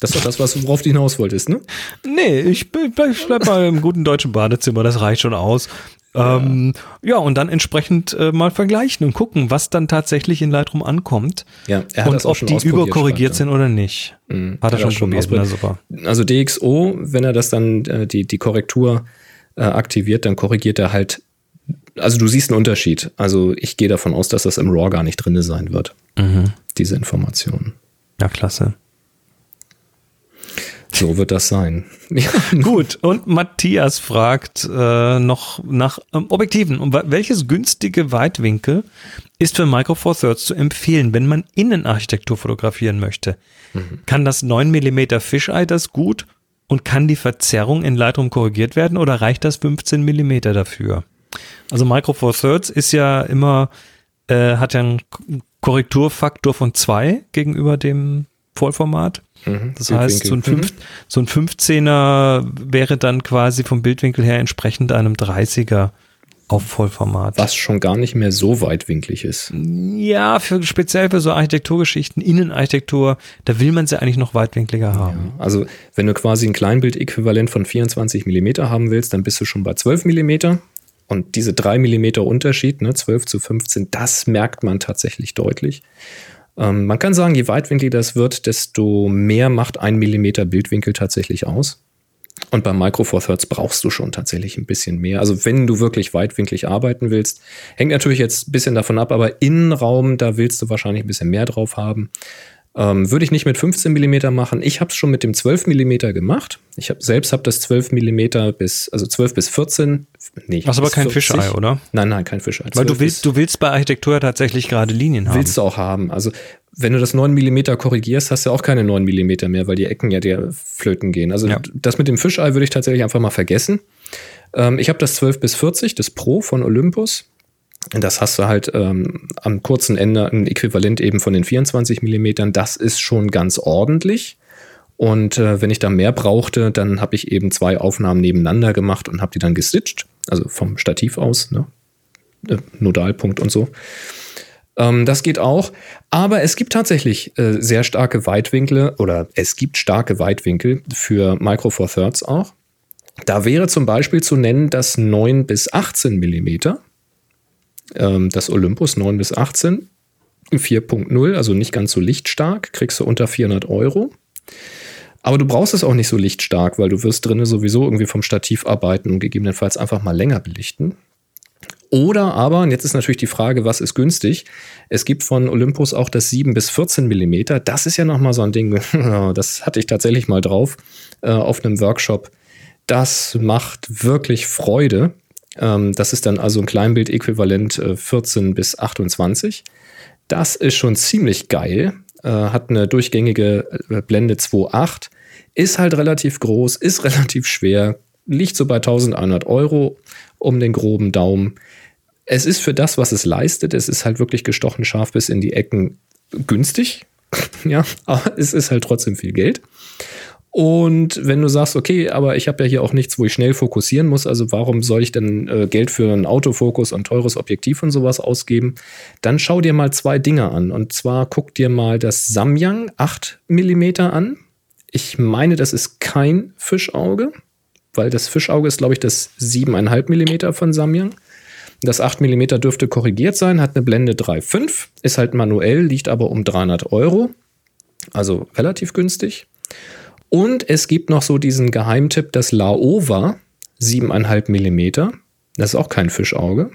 S1: Das ist doch das, was, worauf du hinaus wolltest, ne?
S2: Nee, ich, ich bleib mal im guten deutschen Badezimmer, das reicht schon aus. Ja, ähm, ja und dann entsprechend äh, mal vergleichen und gucken, was dann tatsächlich in Lightroom ankommt
S1: Ja, er hat
S2: und
S1: das
S2: ob die überkorrigiert sind oder nicht.
S1: Mhm,
S2: Hat er schon probiert, na super.
S1: Also DxO, wenn er das dann, äh, die, die Korrektur äh, aktiviert, dann korrigiert er halt, also du siehst einen Unterschied. Also ich gehe davon aus, dass das im RAW gar nicht drin sein wird,
S2: Mhm.
S1: diese Informationen.
S2: Ja, klasse.
S1: So wird das sein. Ja,
S2: Gut, und Matthias fragt äh, noch nach ähm, Objektiven. Welches günstige Weitwinkel ist für Micro Four Thirds zu empfehlen, wenn man Innenarchitektur fotografieren möchte? Kann das 9 mm Fisheye das gut und kann die Verzerrung in Lightroom korrigiert werden oder reicht das 15 mm dafür? Also Micro Four Thirds ist ja immer, äh, hat ja einen Korrekturfaktor von 2 gegenüber dem Vollformat.
S1: Mhm,
S2: Das heißt, so ein, so ein 15er wäre dann quasi vom Bildwinkel her entsprechend einem 30er auf Vollformat.
S1: was schon gar nicht mehr so weitwinklig ist.
S2: Ja, für, speziell für so Architekturgeschichten, Innenarchitektur, da will man sie eigentlich noch weitwinkliger haben.
S1: Also wenn du quasi ein Kleinbild-Äquivalent von 24 mm haben willst, dann bist du schon bei 12 mm. Und diese 3 mm Unterschied, ne, 12 zu 15, das merkt man tatsächlich deutlich. Ähm, man kann sagen, je weitwinkliger das wird, desto mehr macht ein Millimeter Bildwinkel tatsächlich aus. Und beim Micro Four Thirds brauchst du schon tatsächlich ein bisschen mehr. Also wenn du wirklich weitwinklig arbeiten willst, hängt natürlich jetzt ein bisschen davon ab, aber Innenraum, da willst du wahrscheinlich ein bisschen mehr drauf haben. Ähm, würde ich nicht mit 15 mm machen. Ich habe es schon mit dem 12 mm gemacht. Ich hab, selbst habe das 12 mm bis, also 12 bis 14. Nee,
S2: Hast aber kein
S1: 40.
S2: Fisheye, oder?
S1: Nein, nein, kein Fisheye.
S2: Weil du
S1: 12
S2: willst, du willst bei Architektur tatsächlich gerade Linien haben.
S1: Willst du auch haben. Also, wenn du das 9 mm korrigierst, hast du auch keine 9 mm mehr, weil die Ecken ja dir flöten gehen. Also,
S2: Ja.
S1: das mit dem Fischei würde ich tatsächlich einfach mal vergessen. Ähm, ich habe das 12 bis 40, das Pro von Olympus. Das hast du halt ähm, am kurzen Ende ein Äquivalent eben von den 24 mm. Das ist schon ganz ordentlich. Und äh, wenn ich da mehr brauchte, dann habe ich eben zwei Aufnahmen nebeneinander gemacht und habe die dann gestitcht. Also vom Stativ aus, ne? Äh, Nodalpunkt und so. Ähm, das geht auch. Aber es gibt tatsächlich äh, sehr starke Weitwinkle oder es gibt starke Weitwinkel für Micro Four Thirds auch. Da wäre zum Beispiel zu nennen das 9 bis 18 Millimeter. Ähm, das Olympus 9 bis 18. 4.0, also nicht ganz so lichtstark, kriegst du unter 400 Euro. Aber du brauchst es auch nicht so lichtstark, weil du wirst drinnen sowieso irgendwie vom Stativ arbeiten und gegebenenfalls einfach mal länger belichten. Oder aber, und jetzt ist natürlich die Frage, was ist günstig? Es gibt von Olympus auch das 7 bis 14 Millimeter. Das ist ja nochmal so ein Ding, das hatte ich tatsächlich mal drauf äh, auf einem Workshop. Das macht wirklich Freude. Ähm, das ist dann also ein Kleinbild-Äquivalent äh, 14 bis 28. Das ist schon ziemlich geil. Äh, hat eine durchgängige äh, Blende 2.8 ist halt relativ groß, ist relativ schwer, liegt so bei 1100 Euro um den groben Daumen. Es ist für das, was es leistet, es ist halt wirklich gestochen scharf bis in die Ecken günstig. ja, aber es ist halt trotzdem viel Geld. Und wenn du sagst, okay, aber ich habe ja hier auch nichts, wo ich schnell fokussieren muss, also warum soll ich denn äh, Geld für einen Autofokus und teures Objektiv und sowas ausgeben, dann schau dir mal zwei Dinge an. Und zwar guck dir mal das Samyang 8 mm an. Ich meine, das ist kein Fischauge, weil das Fischauge ist, glaube ich, das 7,5 mm von Samyang. Das 8 mm dürfte korrigiert sein, hat eine Blende 3,5, ist halt manuell, liegt aber um 300 Euro. Also relativ günstig. Und es gibt noch so diesen Geheimtipp, das Laowa 7,5 mm. Das ist auch kein Fischauge.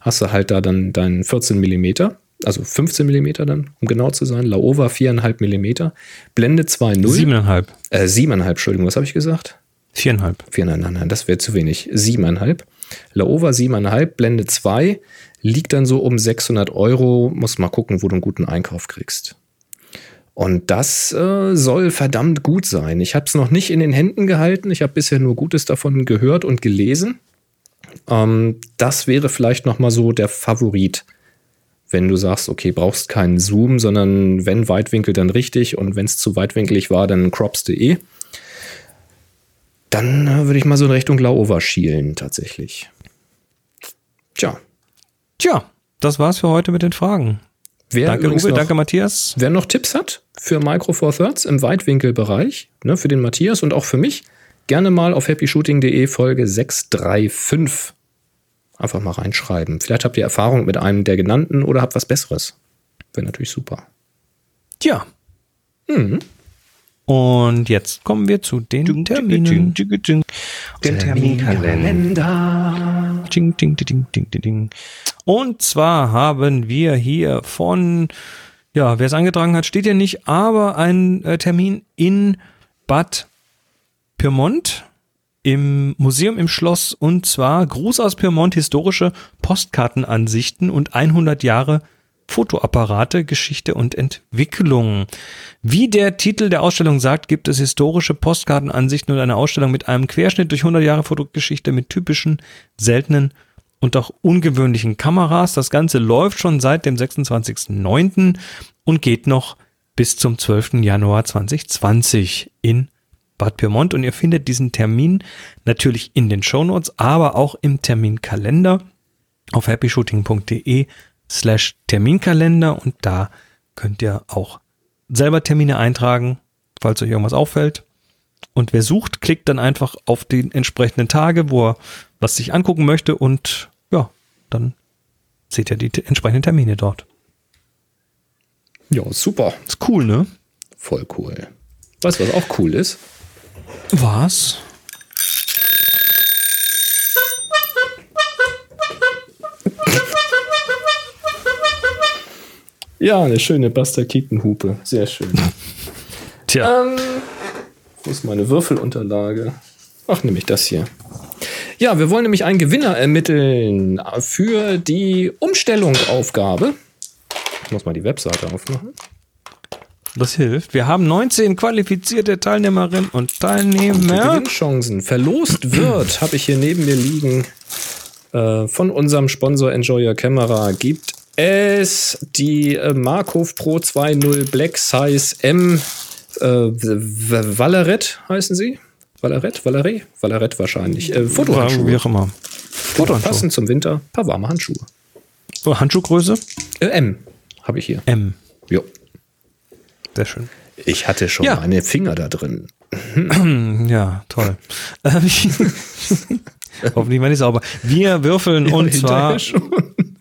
S1: Hast du halt da dann deinen 14 mm also 15 mm dann, um genau zu sein. Laowa 4,5 mm. Blende 2,0.
S2: 7,5.
S1: Äh, 7,5, Entschuldigung, was habe ich gesagt?
S2: 4,5.
S1: 4,5, nein, nein, das wäre zu wenig. 7,5. Laowa 7,5, Blende 2, liegt dann so um 600 Euro. Muss mal gucken, wo du einen guten Einkauf kriegst. Und das äh, soll verdammt gut sein. Ich habe es noch nicht in den Händen gehalten. Ich habe bisher nur Gutes davon gehört und gelesen. Ähm, das wäre vielleicht noch mal so der Favorit wenn du sagst, okay, brauchst keinen Zoom, sondern wenn Weitwinkel, dann richtig und wenn es zu weitwinkelig war, dann crops.de. Dann äh, würde ich mal so in Richtung Laover schielen, tatsächlich. Tja.
S2: Tja, das war's für heute mit den Fragen.
S1: Wer
S2: danke, Uwe,
S1: noch,
S2: danke, Matthias.
S1: Wer noch Tipps hat für Micro Four Thirds im Weitwinkelbereich, ne, für den Matthias und auch für mich, gerne mal auf happyshooting.de Folge 635 Einfach mal reinschreiben. Vielleicht habt ihr Erfahrung mit einem der genannten oder habt was Besseres. Wäre natürlich super.
S2: Tja. Mhm. Und jetzt kommen wir zu den Terminen.
S1: Den Terminkalender.
S2: Und zwar haben wir hier von, ja, wer es angetragen hat, steht ja nicht, aber ein äh, Termin in Bad Pyrmont im Museum im Schloss und zwar Gruß aus Pyrmont, historische Postkartenansichten und 100 Jahre Fotoapparate, Geschichte und Entwicklung. Wie der Titel der Ausstellung sagt, gibt es historische Postkartenansichten und eine Ausstellung mit einem Querschnitt durch 100 Jahre Fotogeschichte mit typischen, seltenen und auch ungewöhnlichen Kameras. Das Ganze läuft schon seit dem 26.09. und geht noch bis zum 12. Januar 2020 in Bad Pyrmont und ihr findet diesen Termin natürlich in den Shownotes, aber auch im Terminkalender auf happyshooting.de slash Terminkalender und da könnt ihr auch selber Termine eintragen, falls euch irgendwas auffällt. Und wer sucht, klickt dann einfach auf den entsprechenden Tage, wo er was sich angucken möchte und ja, dann seht ihr die entsprechenden Termine dort.
S1: Ja, super.
S2: Ist cool, ne?
S1: Voll cool. Weißt du, was auch cool ist?
S2: Was?
S1: Ja, eine schöne Buster Keaton-Hupe. Sehr schön.
S2: Tja.
S1: Ähm, wo ist meine Würfelunterlage? Ach, nehme ich das hier. Ja, wir wollen nämlich einen Gewinner ermitteln für die Umstellungsaufgabe. Ich muss mal die Webseite aufmachen.
S2: Das hilft. Wir haben 19 qualifizierte Teilnehmerinnen und Teilnehmer.
S1: Gewinnchancen. Verlost wird, habe ich hier neben mir liegen, äh, von unserem Sponsor Enjoy Your Camera gibt es die äh, Markov Pro 2.0 Black Size M äh, Valeret heißen sie? Valeret? Valerie? Valeret wahrscheinlich. Äh, Fotohandschuhe.
S2: Wie auch immer.
S1: Fotohandschuhe. Passend zum Winter. Paar warme Handschuhe.
S2: Oh, Handschuhgröße?
S1: Äh, M habe ich hier.
S2: M.
S1: Jo.
S2: Sehr schön.
S1: Ich hatte schon
S2: Ja.
S1: meine Finger da drin.
S2: Ja, toll. Hoffentlich meine ich sauber. Wir würfeln und zwar.
S1: schon.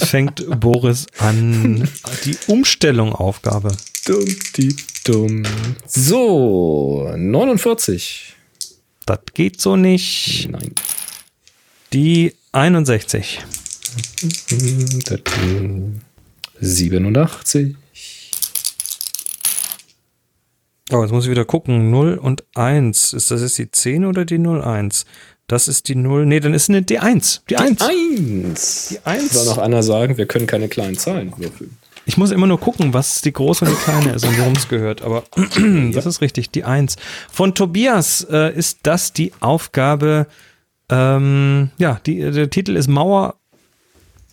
S2: Fängt Boris an. Die Umstellung Aufgabe.
S1: Dumm, die dumm. So, 49.
S2: Das geht so nicht.
S1: Nein.
S2: Die 61.
S1: 87.
S2: Oh, jetzt muss ich wieder gucken. 0 und 1. Ist das jetzt die 10 oder die 01? Das ist die 0. Nee, dann ist eine D1. Die 1.
S1: 1.
S2: Die Eins.
S1: Soll noch einer sagen, wir können keine kleinen Zahlen würfeln.
S2: Ich muss immer nur gucken, was die große und die kleine ist und worum es gehört. Aber das ist richtig, die 1. Von Tobias äh, ist das die Aufgabe, ähm, ja, die, der Titel ist Mauer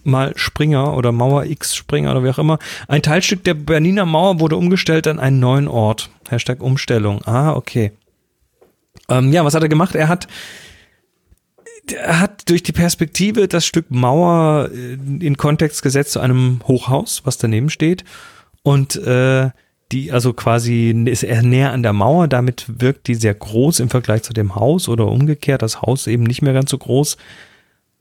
S2: mal Springer oder Mauer X Springer oder wie auch immer. Ein Teilstück der Berliner Mauer wurde umgestellt an einen neuen Ort. Hashtag Umstellung. Ah, okay. Ähm, ja, was hat er gemacht? Er hat hat durch die Perspektive das Stück Mauer äh, in Kontext gesetzt zu einem Hochhaus, was daneben steht. Und äh, die, also quasi ist er näher an der Mauer, damit wirkt die sehr groß im Vergleich zu dem Haus oder umgekehrt, das Haus eben nicht mehr ganz so groß.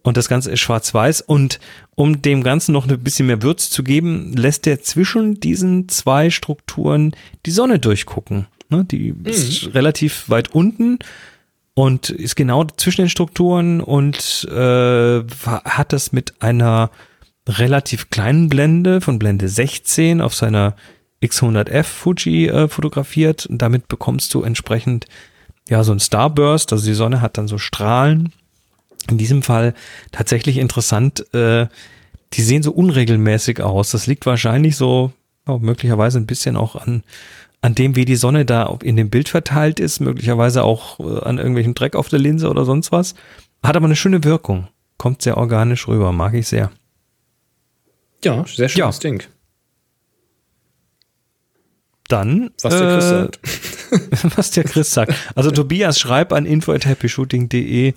S2: Und das Ganze ist schwarz-weiß. Und um dem Ganzen noch ein bisschen mehr Würze zu geben, lässt er zwischen diesen zwei Strukturen die Sonne durchgucken. Ne, die ist relativ weit unten und ist genau zwischen den Strukturen und äh, hat das mit einer relativ kleinen Blende von Blende 16 auf seiner X100F Fuji äh, fotografiert und damit bekommst du entsprechend ja so ein Starburst, also die Sonne hat dann so Strahlen. In diesem Fall tatsächlich interessant, äh, die sehen so unregelmäßig aus. Das liegt wahrscheinlich so ja, möglicherweise ein bisschen auch an an dem, wie die Sonne da in dem Bild verteilt ist, möglicherweise auch äh, an irgendwelchen Dreck auf der Linse oder sonst was. Hat aber eine schöne Wirkung. Kommt sehr organisch rüber, mag ich sehr.
S1: Ja, sehr schönes
S2: Ja.
S1: Ding.
S2: Dann,
S1: Was der Chris
S2: äh,
S1: sagt.
S2: was der Chris sagt. Also Tobias, schreib an info@happyshooting.de äh,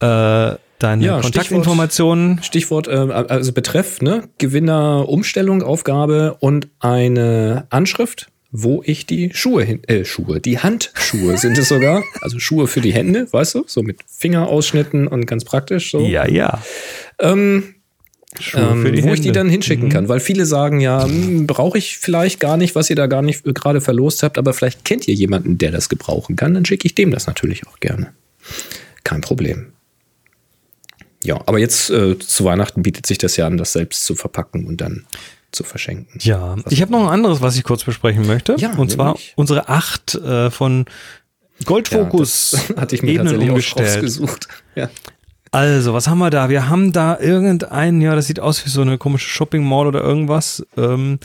S2: deine
S1: Ja,
S2: Kontaktinformationen.
S1: Stichwort, äh, also Betreff, ne? Gewinner, Umstellung, Aufgabe und eine Anschrift, wo ich die Schuhe hin, äh, Schuhe, die Handschuhe sind es sogar. Also Schuhe für die Hände, weißt du? So mit Fingerausschnitten und ganz praktisch so.
S2: Ja, ja.
S1: Ähm, ähm, wo ich die
S2: Hände.
S1: dann hinschicken kann, weil viele sagen ja, hm, brauche ich vielleicht gar nicht, was ihr da gar nicht äh, gerade verlost habt, aber vielleicht kennt ihr jemanden, der das gebrauchen kann, dann schicke ich dem das natürlich auch gerne. Kein Problem. Ja, aber jetzt äh, zu Weihnachten bietet sich das ja an, das selbst zu verpacken und dann zu verschenken.
S2: Ja, ich habe noch ein anderes, was ich kurz besprechen möchte.
S1: Ja,
S2: und zwar
S1: nämlich?
S2: unsere acht äh, von Goldfokus
S1: Ja, hatte ich mir
S2: Ebenen
S1: tatsächlich
S2: umgestellt.
S1: rausgesucht. Ja.
S2: Also, was haben wir da? Wir haben da irgendeinen, ja, das sieht aus wie so eine komische Shopping Mall oder irgendwas. Ähm,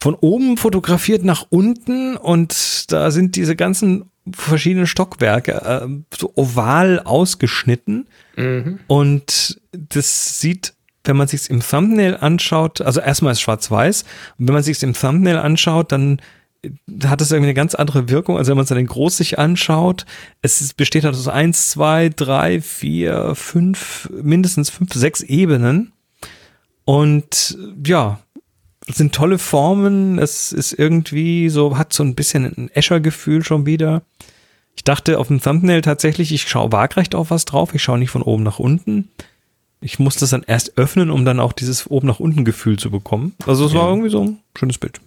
S2: von oben fotografiert nach unten und da sind diese ganzen verschiedenen Stockwerke äh, so oval ausgeschnitten. Und das sieht, wenn man sich im Thumbnail anschaut, also erstmal ist schwarz-weiß, und wenn man sich im Thumbnail anschaut, dann hat es irgendwie eine ganz andere Wirkung, als wenn man es dann groß sich anschaut. Es besteht halt aus eins, zwei, drei, vier, fünf, mindestens fünf, sechs Ebenen. Und ja, es sind tolle Formen. Es ist irgendwie so, hat so ein bisschen ein Escher-Gefühl schon wieder. Ich dachte auf dem Thumbnail tatsächlich, ich schaue waagrecht auf was drauf. Ich schaue nicht von oben nach unten. Ich muss das dann erst öffnen, um dann auch dieses oben nach unten Gefühl zu bekommen. Also es war irgendwie so ein schönes Bild.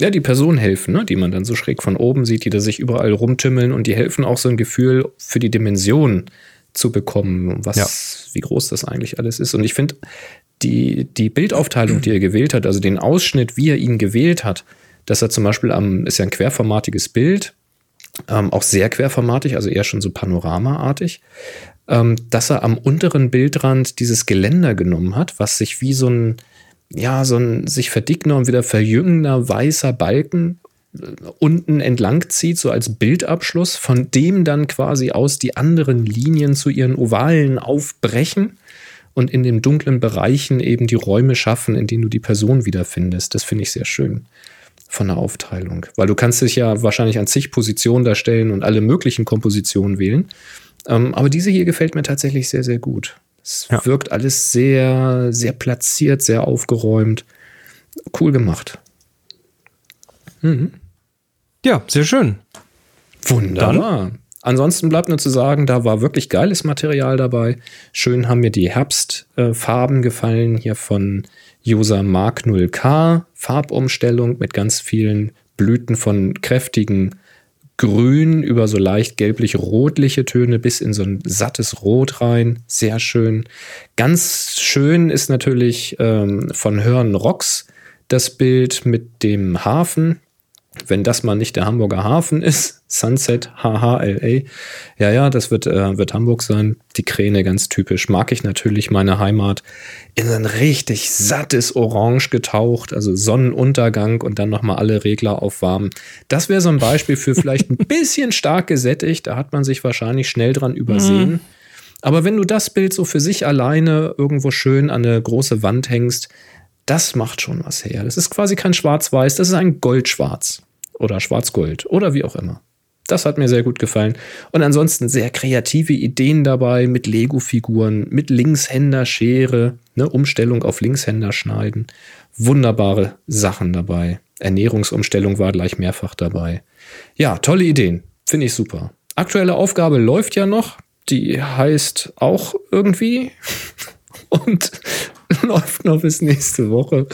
S1: Ja, die Personen helfen, ne? die man dann so schräg von oben sieht, die da sich überall rumtümmeln und die helfen auch so ein Gefühl für die Dimension zu bekommen, was,
S2: Ja.
S1: wie groß das eigentlich alles ist. Und ich finde, die, die Bildaufteilung, die er gewählt hat, also den Ausschnitt, wie er ihn gewählt hat, dass er zum Beispiel am, ist ja ein querformatiges Bild, ähm, auch sehr querformatig, also eher schon so panoramaartig, dass er am unteren Bildrand dieses Geländer genommen hat, was sich wie so ein, ja, so ein sich verdickender und wieder verjüngender weißer Balken äh, unten entlang zieht, so als Bildabschluss, von dem dann quasi aus die anderen Linien zu ihren Ovalen aufbrechen und in den dunklen Bereichen eben die Räume schaffen, in denen du die Person wiederfindest. Das finde ich sehr schön von der Aufteilung. Weil du kannst dich ja wahrscheinlich an zig Positionen darstellen und alle möglichen Kompositionen wählen. Ähm, aber diese hier gefällt mir tatsächlich sehr, sehr gut. Es
S2: Ja.
S1: wirkt alles sehr, sehr platziert, sehr aufgeräumt. Cool gemacht.
S2: Ja, sehr schön.
S1: Wunderbar. Ansonsten bleibt nur zu sagen, da war wirklich geiles Material dabei. Schön haben mir die Herbstfarben gefallen hier von User Mark 0K. Farbumstellung mit ganz vielen Blüten von kräftigen Grün über so leicht gelblich-rotliche Töne bis in so ein sattes Rot rein. Sehr schön. Ganz schön ist natürlich ähm, von Hörn Rocks das Bild mit dem Hafen wenn das mal nicht der Hamburger Hafen ist, Sunset HHLA, ja, ja, das wird, äh, wird Hamburg sein. Die Kräne ganz typisch. Mag ich natürlich meine Heimat. In ein richtig sattes Orange getaucht, also Sonnenuntergang und dann nochmal alle Regler aufwarmen. Das wäre so ein Beispiel für vielleicht ein bisschen stark gesättigt. Da hat man sich wahrscheinlich schnell dran übersehen. Mhm. Aber wenn du das Bild so für sich alleine irgendwo schön an eine große Wand hängst, das macht schon was her. Das ist quasi kein Schwarz-Weiß, das ist ein Goldschwarz oder Schwarz-Gold oder wie auch immer. Das hat mir sehr gut gefallen. Und ansonsten sehr kreative Ideen dabei mit Lego-Figuren, mit Linkshänder-Schere, ne, Umstellung auf Linkshänder schneiden. Wunderbare Sachen dabei. Ernährungsumstellung war gleich mehrfach dabei. Ja, tolle Ideen. Finde ich super. Aktuelle Aufgabe läuft ja noch. Die heißt auch irgendwie. Und läuft noch bis nächste Woche.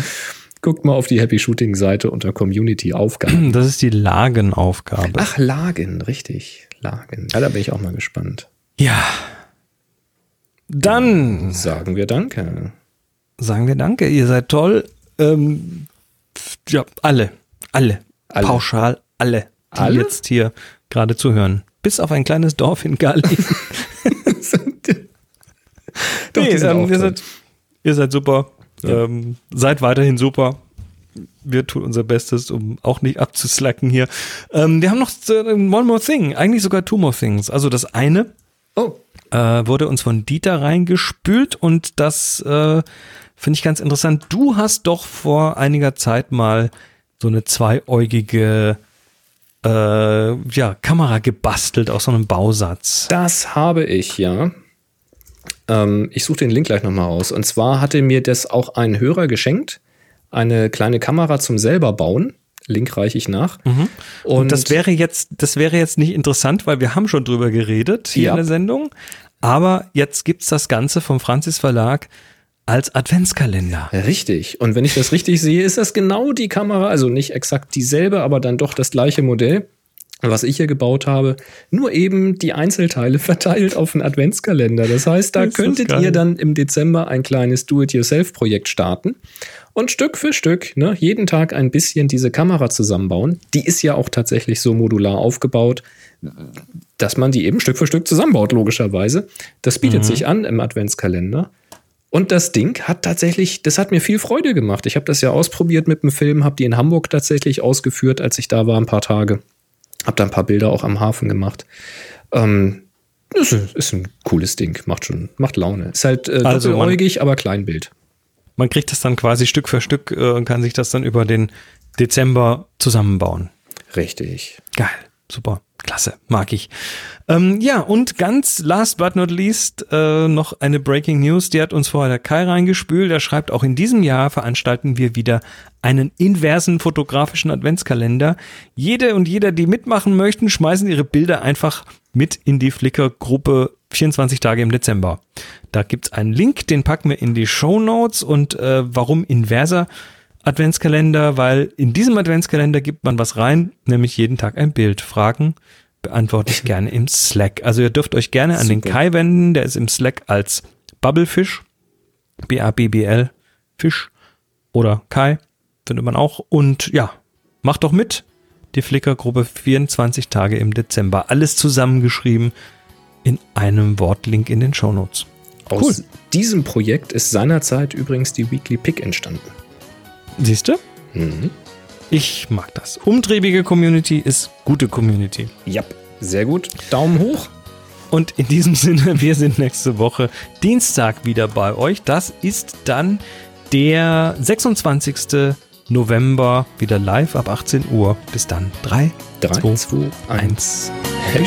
S1: Guckt mal auf die Happy Shooting Seite unter Community Aufgaben.
S2: Das ist die Lagenaufgabe.
S1: Ach, Lagen, richtig. Lagen. Ja, da bin ich auch mal gespannt.
S2: Ja. Dann
S1: sagen wir Danke.
S2: Sagen wir Danke. Ihr seid toll. Ähm, ja, alle. Alle. alle. Pauschal alle, die alle? jetzt hier gerade zuhören. Bis auf ein kleines Dorf in Galli. Doch, nee, ähm, ihr, seid, ihr seid super. Ja. Ähm, seid weiterhin super. Wir tun unser Bestes, um auch nicht abzuslacken hier. Ähm, wir haben noch äh, One More Thing, eigentlich sogar Two More Things. Also das eine oh. äh, wurde uns von Dieter reingespült und das äh, finde ich ganz interessant. Du hast doch vor einiger Zeit mal so eine zweiäugige äh, ja, Kamera gebastelt aus so einem Bausatz.
S1: Das habe ich, ja. Ähm, ich suche den Link gleich nochmal aus. Und zwar hatte mir das auch ein Hörer geschenkt. Eine kleine Kamera zum selber bauen. Link reiche ich nach.
S2: Mhm. Und, Und, das wäre jetzt, das wäre jetzt nicht interessant, weil wir haben schon drüber geredet hier ja. in der Sendung. Aber jetzt gibt es das Ganze vom Franzis Verlag als Adventskalender.
S1: Richtig. Und wenn ich das richtig sehe, ist das genau die Kamera, also nicht exakt dieselbe, aber dann doch das gleiche Modell was ich hier gebaut habe, nur eben die Einzelteile verteilt auf einen Adventskalender. Das heißt, da könntet ihr dann im Dezember ein kleines Do-it-yourself-Projekt starten und Stück für Stück ne, jeden Tag ein bisschen diese Kamera zusammenbauen. Die ist ja auch tatsächlich so modular aufgebaut, dass man die eben Stück für Stück zusammenbaut, logischerweise. Das bietet mhm. sich an im Adventskalender. Und das Ding hat tatsächlich, das hat mir viel Freude gemacht. Ich habe das ja ausprobiert mit dem Film, habe die in Hamburg tatsächlich ausgeführt, als ich da war, ein paar Tage. Hab da ein paar Bilder auch am Hafen gemacht. Ähm, ist, ist ein cooles Ding, macht schon, macht Laune. Ist halt äh, also doppeläugig, aber Kleinbild.
S2: Man kriegt das dann quasi Stück für Stück äh, und kann sich das dann über den Dezember zusammenbauen.
S1: Richtig.
S2: Geil, super. Klasse, mag ich. Ähm, ja, und ganz last but not least äh, noch eine Breaking News. Die hat uns vorher der Kai reingespült. Er schreibt, auch in diesem Jahr veranstalten wir wieder einen inversen fotografischen Adventskalender. Jede und jeder, die mitmachen möchten, schmeißen ihre Bilder einfach mit in die Flickr-Gruppe 24 Tage im Dezember. Da gibt's einen Link, den packen wir in die Show Notes. Und äh, warum inverser? Adventskalender, weil in diesem Adventskalender gibt man was rein, nämlich jeden Tag ein Bild. Fragen beantworte ich gerne im Slack. Also ihr dürft euch gerne an Super. den Kai wenden, der ist im Slack als Bubblefish, B-A-B-B-L, Fisch oder Kai, findet man auch. Und ja, macht doch mit. Die Flickr-Gruppe 24 Tage im Dezember. Alles zusammengeschrieben in einem Wortlink in den Shownotes.
S1: Aus cool. diesem Projekt ist seinerzeit übrigens die Weekly Pick entstanden.
S2: Siehst du? Mhm. Ich mag das. Umtriebige Community ist gute Community.
S1: Ja, sehr gut. Daumen hoch.
S2: Und in diesem Sinne, wir sind nächste Woche Dienstag wieder bei euch. Das ist dann der 26. November wieder live ab 18 Uhr. Bis dann. 3, 3 2, 2 1. Hey,